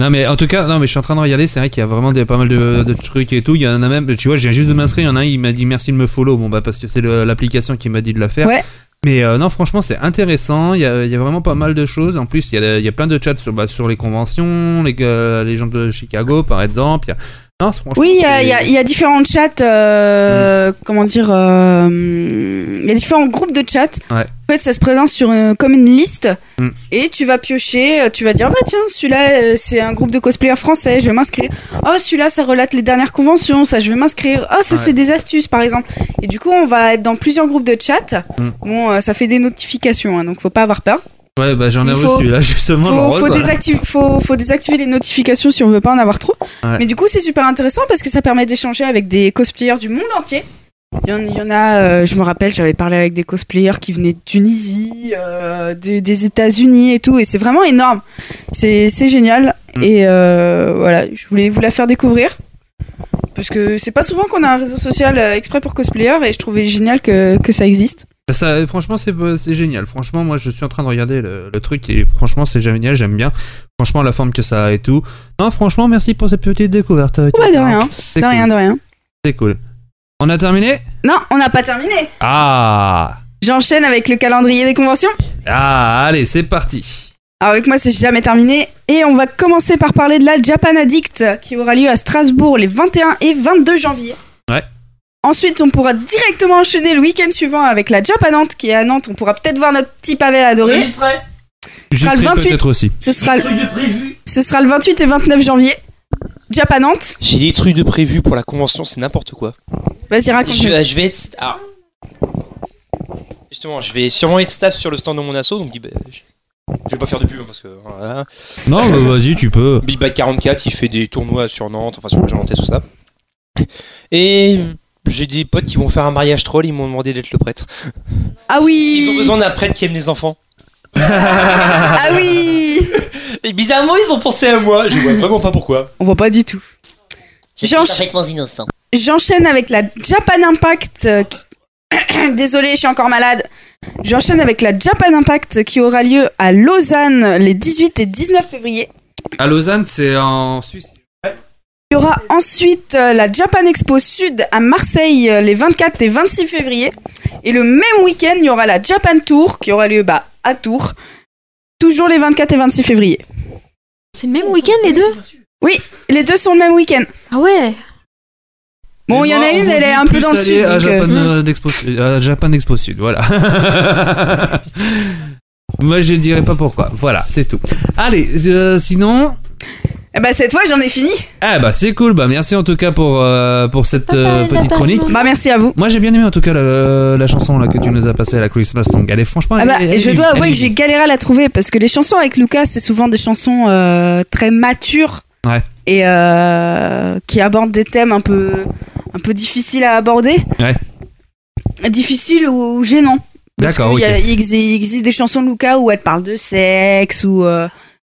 Non mais en tout cas, non mais je suis en train de regarder, c'est vrai qu'il y a vraiment des, pas mal de, de trucs et tout. Il y en a même, tu vois, je viens juste de m'inscrire, il y en a un, il m'a dit merci de me follow, bon bah parce que c'est le- l'application qui m'a dit de la faire. Ouais. Mais euh, non, franchement, c'est intéressant. Il y, a, il y a vraiment pas mal de choses. En plus, il y a, il y a plein de chats sur, bah, sur les conventions, les, euh, les gens de Chicago, par exemple. Il y a... Non, franchement, Oui, il y a, y y différents chats, euh, comment dire, euh, il y a différents groupes de chats. Ouais. En fait, ça se présente sur une- comme une liste Mm. et tu vas piocher, euh, tu vas dire, bah tiens, celui-là, c'est un groupe de cosplayers français, je vais m'inscrire. Oh, celui-là, ça relate les dernières conventions, ça, je vais m'inscrire. Oh, ça, Ouais. c'est des astuces, par exemple. Et du coup, on va être dans plusieurs groupes de chat. Mm. Bon, ça fait des notifications, hein, donc faut pas avoir peur. Ouais, bah j'en ai faut- reçu là, justement. Faut, faut, désactiver, faut, faut désactiver les notifications si on veut pas en avoir trop. Ouais. Mais du coup, c'est super intéressant parce que ça permet d'échanger avec des cosplayers du monde entier. Il y en, il y en a, euh, je me rappelle, j'avais parlé avec des cosplayers qui venaient de Tunisie, euh, de- des États-Unis et tout, et c'est vraiment énorme. C'est génial. Mm. Et euh, voilà, je voulais vous la faire découvrir. Parce que c'est pas souvent qu'on a un réseau social exprès pour cosplayers, et je trouvais génial que, que ça existe. Bah, Ça, franchement, c'est c'est génial. Franchement, moi, je suis en train de regarder le, le truc et franchement, c'est génial. J'aime bien. Franchement, la forme que ça a et tout. Non, franchement, merci pour cette petite découverte. Ouais, de rien. De cool. rien, de rien. C'est cool. On a terminé? Non, on n'a pas terminé. Ah J'enchaîne avec le calendrier des conventions. Ah, allez, c'est parti. Alors avec moi, c'est jamais terminé. Et on va commencer par parler de la Japan Addict qui aura lieu à Strasbourg les 21 et 22 janvier. Ouais. Ensuite, on pourra directement enchaîner le week-end suivant avec la Japanante qui est à Nantes. On pourra peut-être voir notre petit Pavel adoré. Ce sera le J'y serai 28. peut-être aussi. Ce sera, le... Ce sera le 28 et 29 janvier. Japanante. J'ai des trucs de prévu pour la convention, c'est n'importe quoi. Vas-y, raconte. Je, je vais être. ah. Justement, je vais sûrement être staff sur le stand de mon asso, donc bah, je, je vais pas faire de pub hein, parce que voilà. Non, bah, vas-y, tu peux. Big Bad 44 qui fait des tournois sur Nantes, enfin sur le Nantais, tout ça. Et j'ai des potes qui vont faire un mariage troll, ils m'ont demandé d'être le prêtre. Ah oui Ils ont besoin d'un prêtre qui aime les enfants. Ah oui *laughs* Et bizarrement, ils ont pensé à moi, je vois vraiment pas pourquoi. On voit pas du tout. Je suis J'encha- parfaitement innocent. J'enchaîne avec la Japan Impact. euh, qui- *coughs* Désolée, je suis encore malade. J'enchaîne avec la Japan Impact qui aura lieu à Lausanne les 18 et 19 février. À Lausanne, c'est en Suisse. Il y aura ensuite euh, la Japan Expo Sud à Marseille euh, les 24 et 26 février. Et le même week-end, il y aura la Japan Tour qui aura lieu bah, à Tours. Toujours les 24 et 26 février. C'est le même week-end les deux? Oui, les deux sont le même week-end. Ah ouais? Bon, il y en a une, elle est un peu dans le sud. À donc, euh, Japan, euh, à Expo Sud, voilà. *laughs* Moi, je dirais pas pourquoi. Voilà, c'est tout. Allez, euh, sinon. Eh bah, cette fois, j'en ai fini. Ah bah c'est cool, bah merci en tout cas pour, euh, pour cette euh, petite chronique. Bah merci à vous. Moi j'ai bien aimé en tout cas la, la chanson là, que tu nous as passée, la Christmas Song. Elle est franchement... Ah bah, elle je dois avouer que j'ai galéré à la trouver parce que les chansons avec Lucas, c'est souvent des chansons euh, très matures Ouais. et euh, qui abordent des thèmes un peu, un peu difficiles à aborder. Ouais. Difficiles ou gênants. D'accord, qu'il y a- ok. il, il existe des chansons de Lucas où elle parle de sexe ou.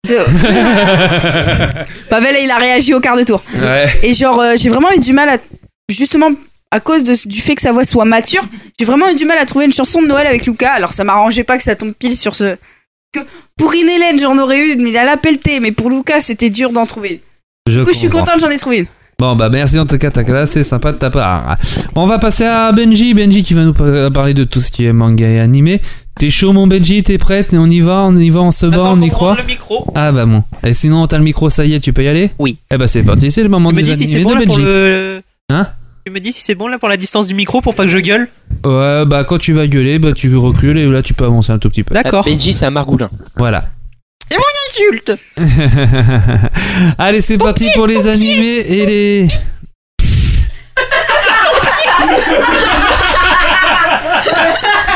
*laughs* Pavel, il a réagi au quart de tour. Ouais. Et genre, euh, j'ai vraiment eu du mal à. Justement, à cause de- du fait que sa voix soit mature, j'ai vraiment eu du mal à trouver une chanson de Noël avec Lucas. Alors, ça m'arrangeait pas que ça tombe pile sur ce. Que pour une Hélène, j'en aurais eu, mais elle a pelleté. Mais pour Lucas, c'était dur d'en trouver. Je Du coup, je suis contente, j'en ai trouvé une. Bon bah merci en tout cas Takala, c'est sympa de ta part. On va passer à Benji, Benji qui va nous par- parler de tout ce qui est manga et animé. T'es chaud mon Benji, t'es prête On y va, on y va, on se bat, on y croit le micro. Ah bah bon. Et sinon t'as le micro, ça y est, tu peux y aller? Oui. Eh bah c'est parti, c'est le moment Tu me des dis si c'est animés bon de Benji. le. Hein? Tu me dis si c'est bon là pour la distance du micro pour pas que je gueule? Ouais bah quand tu vas gueuler, bah tu recules et là tu peux avancer un tout petit peu. D'accord. Benji, c'est un margoulin. Voilà. C'est mon insulte *laughs* Allez c'est parti pour les animés et les... *laughs*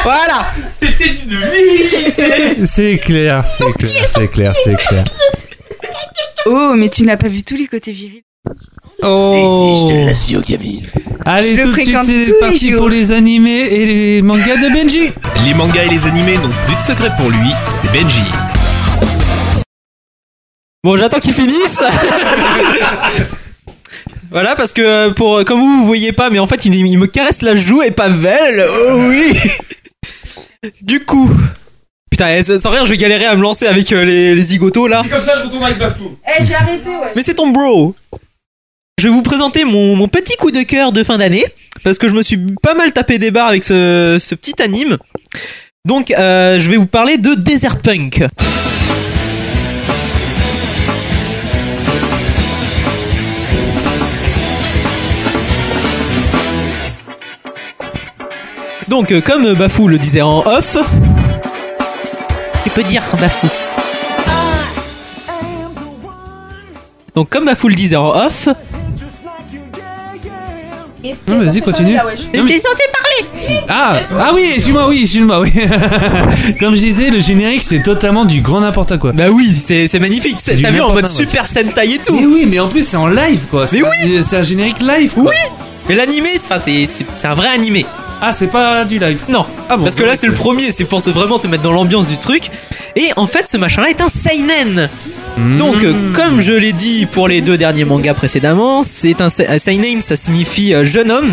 Voilà C'était d'une virilité C'est clair, c'est clair, c'est clair, c'est clair. Oh, mais tu n'as pas vu tous les côtés virils. Oh. Si, si, je te l'assure, Camille. Allez, Je tout de suite, c'est tous les parti pour les animés et les mangas de Benji. Les mangas et les animés n'ont plus de secret pour lui, c'est Benji. Bon, j'attends qu'ils finissent. *laughs* voilà, parce que euh, pour comme vous vous voyez pas, mais en fait il, il me caresse la joue et Pavel. Oh oui. Du coup, putain, eh, sans rien, je vais galérer à me lancer avec euh, les, les zigotos là. C'est comme ça, je retourne avec Bafou. Eh, j'ai arrêté, ouais. Mais c'est ton bro. Je vais vous présenter mon, mon petit coup de cœur de fin d'année parce que je me suis pas mal tapé des barres avec ce, ce petit anime. Donc, euh, je vais vous parler de Desert Punk. Donc, euh, comme Bafou le disait en off, tu peux dire Bafou. Donc, comme Bafou le disait en off, Non, vas-y, continue. t'es censé parler Ah, ah oui, excuse-moi, oui, excuse-moi, oui. *laughs* Comme je disais, le générique, c'est totalement du grand n'importe quoi. Bah oui, c'est c'est magnifique. C'est- du T'as vu en n'importe mode quoi. Super Sentai et tout. Mais oui, mais en plus, c'est en live, quoi. Mais oui C'est un générique live, quoi. Oui Mais l'animé, c'est enfin, c'est- c'est c'est un vrai animé. Ah, c'est pas du live Non. Ah bon Parce que là, c'est le premier, c'est pour te vraiment te mettre dans l'ambiance du truc. Et en fait, ce machin-là est un seinen. Donc, euh, comme je l'ai dit pour les deux derniers mangas précédemment, c'est un, un seinen, ça signifie euh, jeune homme.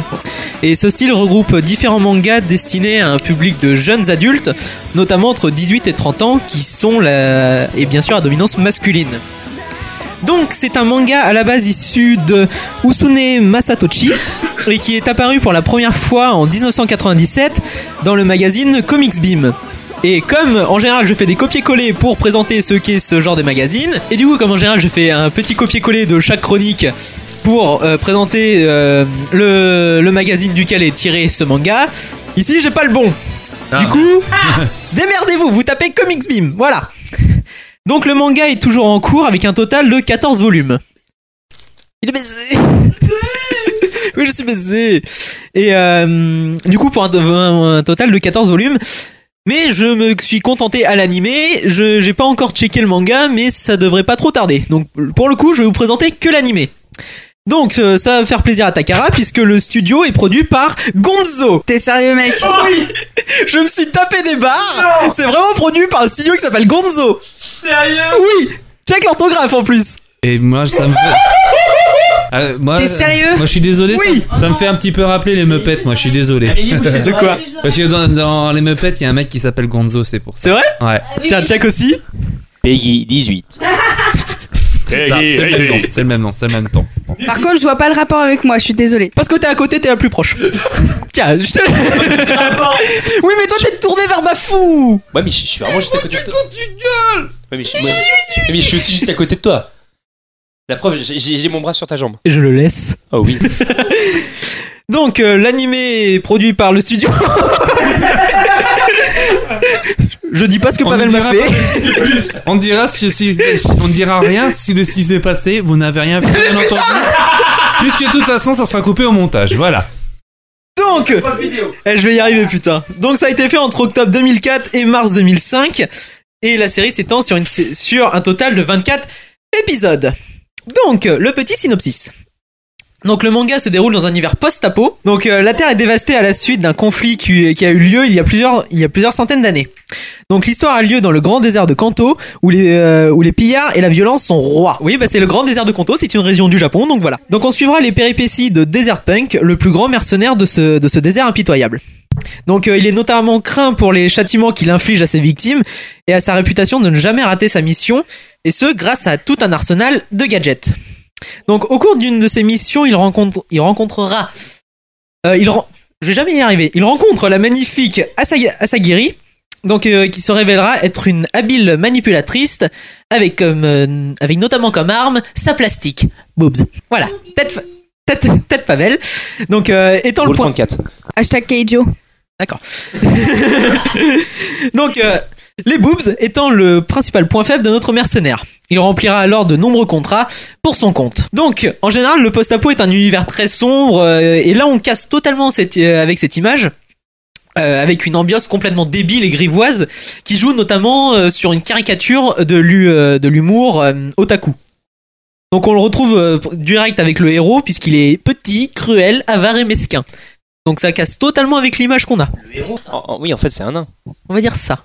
Et ce style regroupe différents mangas destinés à un public de jeunes adultes, notamment entre 18 et 30 ans, qui sont la... et bien sûr à dominance masculine. Donc c'est un manga à la base issu de Usune Masatochi et qui est apparu pour la première fois en 1997 dans le magazine Comics Beam. Et comme en général je fais des copier-coller pour présenter ce qu'est ce genre de magazine, et du coup comme en général je fais un petit copier-coller de chaque chronique pour euh, présenter euh, le, le magazine duquel est tiré ce manga, ici j'ai pas le bon. Du coup, *laughs* démerdez-vous, vous tapez Comics Beam, voilà. Donc le manga est toujours en cours avec un total de 14 volumes. Il est baisé *laughs* Oui, je suis baisé Et euh, du coup, pour un, un- un total de 14 volumes. Mais je me suis contenté à l'animé, je j'ai pas encore checké le manga, mais ça devrait pas trop tarder. Donc pour le coup, je vais vous présenter que l'animé. Donc euh, ça va faire plaisir à Takara puisque le studio est produit par Gonzo. T'es sérieux, mec Oh oui Je me suis tapé des barres. C'est vraiment produit par un studio qui s'appelle Gonzo. Sérieux Oui. Check l'orthographe en plus. Et moi, ça me fait. Ah, moi, T'es sérieux Moi, je suis désolé. Oui. Ça, ça me fait un petit peu rappeler les Muppets. Moi, je suis désolé. *laughs* De quoi Parce que dans, dans les Muppets, il y a un mec qui s'appelle Gonzo, c'est pour ça. C'est vrai Ouais. Tiens, check aussi. Peggy 18. *laughs* C'est ça, c'est le même nom. C'est le même nom. C'est le même ton. Par contre, je vois pas le rapport avec moi, je suis désolée. Parce que t'es à côté, t'es la plus proche. *laughs* Tiens, je te. oui, mais toi t'es tourné vers Bafou Ouais, mais je je suis vraiment juste à côté de toi. Ouais, mais je, moi- mais je suis aussi juste à côté de toi. La preuve, j'ai j'ai mon bras sur ta jambe. Et je le laisse. Oh oui. *laughs* Donc, euh, l'animé est produit par le studio. *laughs* je dis pas ce que On Pavel m'a dira fait. On dira si, si- on ne dira rien si de ce qui s'est passé. Vous n'avez rien vu, bien entendu. Puisque de toute façon, ça sera coupé au montage. Voilà. Donc, eh, je vais y arriver, putain. Donc, ça a été fait entre octobre 2004 et mars 2005. Et la série s'étend sur, une, sur un total de 24 épisodes. Donc, le petit synopsis. Donc le manga se déroule dans un univers post-apo. Donc euh, la Terre est dévastée à la suite d'un conflit qui, qui a eu lieu il y a plusieurs, il y a plusieurs centaines d'années. Donc l'histoire a lieu dans le grand désert de Kanto où les, euh, où les pillards et la violence sont rois. Oui, bah c'est le grand désert de Kanto, c'est une région du Japon, donc voilà. Donc on suivra les péripéties de Desert Punk, le plus grand mercenaire de ce, de ce désert impitoyable. Donc euh, il est notamment craint pour les châtiments qu'il inflige à ses victimes et à sa réputation de ne jamais rater sa mission, et ce grâce à tout un arsenal de gadgets. Donc au cours d'une de ses missions, il, rencontre, il rencontrera... euh, il ren- je vais jamais y arriver. Il rencontre la magnifique Asagi- Asagiri, donc euh, qui se révélera être une habile manipulatrice avec, comme, euh, avec notamment comme arme sa plastique. Boobs. Voilà. Tête, tête, tête Pavel. Donc euh, étant le point... Hashtag Keijo. D'accord. *laughs* Donc, euh, les boobs étant le principal point faible de notre mercenaire. Il remplira alors de nombreux contrats pour son compte. Donc, en général, le post-apo est un univers très sombre, euh, et là on casse totalement cette, euh, avec cette image. euh, avec une ambiance complètement débile et grivoise qui joue notamment sur une caricature de l'hu- de l'humour otaku. Donc on le retrouve direct avec le héros puisqu'il est petit, cruel, avare et mesquin. Donc ça casse totalement avec l'image qu'on a. Oh, oh, oui, en fait, c'est un nain. On va dire ça.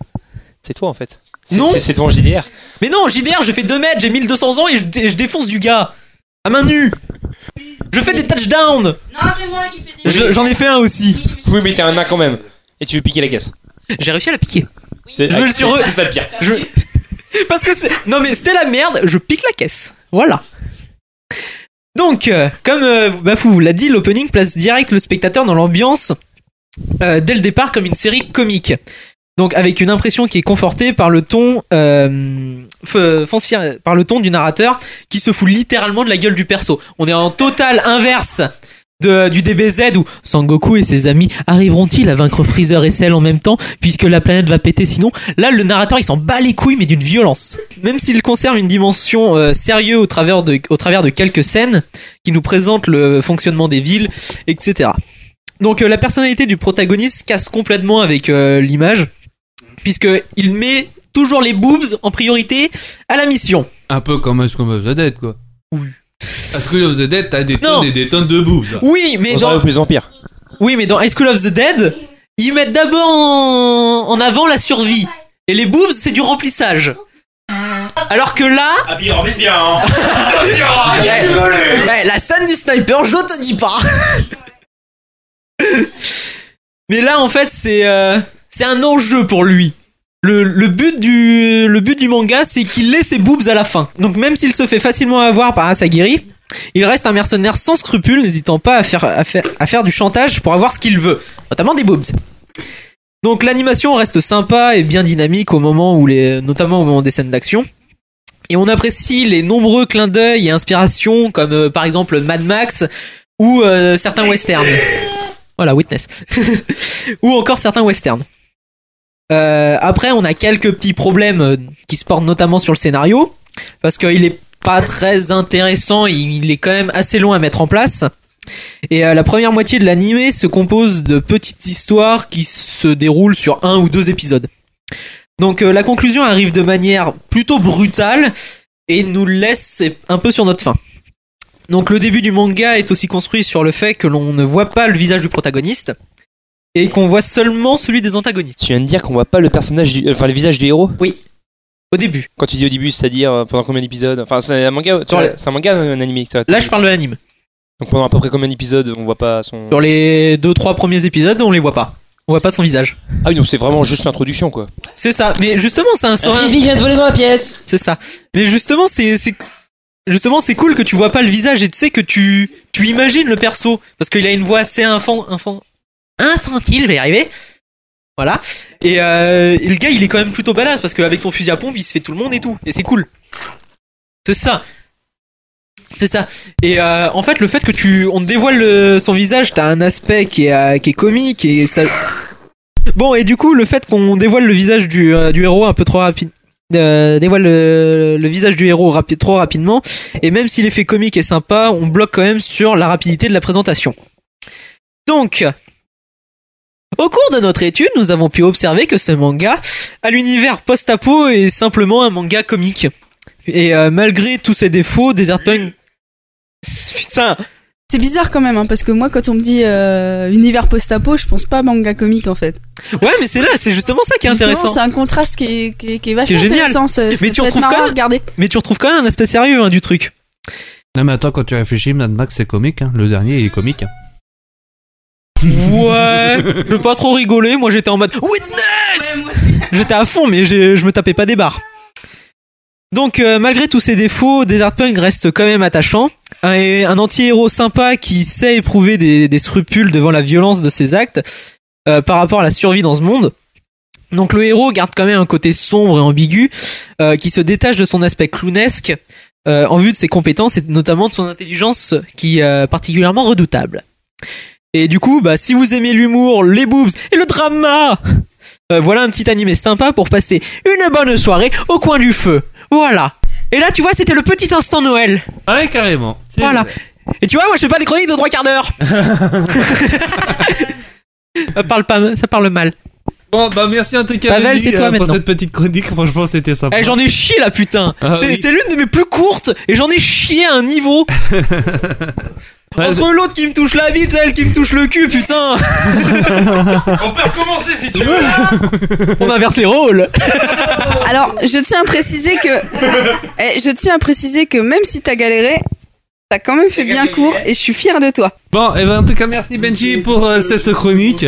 C'est toi, en fait. Non. c'est- C'est ton JDR. Mais non, JDR, je fais 2 mètres, j'ai 1200 ans et je, dé- je défonce du gars. À main nue. Je fais des touchdowns. Non, c'est moi qui fais Je- J'en ai fait un aussi. Oui, mais t'es un nain quand même. Et tu veux piquer la caisse. J'ai réussi à la piquer. Je me le suis re- c'est ça le pire. Je... *laughs* Parce que c'est... Non mais c'était la merde, je pique la caisse. Voilà. Donc, euh, comme euh, Bafou vous l'a dit, l'opening place direct le spectateur dans l'ambiance euh, dès le départ comme une série comique. Donc avec une impression qui est confortée par le ton euh, foncière- par le ton du narrateur qui se fout littéralement de la gueule du perso. On est en total inverse de, du DBZ où Sangoku et ses amis arriveront-ils à vaincre Freezer et Cell en même temps puisque la planète va péter? Sinon Là, le narrateur il s'en bat les couilles mais d'une violence. Même s'il conserve une dimension euh, sérieuse au travers, de, au travers de quelques scènes qui nous présentent le fonctionnement des villes, etc. Donc euh, la personnalité du protagoniste casse complètement avec euh, l'image puisque il met toujours les boobs en priorité à la mission. Un peu comme School of the Dead, quoi. Oui. School of the Dead, t'as des Non. tonnes et des tonnes de boobs. Oui, mais On dans... plus. Oui, mais dans High School of the Dead, ils mettent d'abord en... en avant la survie. Et les boobs, c'est du remplissage. Alors que là. *laughs* Ah, bien. hein. Ouais, la scène du sniper, je te dis pas. *laughs* mais là, en fait, c'est euh, c'est un enjeu pour lui. Le, but du, manga, c'est qu'il ait ses boobs à la fin. Donc, même s'il se fait facilement avoir par Asagiri, il reste un mercenaire sans scrupules, n'hésitant pas à faire du chantage pour avoir ce qu'il veut, notamment des boobs. Donc l'animation reste sympa et bien dynamique au moment où les, notamment au moment des scènes d'action. Et on apprécie les nombreux clins d'œil et inspirations comme euh, par exemple Mad Max ou euh, certains westerns. Voilà, Witness. *laughs* ou encore certains westerns. Euh, après, on a quelques petits problèmes euh, qui se portent notamment sur le scénario parce qu'il est pas très intéressant, il, est quand même assez long à mettre en place. Et euh, la première moitié de l'animé se compose de petites histoires qui se déroulent sur un ou deux épisodes. Donc la conclusion arrive de manière plutôt brutale et nous laisse un peu sur notre faim. Donc le début du manga est aussi construit sur le fait que l'on ne voit pas le visage du protagoniste et qu'on voit seulement celui des antagonistes. Tu viens de dire qu'on voit pas le personnage du, enfin le visage du héros Oui. Au début. Quand tu dis au début, c'est-à-dire euh, pendant combien d'épisodes Enfin, c'est un manga, les- c'est un manga, un animé. toi, Là, je parle de l'anime. Donc pendant à peu près combien d'épisodes on voit pas son. Sur les deux trois premiers épisodes, on les voit pas. On voit pas son visage. Ah oui, donc c'est vraiment juste l'introduction quoi. C'est ça. Mais justement, c'est un serait frisbee vient de voler dans la pièce. C'est ça. Mais justement, c'est c'est justement, c'est cool que tu vois pas le visage et tu sais que tu, tu imagines le perso parce qu'il a une voix assez infant, infant, infantile, je vais y arriver. Voilà. Et, euh, le gars, il est quand même plutôt badass parce qu'avec son fusil à pompe, il se fait tout le monde et tout. Et c'est cool. C'est ça. C'est ça. Et euh, en fait, le fait que tu, on dévoile le- son visage, t'as un aspect qui est, euh, qui est comique et ça. Bon, et du coup, le fait qu'on dévoile le visage du, euh, du héros un peu trop rapide. euh, dévoile le, visage du héros trop rapidement et même si l'effet comique est sympa on bloque quand même sur la rapidité de la présentation donc au cours de notre étude nous avons pu observer que ce manga à l'univers post-apo est simplement un manga comique et euh, malgré tous ses défauts Desert Punk putain C'est bizarre quand même, hein, parce que moi, quand on me dit euh, univers post-apo, je pense pas manga comique en fait. ouais mais c'est là c'est justement ça qui est Justement, intéressant C'est un contraste qui est, qui est, qui est vachement Qui est génial. intéressant. ça- ça mais tu retrouves quand même regarder. mais tu retrouves quand même un aspect sérieux hein, du truc Non mais attends, quand tu réfléchis, Mad Max c'est comique. hein. Le dernier il est comique. hein. Ouais, *laughs* je veux pas trop rigoler. Moi, j'étais en mode Witness *laughs* J'étais à fond, mais je me tapais pas des barres. Donc, euh, malgré tous ses défauts, Desert Punk reste quand même attachant. Un, un anti-héros sympa qui sait éprouver des, des scrupules devant la violence de ses actes euh, par rapport à la survie dans ce monde. Donc, le héros garde quand même un côté sombre et ambigu euh, qui se détache de son aspect clownesque euh, en vue de ses compétences et notamment de son intelligence qui est euh, particulièrement redoutable. Et du coup, bah, si vous aimez l'humour, les boobs et le drama, euh, voilà un petit animé sympa pour passer une bonne soirée au coin du feu. Voilà. Et là, tu vois, c'était le petit instant Noël. Ouais, carrément. Voilà. vrai. Et tu vois, moi, je fais pas des chroniques de trois quarts d'heure. *laughs* ça parle pas, ça parle mal. Bon, bah merci en tout cas Pavel, toi euh, pour cette petite chronique. Franchement, c'était sympa. Eh, j'en ai chié là, putain. Ah c'est oui. c'est l'une de mes plus courtes et j'en ai chié à un niveau. *laughs* Entre l'autre qui me touche la bite, elle qui me touche le cul, putain. On peut recommencer si tu veux. On inverse les rôles. Alors, je tiens à préciser que. Eh, je tiens à préciser que même si t'as galéré, t'as quand même fait bien court et je suis fier de toi. Bon, et ben en tout cas, merci Benji pour euh, cette chronique.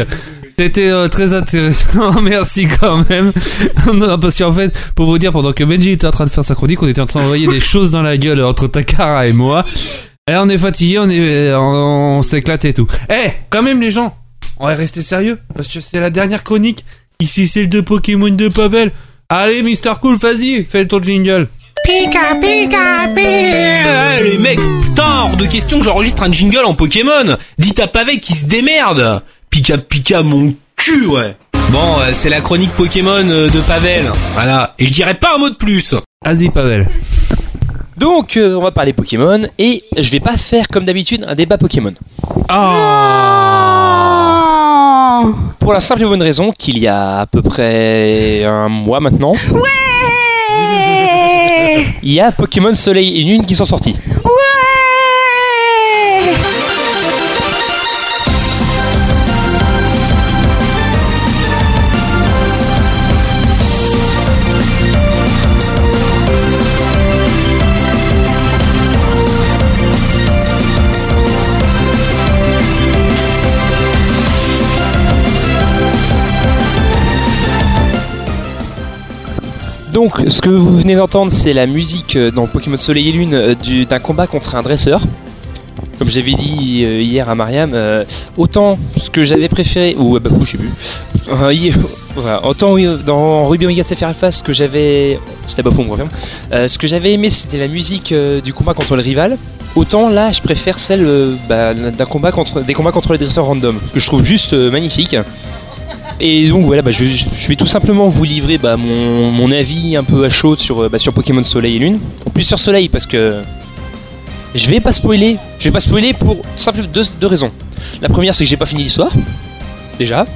C'était euh, très intéressant, *laughs* merci quand même. Non, Parce qu'en fait, pour vous dire, pendant que Benji était en train de faire sa chronique, on était en train d'envoyer des choses dans la gueule entre Takara et moi. Là, on est fatigué, on est, on, on s'éclate et tout. Eh, quand même les gens, on va rester sérieux parce que c'est la dernière chronique. Ici, c'est le de Pokémon de Pavel. Allez, Mister Cool, vas-y, fais ton jingle. Pika pika pika Eh, Les mecs, putain, hors de question que j'enregistre un jingle en Pokémon Dites à Pavé qui se démerde Pika pika mon cul, ouais Bon, euh, c'est la chronique Pokémon euh, de Pavel, voilà. Et je dirais pas un mot de plus Vas-y, Pavel. Donc, euh, on va parler Pokémon et je vais pas faire comme d'habitude un débat Pokémon. Pour la simple et bonne raison qu'il y a à peu près un mois maintenant, il y a Pokémon Soleil et Lune qui sont sortis. Donc, ce que vous venez d'entendre, c'est la musique euh, dans Pokémon Soleil et Lune euh, du- d'un combat contre un dresseur. Comme j'avais dit euh, hier à Mariam, autant ce que j'avais préféré, ou Bakou, je sais plus. Autant dans Ruby Omega Sapphire Alpha, ce que j'avais. C'était on me confirme. Euh, ce que j'avais aimé, c'était la musique du combat contre le rival. Autant là, je préfère celle bah, d'un combat contre, des combats contre les dresseurs random, que je trouve juste magnifique. Et donc voilà, bah, je, vais tout simplement vous livrer bah, mon, avis un peu à chaud sur, euh, bah, sur Pokémon Soleil et Lune. En plus sur Soleil parce que je vais pas spoiler. Je vais pas spoiler pour simple deux, deux raisons. La première c'est que j'ai pas fini l'histoire. Déjà.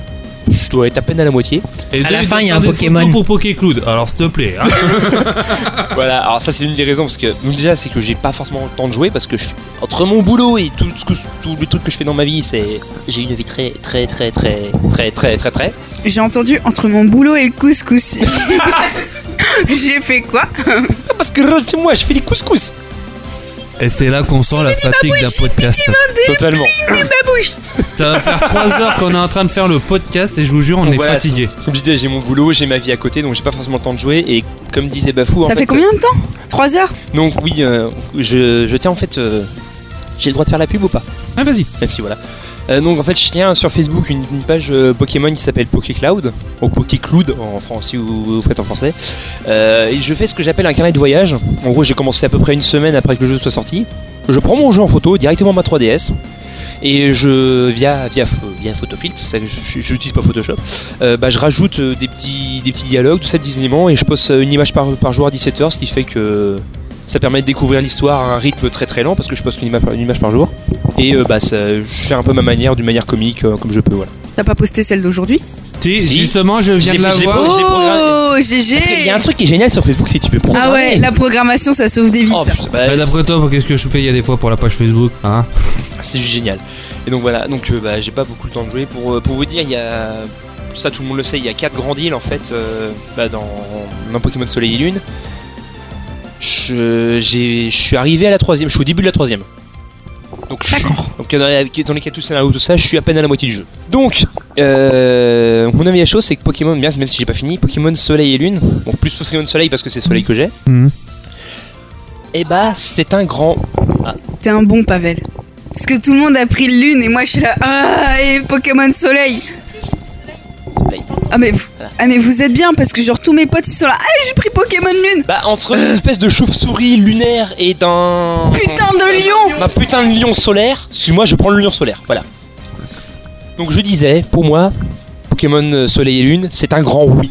Je dois être à peine à la moitié. Et À la fin, il y a un Pokémon. pour Pokécloud. Alors, s'il te plaît. hein. *laughs* voilà, alors ça c'est l'une des raisons parce que donc déjà c'est que j'ai pas forcément le temps de jouer parce que je- entre mon boulot et tout ce que tous les trucs que je fais dans ma vie, c'est j'ai une vie très très très très très très très très. J'ai entendu entre mon boulot et le couscous. *laughs* J'ai fait quoi? Parce que chez moi je fais des couscous. Et c'est là qu'on sent la fatigue d'un podcast. Totalement. Ça va faire 3 heures qu'on est en train de faire le podcast et je vous jure, on Donc est voilà, fatigué. Comme je disais, j'ai mon boulot, j'ai ma vie à côté, donc j'ai pas forcément le temps de jouer. Et comme disait Bafou, en Ça fait combien de temps? 3 heures? Donc oui, euh, je, je tiens en fait. euh, J'ai le droit de faire la pub ou pas? Ah vas-y. Même si voilà. Euh, donc en fait, je tiens sur Facebook une, page euh, Pokémon qui s'appelle PokéCloud, ou PokéCloud en français ou faites en français. Euh, et je fais ce que j'appelle un carnet de voyage. En gros, j'ai commencé à peu près une semaine après que le jeu soit sorti. Je prends mon jeu en photo directement ma 3DS. Et je via via via je n'utilise pas Photoshop. bah, je rajoute des petits des petits dialogues, tout ça, éléments, et je poste une image par, par jour à 17h, ce qui fait que ça permet de découvrir l'histoire à un rythme très très lent parce que je poste une image, une image par jour. Et euh, bah, ça, je fais un peu ma manière, d'une manière comique, euh, comme je peux. Voilà. T'as pas posté celle d'aujourd'hui? Si, justement, je viens de la voir. Oh, qu'il y a un truc qui est génial sur Facebook, que tu peux Ah programmer. ouais, la programmation, ça sauve des vies. Oh, ça. putain, bah, Bah, D'après toi, qu'est-ce que je fais? Il y a des fois pour la page Facebook hein? C'est juste génial. Et donc voilà, donc euh, bah, j'ai pas beaucoup le temps de jouer. Pour, euh, pour vous dire, il y a. Ça, tout le monde le sait, il y a 4 grandes îles en fait euh, bah, dans, dans Pokémon Soleil et Lune. Je, j'ai- je suis arrivé à la troisième, je suis au début de la troisième. Donc, je suis- donc dans, les, dans les Katus scénarios, tout ça, je suis à peine à la moitié du jeu. Donc, euh, mon avis à chose, c'est que Pokémon, bien, même si j'ai pas fini, Pokémon Soleil et Lune, bon, plus Pokémon Soleil parce que c'est Soleil que j'ai, Mhm. et bah, c'est un grand. Ah, T'es un bon Pavel. Parce que tout le monde a pris le lune et moi je suis là. Ah, et Pokémon Soleil. Ah mais, vous, ah mais vous êtes bien parce que genre tous mes potes ils sont là. Ah j'ai pris Pokémon Lune. Bah entre une espèce de chauve-souris lunaire et d'un Putain de lion d'un putain de lion solaire, moi je prends le lion solaire, voilà. Donc je disais, pour moi, Pokémon euh, Soleil et Lune, c'est un grand oui.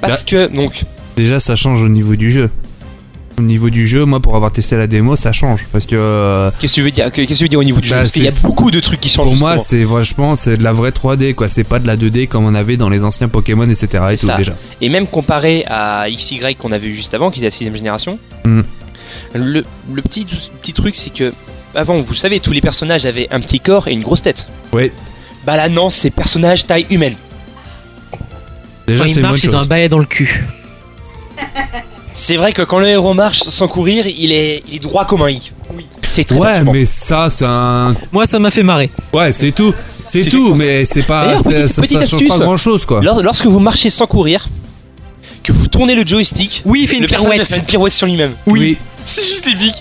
Parce que donc Déjà, ça change au niveau du jeu. Au niveau du jeu, moi, pour avoir testé la démo, ça change. Parce que. euh, qu'est-ce que tu veux dire que- Qu'est-ce que tu veux dire au niveau du jeu? Bah, Parce qu'il y a beaucoup de trucs qui changent. Pour moi, c'est vachement, c'est de la vraie 3D, quoi. C'est pas de la 2D comme on avait dans les anciens Pokémon, etc. Et C'est tout, ça. déjà. Et même comparé à XY qu'on avait vu juste avant, qui était la 6 génération, Mm. le, le petit, petit truc c'est que avant, vous savez, tous les personnages avaient un petit corps et une grosse tête. Oui. Bah là, non, c'est personnages taille humaine. Déjà, Quand ils marchent, ils ont un balai dans le cul. *laughs* C'est vrai que quand le héros marche sans courir, il est, il est droit comme un i. Oui. C'est très Ouais, perturbant. mais ça, c'est un. Moi, ça m'a fait marrer. Ouais, c'est tout. C'est C'est tout, fait mais c'est pas. D'ailleurs, petite- ça- petite ça change astuce. pas grand chose, quoi. Lors- lorsque vous marchez sans courir, que vous tournez le joystick, Oui, il fait une le personnage pirouette. fait une pirouette sur lui-même. Oui. C'est juste épique.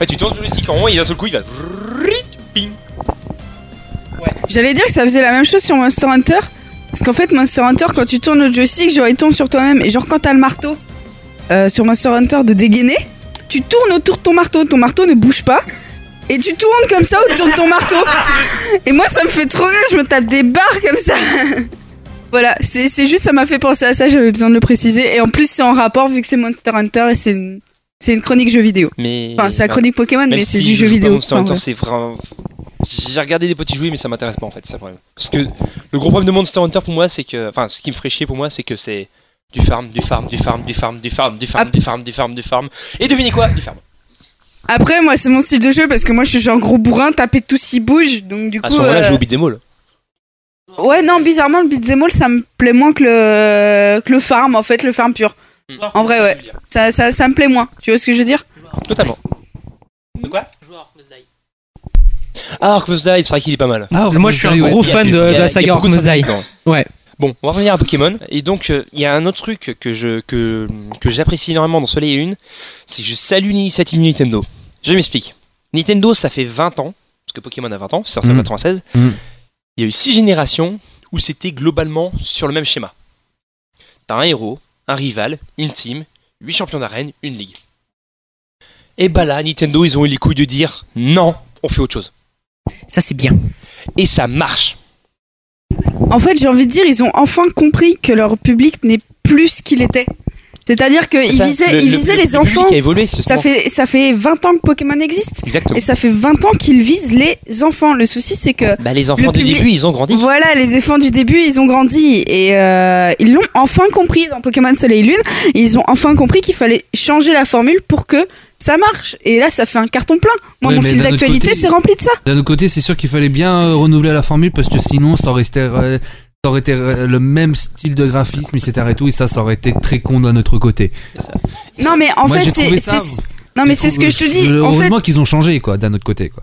Ouais, tu tournes le joystick en haut et d'un seul coup il va. Ping. J'allais dire que ça faisait la même chose sur Monster Hunter. Parce qu'en fait, Monster Hunter, quand tu tournes le joystick, genre il tourne sur toi-même. Et genre quand t'as le marteau euh, sur Monster Hunter de dégainer, tu tournes autour de ton marteau. Ton marteau ne bouge pas. Et tu tournes comme ça autour de ton marteau. Et moi, ça me fait trop rire. Je me tape des barres comme ça. *laughs* voilà, c'est juste, ça m'a fait penser à ça. J'avais besoin de le préciser. Et en plus, c'est en rapport vu que c'est Monster Hunter et c'est une, une chronique jeu vidéo. Mais. Enfin, c'est la chronique Pokémon, Même mais c'est du je jeu vidéo. Monster Enfin, Hunter, ouais. c'est vraiment. J'ai regardé des petits jouets, mais ça m'intéresse pas en fait, c'est ça le problème. Parce que le gros problème de Monster Hunter pour moi, c'est que. Enfin, ce qui me ferait chier pour moi, c'est que c'est du farm, du farm, du farm, du farm, du farm, du farm, du farm, du farm, du farm. Et devinez quoi? Du farm. Après, moi, c'est mon style de jeu parce que moi, je suis genre gros bourrin, taper tout ce qui bouge. Donc, du À coup. ce moment-là, je joue au beat'em all. Ouais, non, bizarrement, le beat'em all, ça me plaît moins que le, que le farm, en fait, le farm pur. En vrai, ouais. Ça, ça, ça me plaît moins. Tu vois ce que je veux dire? Totalement. De quoi? Ah, Ark Must Die, c'est vrai qu'il est pas mal. Ah, Moi, je suis un gros fan de, la saga Ark Must Die. Ouais. Bon, on va revenir à Pokémon. Et donc, euh, il y a un autre truc que je que, que j'apprécie énormément dans Soleil et Lune, c'est que je salue l'initiative Nintendo. Je m'explique. Nintendo, ça fait 20 ans, parce que Pokémon a 20 ans, c'est sorti en Mm. 96. Mm. Il y a eu 6 générations où c'était globalement sur le même schéma. T'as un héros, un rival, une team, 8 champions d'arène, une ligue. Et bah là, Nintendo, ils ont eu les couilles de dire non, on fait autre chose. Ça, c'est bien. Et ça marche. En fait, j'ai envie de dire, ils ont enfin compris que leur public n'est plus ce qu'il était. C'est-à-dire qu'ils visaient, le- ils visaient le- les le enfants. a évolué, ça, fait, ça fait 20 ans que Pokémon existe. Exactement. Et ça fait 20 ans qu'ils visent les enfants. Le souci, c'est que. Bah, les enfants le du début, ils ont grandi. Voilà, les enfants du début, ils ont grandi. Et euh, ils l'ont enfin compris dans Pokémon Soleil et Lune. Et ils ont enfin compris qu'il fallait changer la formule pour que ça marche. Et là, ça fait un carton plein. Moi, Ouais, mon fil d'un autre d'actualité, côté- c'est rempli de ça. D'un autre côté, c'est sûr qu'il fallait bien euh, renouveler la formule parce que sinon, ça été, euh, ça aurait été euh, le même style de graphisme, etc. et tout, et ça, ça aurait été très con d'un autre côté. Non, mais en Moi, fait, c'est. Non, mais c'est ce que je te dis. En fait, Heureusement qu'ils ont changé, quoi, d'un autre côté, quoi.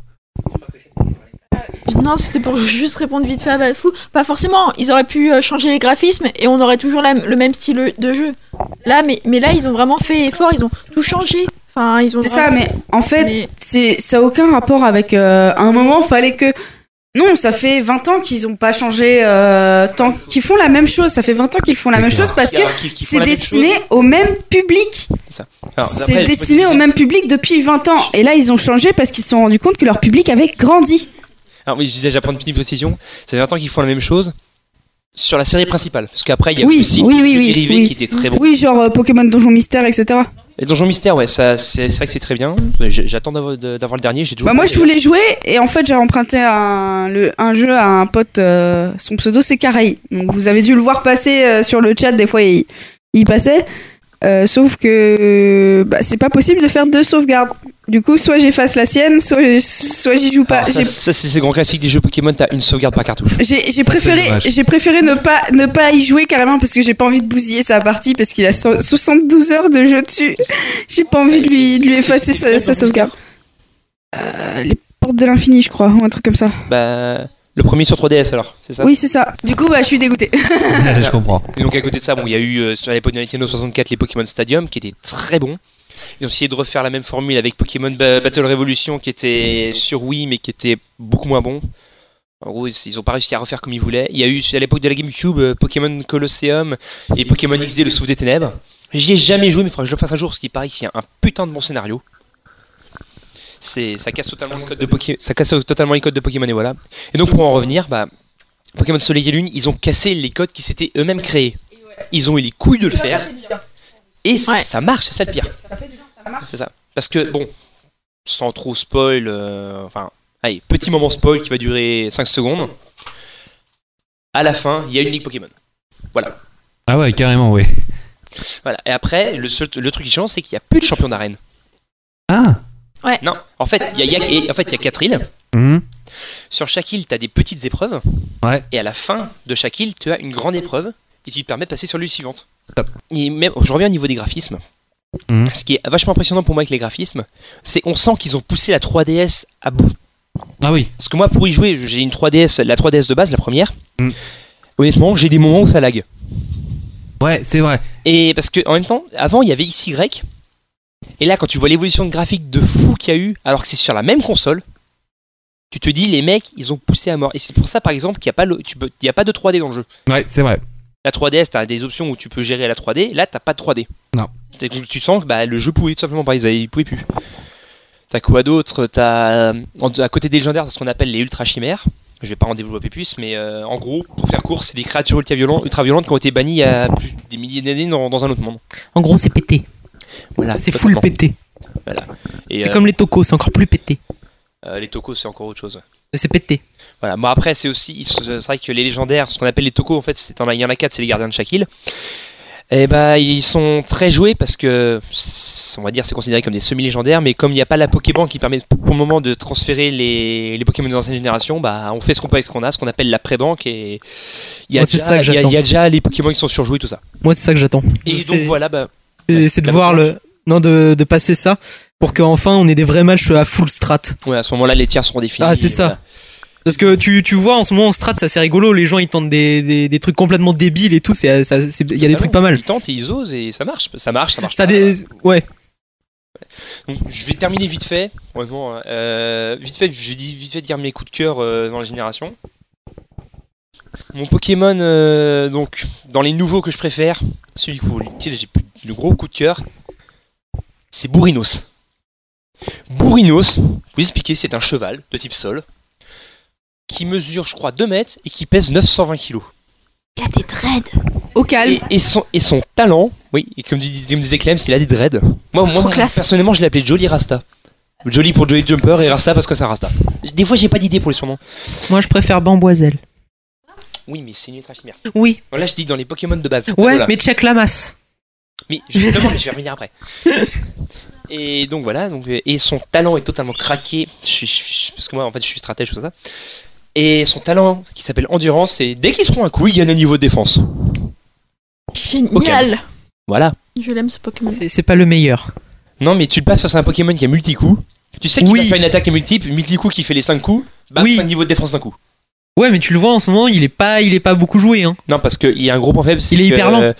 Non, c'était pour juste répondre vite fait à Balfou. Pas forcément, ils auraient pu euh, changer les graphismes et on aurait toujours la- le même style de jeu. Là, mais, mais là, ils ont vraiment fait effort, ils ont tout changé. Enfin, ils ont C'est ça, mais en fait, Mais- c'est ça a aucun rapport avec. euh, à un moment, fallait que. Non, ça fait 20 ans qu'ils ont pas changé euh, tant qu'ils font la même chose. Ça fait 20 ans qu'ils font la même chose parce que c'est destiné au même public. C'est destiné au même public depuis 20 ans. Et là, ils ont changé parce qu'ils se sont rendus compte que leur public avait grandi. Alors oui, je disais, j'apprends une petite précision. Ça fait 20 ans qu'ils font la même chose sur la série principale. Parce qu'après, il y a Oui, aussi oui, oui, des oui, dérivés oui. qui étaient très bons. Oui, genre euh, Pokémon Donjon Mystère, etc. Et Donjon Mystère, ouais, ça, c'est c'est vrai que c'est très bien. J'attends d'avoir le dernier. J'ai toujours Bah moi je voulais jouer et en fait j'ai emprunté un, le, un jeu à un pote, euh, son pseudo c'est Carey. Donc vous avez dû le voir passer euh, sur le chat, des fois il, il passait. Euh, sauf que bah, c'est pas possible de faire deux sauvegardes. Du coup soit j'efface la sienne, soit, soit j'y joue pas. Alors, ça, c'est le grand classique des jeux Pokémon, t'as une sauvegarde par cartouche. J'ai préféré, j'ai préféré ne pas, ne pas y jouer carrément parce que j'ai pas envie de bousiller sa partie parce qu'il a so- 72 heures de jeu dessus. *laughs* J'ai pas envie de lui, de lui effacer sa, sa sauvegarde. Euh, les portes de l'infini, je crois, ou un truc comme ça. Bah, le premier sur 3DS alors, c'est ça? Oui, c'est ça. Du coup, bah, je suis dégoûtée. *laughs* je comprends. Et donc à côté de ça, bon, il y a eu euh, sur l'époque de Nintendo 64 les Pokémon Stadium qui étaient très bons. Ils ont essayé de refaire la même formule avec Pokémon Ba- Battle Revolution qui était sur Wii mais qui était beaucoup moins bon. En gros, ils ils ont pas réussi à refaire comme ils voulaient. Il y a eu à l'époque de la GameCube euh, Pokémon Colosseum et Pokémon XD le Souffle des Ténèbres. J'y ai jamais joué, mais il faudra que je le fasse un jour parce qu'il paraît qu'il y a un putain de bon scénario. C'est, ça casse totalement le code de Poké- ça casse totalement les codes de Pokémon et voilà. Et donc pour en revenir, bah, Pokémon Soleil et Lune, ils ont cassé les codes qui s'étaient eux-mêmes créés. Ils ont eu les couilles de le faire. Et ça marche, c'est ça le pire. C'est ça. Parce que, bon, sans trop spoil, euh, enfin, allez, petit moment spoil qui va durer 5 secondes. À la fin, il y a une ligue Pokémon. Voilà. Ah ouais, carrément, oui. Voilà. Et après, le, seul, le truc qui change, c'est qu'il n'y a plus de champion d'arène. Ah Ouais. Non, en fait, il y a, y en fait, il y a 4 îles. Mhm. Sur chaque île, tu as des petites épreuves. Ouais. Et à la fin de chaque île, tu as une grande épreuve et qui te permet de passer sur l'île suivante. Et même, je reviens au niveau des graphismes. Mhm. Ce qui est vachement impressionnant pour moi avec les graphismes, c'est on sent qu'ils ont poussé la 3DS à bout. Ah oui. Parce que moi, pour y jouer, j'ai une 3DS, la 3DS de base, la première. Mhm. Honnêtement, j'ai des moments où ça lag. Ouais, c'est vrai. Et parce que en même temps, avant il y avait XY. Et là, quand tu vois l'évolution de graphique de fou qu'il y a eu, alors que c'est sur la même console, tu te dis les mecs, ils ont poussé à mort. Et c'est pour ça, par exemple, qu'il n'y a pas le- tu peux- il y a pas de 3D dans le jeu. Ouais, c'est vrai. La 3DS, t'as des options où tu peux gérer la 3D. Là, t'as pas de 3D. Non. Tu sens que bah, le jeu pouvait tout simplement pas. Ils, pouvaient plus. T'as quoi d'autre? T'as en- à côté des légendaires, t'as ce qu'on appelle les ultra chimères. Je vais pas en développer plus, mais euh, en gros, pour faire court, c'est des créatures ultra violentes, ultra violentes qui ont été bannies il y a plus des milliers d'années dans, dans un autre monde. En gros, c'est pété. Voilà, C'est full pété. Voilà. C'est euh, comme les tocos, c'est encore plus pété. euh, les tocos, c'est encore autre chose. C'est pété. Voilà. Bon après, c'est aussi, c'est vrai que les légendaires, ce qu'on appelle les tocos, en fait, c'est il y en a quatre, c'est les gardiens de chaque île. Et bah, ils sont très joués parce que, on va dire, c'est considéré comme des semi-légendaires, mais comme il n'y a pas la Pokéball qui permet pour le moment de transférer les, les Pokémon des anciennes générations, bah, on fait ce qu'on peut avec ce qu'on a, ce qu'on appelle la pré-banque, et il y a Moi, c'est déjà, ça que il y a- j'attends. il y a déjà les Pokémon qui sont surjoués, tout ça. Moi, c'est ça que j'attends. Et donc voilà, bah, C'est c'est de voir le. Non, de, de passer ça pour qu'enfin on ait des vrais matchs à full strat. ouais, à ce moment-là, les tiers seront définis. Ah, c'est ça. voilà. Parce que tu, tu vois en ce moment en strat, c'est assez rigolo. Les gens ils tentent des, des, des trucs complètement débiles et tout. c'est ça- c'est- Il y a des Ah trucs pas mal. Ils tentent et ils osent et ça marche, ça marche, ça marche. Ça pas. des. Ouais. Donc, je vais terminer vite fait. Honnêtement, euh, vite fait, je vais di- vite fait dire mes coups de cœur euh, dans la génération. Mon Pokémon, euh, donc dans les nouveaux que je préfère, celui pour lequel j'ai plus le gros coup de cœur, c'est Bourrinos. Bourrinos, vous expliquer, c'est un cheval de type sol qui mesure, je crois, 2 mètres et qui pèse 920 kilos. Il y a des dreads. Au calme. Et, et son, et son talent, oui, et comme, dis- comme disait Clem, il a des dreads. Moi, moi, trop classe. personnellement, je l'ai appelé Jolly Rasta. Jolly pour Jolly Jumper et Rasta parce que c'est un Rasta. Des fois, j'ai pas d'idée pour les surnoms. Moi je préfère Bamboiselle. Oui, mais c'est une ultra chimère. Oui. Bon, là, je dis dans les Pokémon de base. Ouais, Voilà. mais check la masse. Mais justement, mais je vais revenir après. *laughs* Et donc voilà, donc, et son talent est totalement craqué. Je je parce que moi, en fait, je suis stratège, tout ça. Et son talent, qui s'appelle endurance, c'est dès qu'il se prend un coup, il gagne un niveau de défense. Génial. Voilà. Je l'aime ce Pokémon. C'est pas le meilleur. Non, mais tu le passes face à un Pokémon qui a multi-coup. Tu sais qu'il Oui. va faire une attaque multiple, multi-coup qui fait les 5 coups, bah Oui. 5 niveaux de défense d'un coup. Ouais, mais tu le vois en ce moment, il est pas, il est pas beaucoup joué. Hein. Non, parce qu'il y a un gros point faible. c'est Il est que, hyper lent. euh,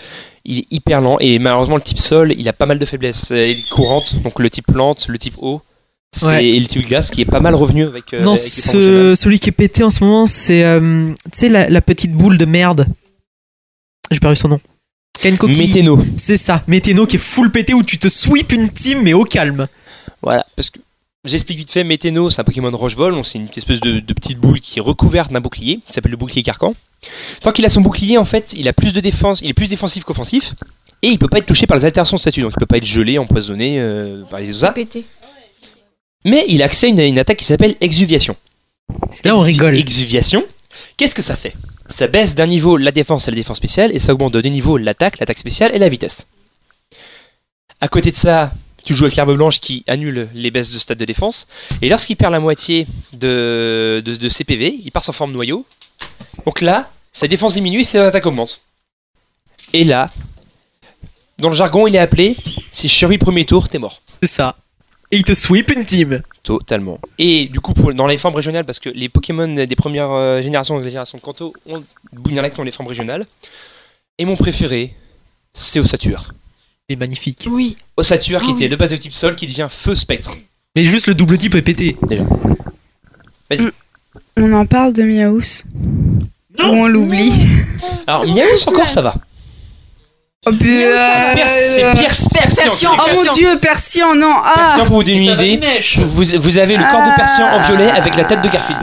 Il est hyper lent et malheureusement le type sol, il a pas mal de faiblesses. Euh, Il est courante, donc le type lente, le type eau, c'est Ouais. et le type glace qui est pas mal revenu avec. euh, non, avec ce, celui qui est pété en ce moment, c'est euh, tu sais la, la petite boule de merde. J'ai perdu son nom. Météno. C'est ça, Météno qui est full pété où tu te sweep une team mais au calme. Voilà, parce que j'explique vite fait, Météno, c'est un Pokémon roche-vol, donc c'est une espèce de, de petite boule qui est recouverte d'un bouclier, qui s'appelle le bouclier carcan. Tant qu'il a son bouclier, en fait, il a plus de défense, il est plus défensif qu'offensif, et il peut pas être touché par les altérations de statut, donc il peut pas être gelé, empoisonné euh, par les OSA. pété. Mais il a accès à une, une attaque qui s'appelle Exuviation. Là, on rigole. Exuviation, qu'est-ce que ça fait? Ça baisse d'un niveau la défense et la défense spéciale, et ça augmente de deux niveaux l'attaque, l'attaque spéciale et la vitesse. À côté de ça, tu joues avec l'herbe blanche qui annule les baisses de stade de défense, et lorsqu'il perd la moitié de, de, de ses PV, il part en forme noyau. Donc là, sa défense diminue et sa attaque augmente. Et là, dans le jargon, il est appelé si je survis le premier tour, t'es mort. C'est ça. Et il te sweep une team. Totalement. Et du coup, pour, dans les formes régionales, parce que les Pokémon des premières euh, générations, des générations de Kanto, ont Bougnac ont les formes régionales. Et mon préféré, c'est Ossature. Il est magnifique. Oui. Ossature qui Ah était de base de type sol qui devient feu spectre. Mais juste le double type est pété. Déjà. Vas-y. On en parle de Miaous Ou on l'oublie Alors, Miaous encore, ça va. Oh, euh, pire, Persian. Oh mon dieu, Persian, non Ah Persian, pour vous donner une idée, vous, vous avez le corps de Persian en violet avec la tête de Garfield.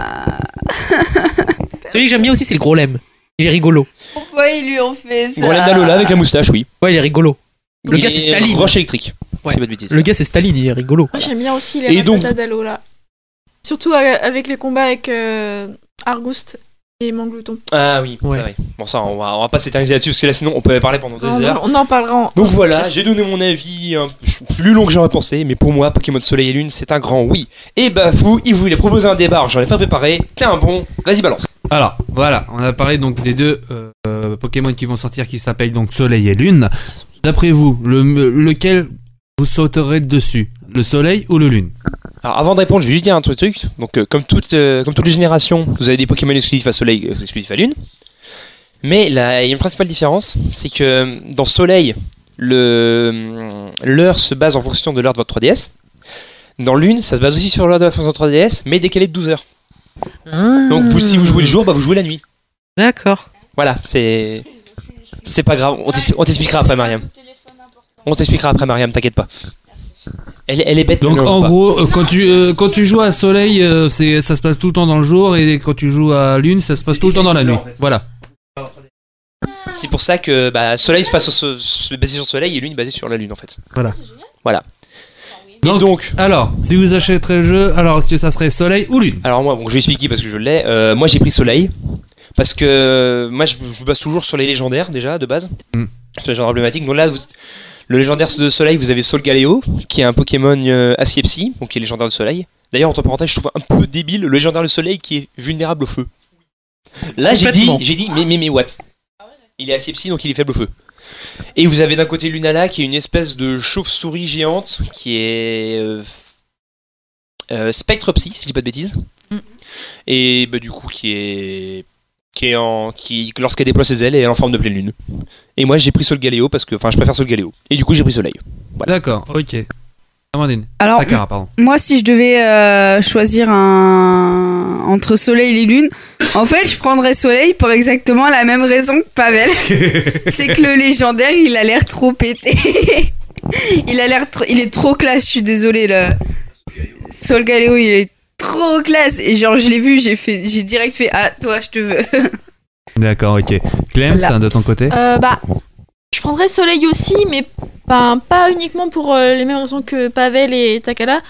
*laughs* Celui que j'aime bien aussi, c'est le gros lemme. Il est rigolo. Pourquoi ils lui ont fait ça Gros d'Alola avec la moustache, oui. Ouais, il est rigolo. Le Il gars, est c'est Staline. Roche électrique. Ouais. C'est pas de bêtises. Le gars, c'est Staline, il est rigolo. Moi j'aime bien aussi Et les donc- ratatas d'Alo là. Surtout euh, avec les combats avec euh, Argouste et Manglouton. Ah oui, vrai. Bon, ça, on va, on va pas s'éterniser là-dessus parce que là, sinon, on peut parler pendant deux heures. on en parlera en. Donc voilà, j'ai donné mon avis peu plus long que j'aurais pensé, mais pour moi, Pokémon Soleil et Lune, c'est un grand oui. Et bah, vous, il voulait proposer un débat, j'en ai pas préparé. T'es un bon, vas-y, balance. Alors, voilà, on a parlé donc des deux euh, euh, Pokémon qui vont sortir qui s'appellent donc Soleil et Lune. D'après vous, le, lequel vous sauterez dessus? Le Soleil ou le Lune Alors avant de répondre, je vais juste dire un truc. Donc, euh, comme, toutes, euh, comme toutes les générations, vous avez des Pokémon exclusifs à Soleil, euh, exclusifs à Lune. Mais il y a une principale différence, c'est que dans Soleil, le l'heure se base en fonction de l'heure de votre 3DS. Dans Lune, ça se base aussi sur l'heure de la fonction 3DS, mais décalé de 12 heures. Donc vous, si vous jouez le jour, bah, vous jouez la nuit. D'accord. Voilà, c'est. C'est pas grave, on t'expliquera après, Mariam. On t'expliquera après, Mariam, t'inquiète pas. Elle, elle est bête, Donc en gros, euh, quand tu euh, quand tu joues à Soleil, euh, c'est ça se passe tout le temps dans le jour et quand tu joues à Lune, ça se passe tout le temps dans la nuit. Voilà. C'est pour ça que bah, Soleil se passe sur, se- basé sur Soleil et Lune basé sur la Lune en fait. Voilà. Voilà. Donc, donc, alors, si vous achèterez le jeu, alors est-ce que ça serait Soleil ou Lune? Alors moi, bon, je vais expliquer parce que je l'ai. Euh, moi j'ai pris Soleil parce que moi je, je me base toujours sur les légendaires déjà de base. Mm. Sur les légendaires emblématiques. Donc là, vous- le légendaire de Soleil, vous avez Solgaleo qui est un Pokémon euh, donc qui est légendaire de Soleil. D'ailleurs, entre parenthèses, je trouve un peu débile le légendaire de Soleil qui est vulnérable au feu. Là, j'ai dit, j'ai dit, mais, mais, mais what? Il est acier psy, donc il est faible au feu. Et vous avez d'un côté Lunala qui est une espèce de chauve-souris géante qui est euh, euh, Spectre Psy, si je dis pas de bêtises. Et bah, du coup qui est qui est en qui lorsqu'elle déploie ses ailes elle est en forme de pleine lune. Et moi j'ai pris Sol Galéo parce que enfin je préfère Sol Galéo. Et du coup j'ai pris Soleil. Voilà. D'accord, ok. Amandine. Alors, Takara, pardon. Moi, si je devais euh, choisir un entre Soleil et Lune, en fait, je prendrais Soleil pour exactement la même raison que Pavel. *laughs* C'est que le légendaire, il a l'air trop pété. *laughs* il a l'air, tr- il est trop classe. Je suis désolée là. Sol Galeo, il est trop classe. Et genre, je l'ai vu, j'ai fait, j'ai direct fait, ah toi, je te veux. *laughs* D'accord, ok. Clem, Voilà. c'est de ton côté Euh, bah, je prendrais Soleil aussi, mais pas, pas uniquement pour euh, les mêmes raisons que Pavel et Takala.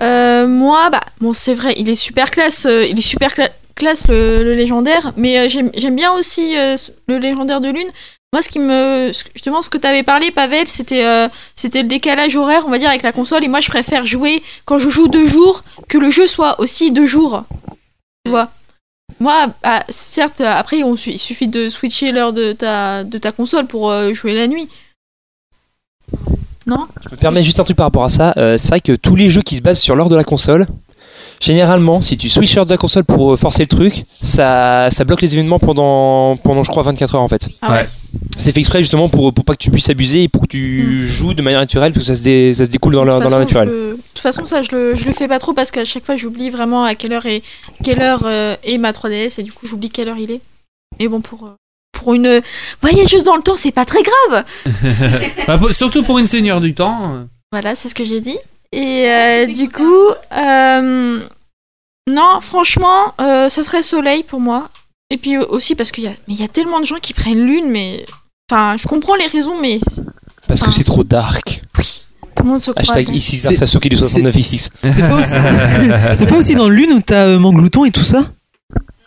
Euh, moi, bah, bon, c'est vrai, il est super classe, euh, il est super cla- classe le, le légendaire, mais euh, j'aime j'aime bien aussi euh, le légendaire de Lune. Moi, ce qui me, justement, ce que t'avais parlé, Pavel, c'était, euh, c'était le décalage horaire, on va dire, avec la console. Et moi, je préfère jouer quand je joue deux jours, que le jeu soit aussi deux jours. Tu vois. Moi, certes, après, il suffit de switcher l'heure de ta, de ta console pour euh, jouer la nuit. Non? Je me permets juste un truc par rapport à ça. Euh, c'est vrai que tous les jeux qui se basent sur l'heure de la console, Généralement, si tu switches de la console pour euh, forcer le truc, ça, ça bloque les événements pendant, pendant, je crois, 24 heures en fait. Ah ouais. C'est fait exprès justement pour, pour pas que tu puisses abuser et pour que tu joues de manière naturelle, parce que ça se, dé- ça se découle dans la, naturelle. le- De toute façon, ça, je le, je le fais pas trop parce qu'à chaque fois, j'oublie vraiment à quelle heure est, quelle heure euh, est ma 3DS et du coup, j'oublie quelle heure il est. Mais bon, pour, euh, pour une voyageuse dans le temps, c'est pas très grave. *laughs* Bah, surtout pour une seigneur du temps. Voilà, c'est ce que j'ai dit. Et euh, du coup, euh, non, franchement, euh, ça serait Soleil pour moi. Et puis aussi parce qu'il y a, mais il y a tellement de gens qui prennent Lune, mais enfin, je comprends les raisons, mais Parce que c'est trop dark. tout le monde se croit. Hashtag ici Sasuke du 69 ici. C'est pas, aussi... *laughs* c'est pas aussi dans Lune où t'as euh, Manglouton et tout ça?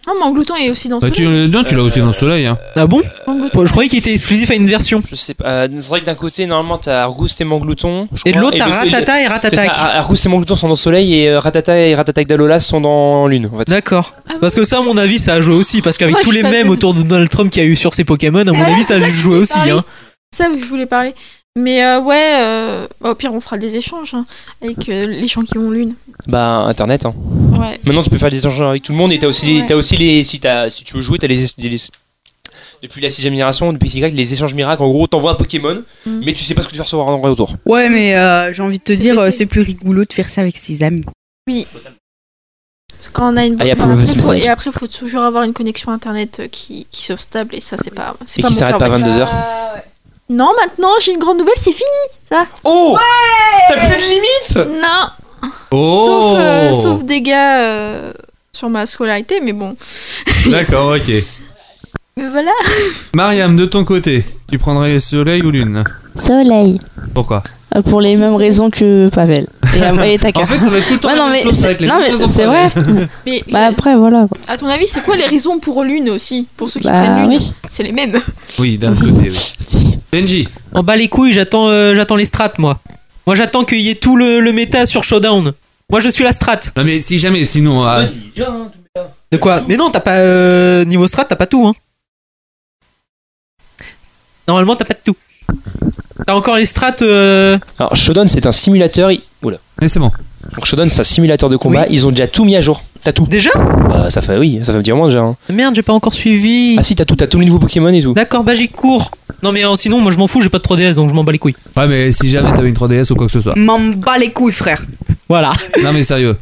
Non, Manglouton est aussi dans Bah, tu, Soleil. non, tu l'as aussi dans le soleil. Hein. Ah bon Manglouton. Je croyais qu'il était exclusif à une version. Je sais pas. euh, c'est vrai que d'un côté, normalement, t'as Argouste et Manglouton. je Et de crois, l'autre, t'as le- Ratata et c'est ça, Argouste et Manglouton sont dans Soleil et euh, Ratata et Ratatac d'Alola sont dans Lune. En fait. D'accord. Parce que ça, à mon avis, ça a joué aussi. Parce qu'avec Moi, tous je les suis pas mèmes fan. autour de Donald Trump qu'il y a eu sur ses Pokémon, à mon Ouais, avis, ça a c'est ça que joué aussi. Hein. Ça, je voulais parler. Mais euh, ouais, euh, au pire, on fera des échanges hein, avec euh, les gens qui ont Lune. Bah, Internet. Hein. Ouais. Maintenant, tu peux faire des échanges avec tout le monde et t'as aussi, les, Ouais. t'as aussi les. Si, t'as- si tu veux jouer, t'as les, les- Depuis la sixième génération, depuis Y, les échanges miracles. En gros, t'envoies un Pokémon, Mm. mais tu sais pas ce que tu vas recevoir en vrai autour. Ouais, mais euh, j'ai envie de te dire, c'est plus rigolo de faire ça avec ses amis. Oui. Parce que quand on a une Ah, bonne- of après, faut- et après, il faut toujours avoir une connexion internet euh, qui, qui soit stable et ça, c'est pas. C'est Et pas qui mon s'arrête à on va dire. 22h. Non, maintenant, j'ai une grande nouvelle, c'est fini, ça. Oh T'as plus de limite Non. Oh Sauf, euh, sauf dégâts euh, sur ma scolarité, mais bon. D'accord, ok. *laughs* Mais voilà. *laughs* Mariam, de ton côté, tu prendrais soleil ou lune Soleil. Pourquoi Euh, Pour les mêmes raisons que Pavel. Et, euh, et Taka. *laughs* En fait, ça va être tout le temps Ouais, la non, même mais chose, ça va c'est- les non, mêmes mais raisons c'est vrai. *laughs* Mais Bah après, voilà. quoi. à ton avis, c'est quoi les raisons pour Lune aussi Pour ceux qui Bah, prennent Lune oui. C'est les mêmes. Oui, d'un côté, oui. Benji En bas les couilles, j'attends euh, j'attends les strats, moi. Moi, j'attends qu'il y ait tout le, le méta sur Showdown. Moi, je suis la strat. Non, mais si jamais, sinon. ah, De quoi? Mais non, t'as pas. euh, niveau strat, t'as pas tout, hein. Normalement, t'as pas de tout. T'as encore les strats. euh, Alors, Shodown, c'est un simulateur. Oula. Mais c'est bon. Donc, Shodown, c'est un simulateur de combat. Ils ont déjà tout mis à jour. T'as tout. Déjà Bah, ça fait, oui, ça fait un petit moment déjà. hein. Merde, j'ai pas encore suivi. Ah, si, t'as tout, t'as tous les nouveaux Pokémon et tout. D'accord, bah j'y cours. Non, mais euh, sinon, moi, je m'en fous, j'ai pas de 3DS, donc je m'en bats les couilles. Ouais, mais si jamais t'avais une 3DS ou quoi que ce soit. M'en bats les couilles, frère. Voilà. Non, mais sérieux.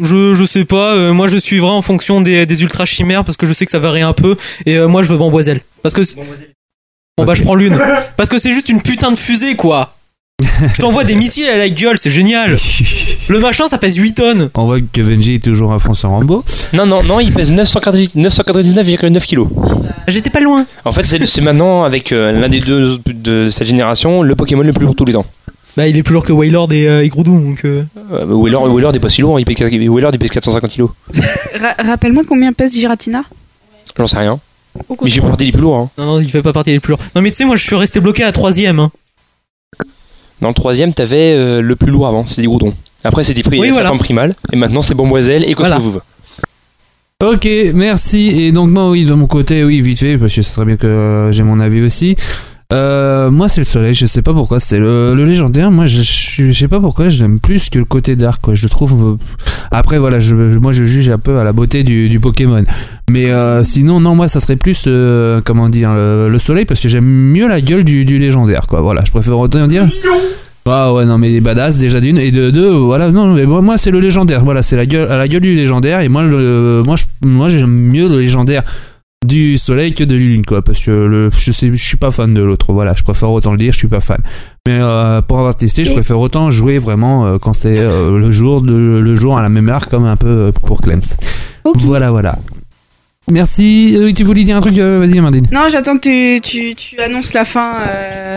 Je, je sais pas, euh, moi je suivrai en fonction des, des ultra chimères parce que je sais que ça varie un peu. Et euh, moi je veux Bamboiselle. Parce que. c'est- Bon bah je prends l'une. *laughs* Parce que c'est juste une putain de fusée quoi. Je t'envoie des missiles à la gueule, c'est génial. *laughs* Le machin ça pèse 8 tonnes. On voit que Benji est toujours à François Rambo. Non, non, non, il pèse 998 999,9 kilos. J'étais pas loin. En fait, c'est maintenant, avec euh, l'un des deux de cette génération, le Pokémon le plus lourd de tous les temps. Bah il est plus lourd que Wailord et, euh, et Groudon donc. euh. Euh, Wailord, Wailord est pas si lourd, il pèse, Wailord il pèse 450 kilos. Ra- Rappelle-moi combien pèse Giratina? J'en sais rien. Mais j'ai pas partie les plus lourds. Hein. Non, non, il fait pas partie des plus lourds. Non mais tu sais, moi je suis resté bloqué à la troisième. Hein. Dans le troisième, t'avais euh, le plus lourd avant, c'était Groudon. Après, c'était pris Oui, voilà. primale, et maintenant c'est Bomboiselle et Voilà. Cosmouve. Ok, merci. Et donc moi, oui, de mon côté, oui, vite fait, parce que c'est très bien que euh, j'ai mon avis aussi. Euh, moi, c'est le soleil. Je sais pas pourquoi. C'est le, légendaire. Moi, je, je, je sais pas pourquoi. J'aime plus que le côté dark. Quoi. Je trouve. euh, Après, voilà, je, moi, je juge un peu à la beauté du, Pokémon. Mais euh, sinon, non, moi, ça serait plus, comment dire, le, le soleil, parce que j'aime mieux la gueule du, légendaire. Quoi. Voilà, je préfère autant dire. Ah ouais non mais des badass déjà d'une et de deux voilà non mais moi, c'est le légendaire voilà c'est la gueule à la gueule du légendaire et moi le moi je, moi j'aime mieux le légendaire du soleil que de l'une quoi parce que le je sais je suis pas fan de l'autre voilà je préfère autant le dire je suis pas fan. Mais euh, pour avoir testé je préfère autant jouer vraiment euh, quand c'est euh, le jour de, le jour à la même heure comme un peu pour Clems voilà voilà. Merci. Tu voulais dire un truc vas-y Amandine. Non, j'attends que tu, tu, tu annonces la fin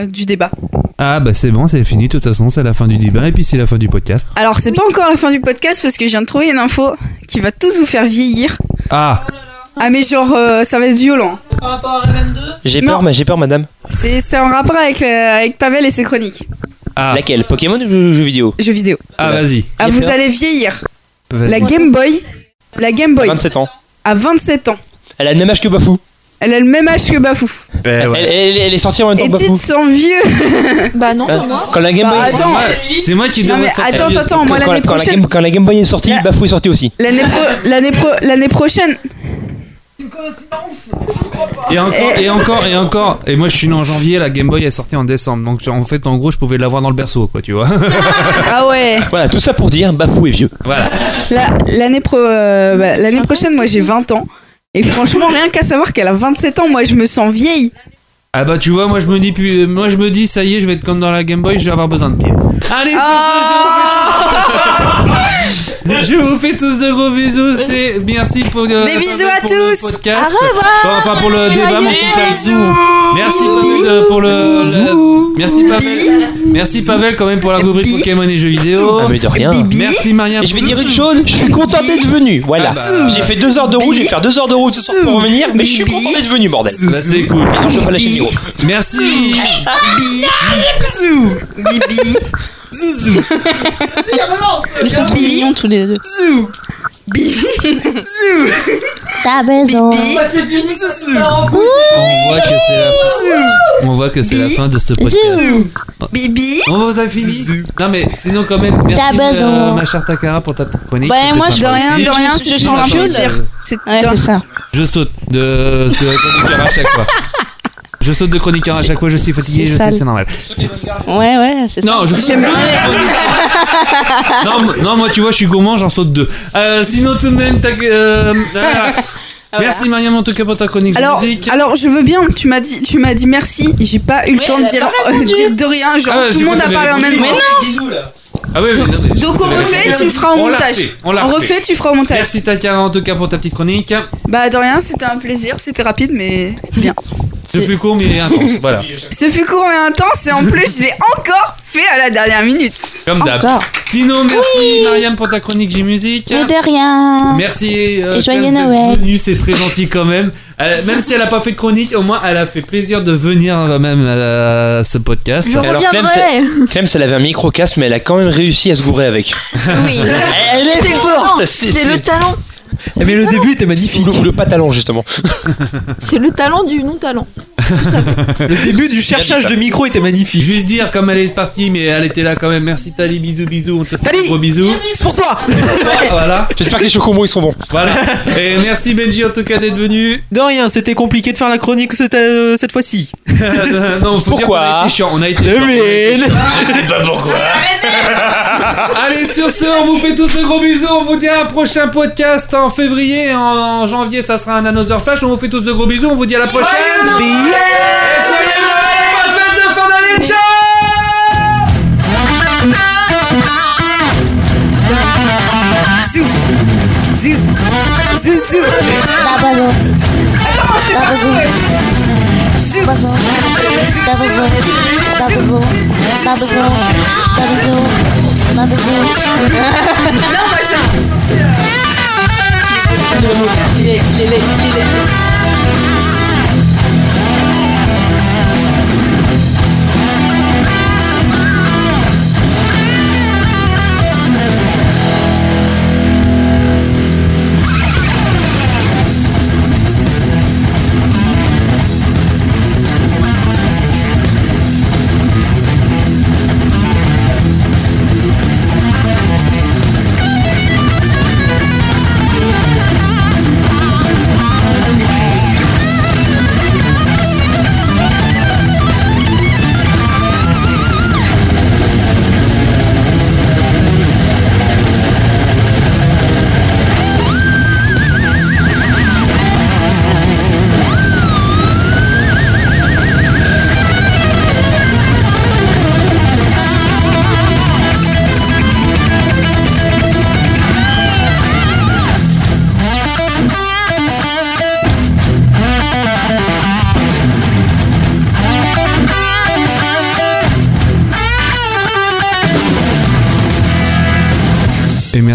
du débat. ah bah c'est bon c'est fini. De toute façon c'est la fin du débat et puis c'est la fin du podcast. Alors, c'est pas encore la fin du podcast parce que je viens de trouver une info qui va tous vous faire vieillir. ah Ah, mais genre, euh, ça va être violent. J'ai Non. peur, mais j'ai peur, madame. C'est c'est en rapport avec, le- avec Pavel et ses chroniques. ah Laquelle Pokémon ou jeu, jeu vidéo? Jeux vidéo. ah vas-y Ah, J'ai vous allez vieillir. Vas-y. La Game Boy. La Game Boy 27 ans. à 27 ans. Elle a le même âge que Bafou. Elle a le même âge que Bafou. Ben Elle, elle- elle est sortie en même temps Et que Bafou. vieux. *laughs* Bah non, pas moi. Quand la Game Boy Bah, est attends. sortie- C'est moi qui Non, devrais mais sortir attends, attends, moi, quand, l'année quand la prochaine- Game, quand la Game Boy est sortie, Bafou est sorti aussi. L'année pro- l'année pro- l'année prochaine. Et encore, Et- et encore, et encore. Et moi, je suis né en janvier, la Game Boy est sortie en décembre. Donc, en fait, en gros, je pouvais l'avoir dans le berceau, quoi, tu vois. *laughs* Ah ouais. Voilà, tout ça pour dire Bafou est vieux. Voilà. La- L'année pro, euh, bah, l'année prochaine, moi j'ai 20 ans. Et franchement, rien qu'à savoir qu'elle a 27 ans, moi je me sens vieille. Ah bah, tu vois, moi, je me dis, puis, moi, je me dis, ça y est, je vais être comme dans la Game Boy, je vais avoir besoin de piles. Allez, sur ce, je vous fais tous de gros bisous. *laughs* C'est merci pour euh, Des bisous à pour le tous. podcast. Au revoir. Bon, enfin pour le débat, mon petit. Pavel. Merci Pavel euh, pour le, le- merci Pavel. Merci Pavel quand même pour la rubrique Pokémon et jeux vidéo. Ah, mais de rien. Merci Maria. Et je vais dire une chose, je suis content d'être venu. Voilà. Ah bah. J'ai fait deux heures de route, je vais faire deux heures de route ce soir pour revenir, mais je suis content d'être venu, bordel. Bah, c'est cool. Et non, je peux pas lâcher le micro. Merci. Zou, Bibi, Zouzou. Ils sont trop mignons tous les deux. Zou, Bibi, Zou. T'as besoin. Bibi, Zouzou. On voit que c'est la fin. On voit que c'est la fin de ce podcast. Zou, Bibi. On vous a fini. Non mais sinon quand même merci T'as besoin. euh, ma chère Takara pour ta petite chronique. Bah, C'était moi, sympa De rien, de rien, Je- c'est je toujours un plaisir. C'est Ouais, c'est ça. Je saute de, de chroniqueur à chaque fois. Je saute de chroniqueur à chaque fois, je suis fatigué, je sais, c'est normal. Ouais, ouais, c'est ça. Non, je saute deux *laughs* non, m- non, moi tu vois, je suis gourmand, j'en saute deux. Euh, sinon tout de même, t'as- euh, *laughs* voilà. Merci Mariam en tout cas pour ta chronique Alors, musique. alors je veux bien. Tu m'as dit, tu m'as dit merci. J'ai pas eu le Oui, temps de a dire, de rien. Genre Ah tout le monde a parlé en même temps. Ah oui, mais non, mais- Donc on refait, tu le feras au On l'a montage. on l'a refait. refait, tu feras au montage. Merci Takara en tout cas pour ta petite chronique. Bah de rien, c'était un plaisir, c'était rapide mais c'était bien. Ce fut court mais intense, voilà. Ce fut court et intense et en plus je l'ai encore fait à la dernière minute. Comme d'hab. Encore. Sinon, merci Mariam pour ta chronique J-Musique. Mais de rien. Merci euh, Et joyeux Clem, d'être Noël. venue, c'est très gentil quand même. Euh, même si elle a pas fait de chronique, au moins elle a fait plaisir de venir euh, même à ce podcast. Je Alors, Clem, reviendrai. *laughs* Clem, elle avait un micro-casque, mais elle a quand même réussi à se gourer avec. Oui. Elle est C'est forte, le- c'est- C'est le talent. Mais le début était magnifique. Ou le, le pantalon, justement. C'est le talent du non-talent. Le début du cherchage de micro était magnifique. Juste dire, comme elle est partie, mais elle était là quand même. Merci Tali, bisous, bisous. On te fait Tali gros bisous. C'est pour toi *laughs* voilà. J'espère que les chocobons ils sont bons. Voilà. Et merci Benji en tout cas d'être venu. De rien, c'était compliqué de faire la chronique cette, euh, cette fois-ci. *laughs* non, faut dire Pourquoi chiant. On a été Le chiant, on a été mine. chiant. Je sais pas pourquoi. Allez, sur ce, on vous fait tous de gros bisous. On vous dit à un prochain podcast en février. En, en janvier, ça sera un Another Flash. On vous fait tous de gros bisous. On vous dit à la prochaine. Zou, zou, zou, zou. Zou. Non, ça me fait penser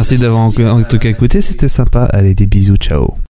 merci d'avoir en tout cas écouté. C'était sympa. Allez, des bisous. Ciao.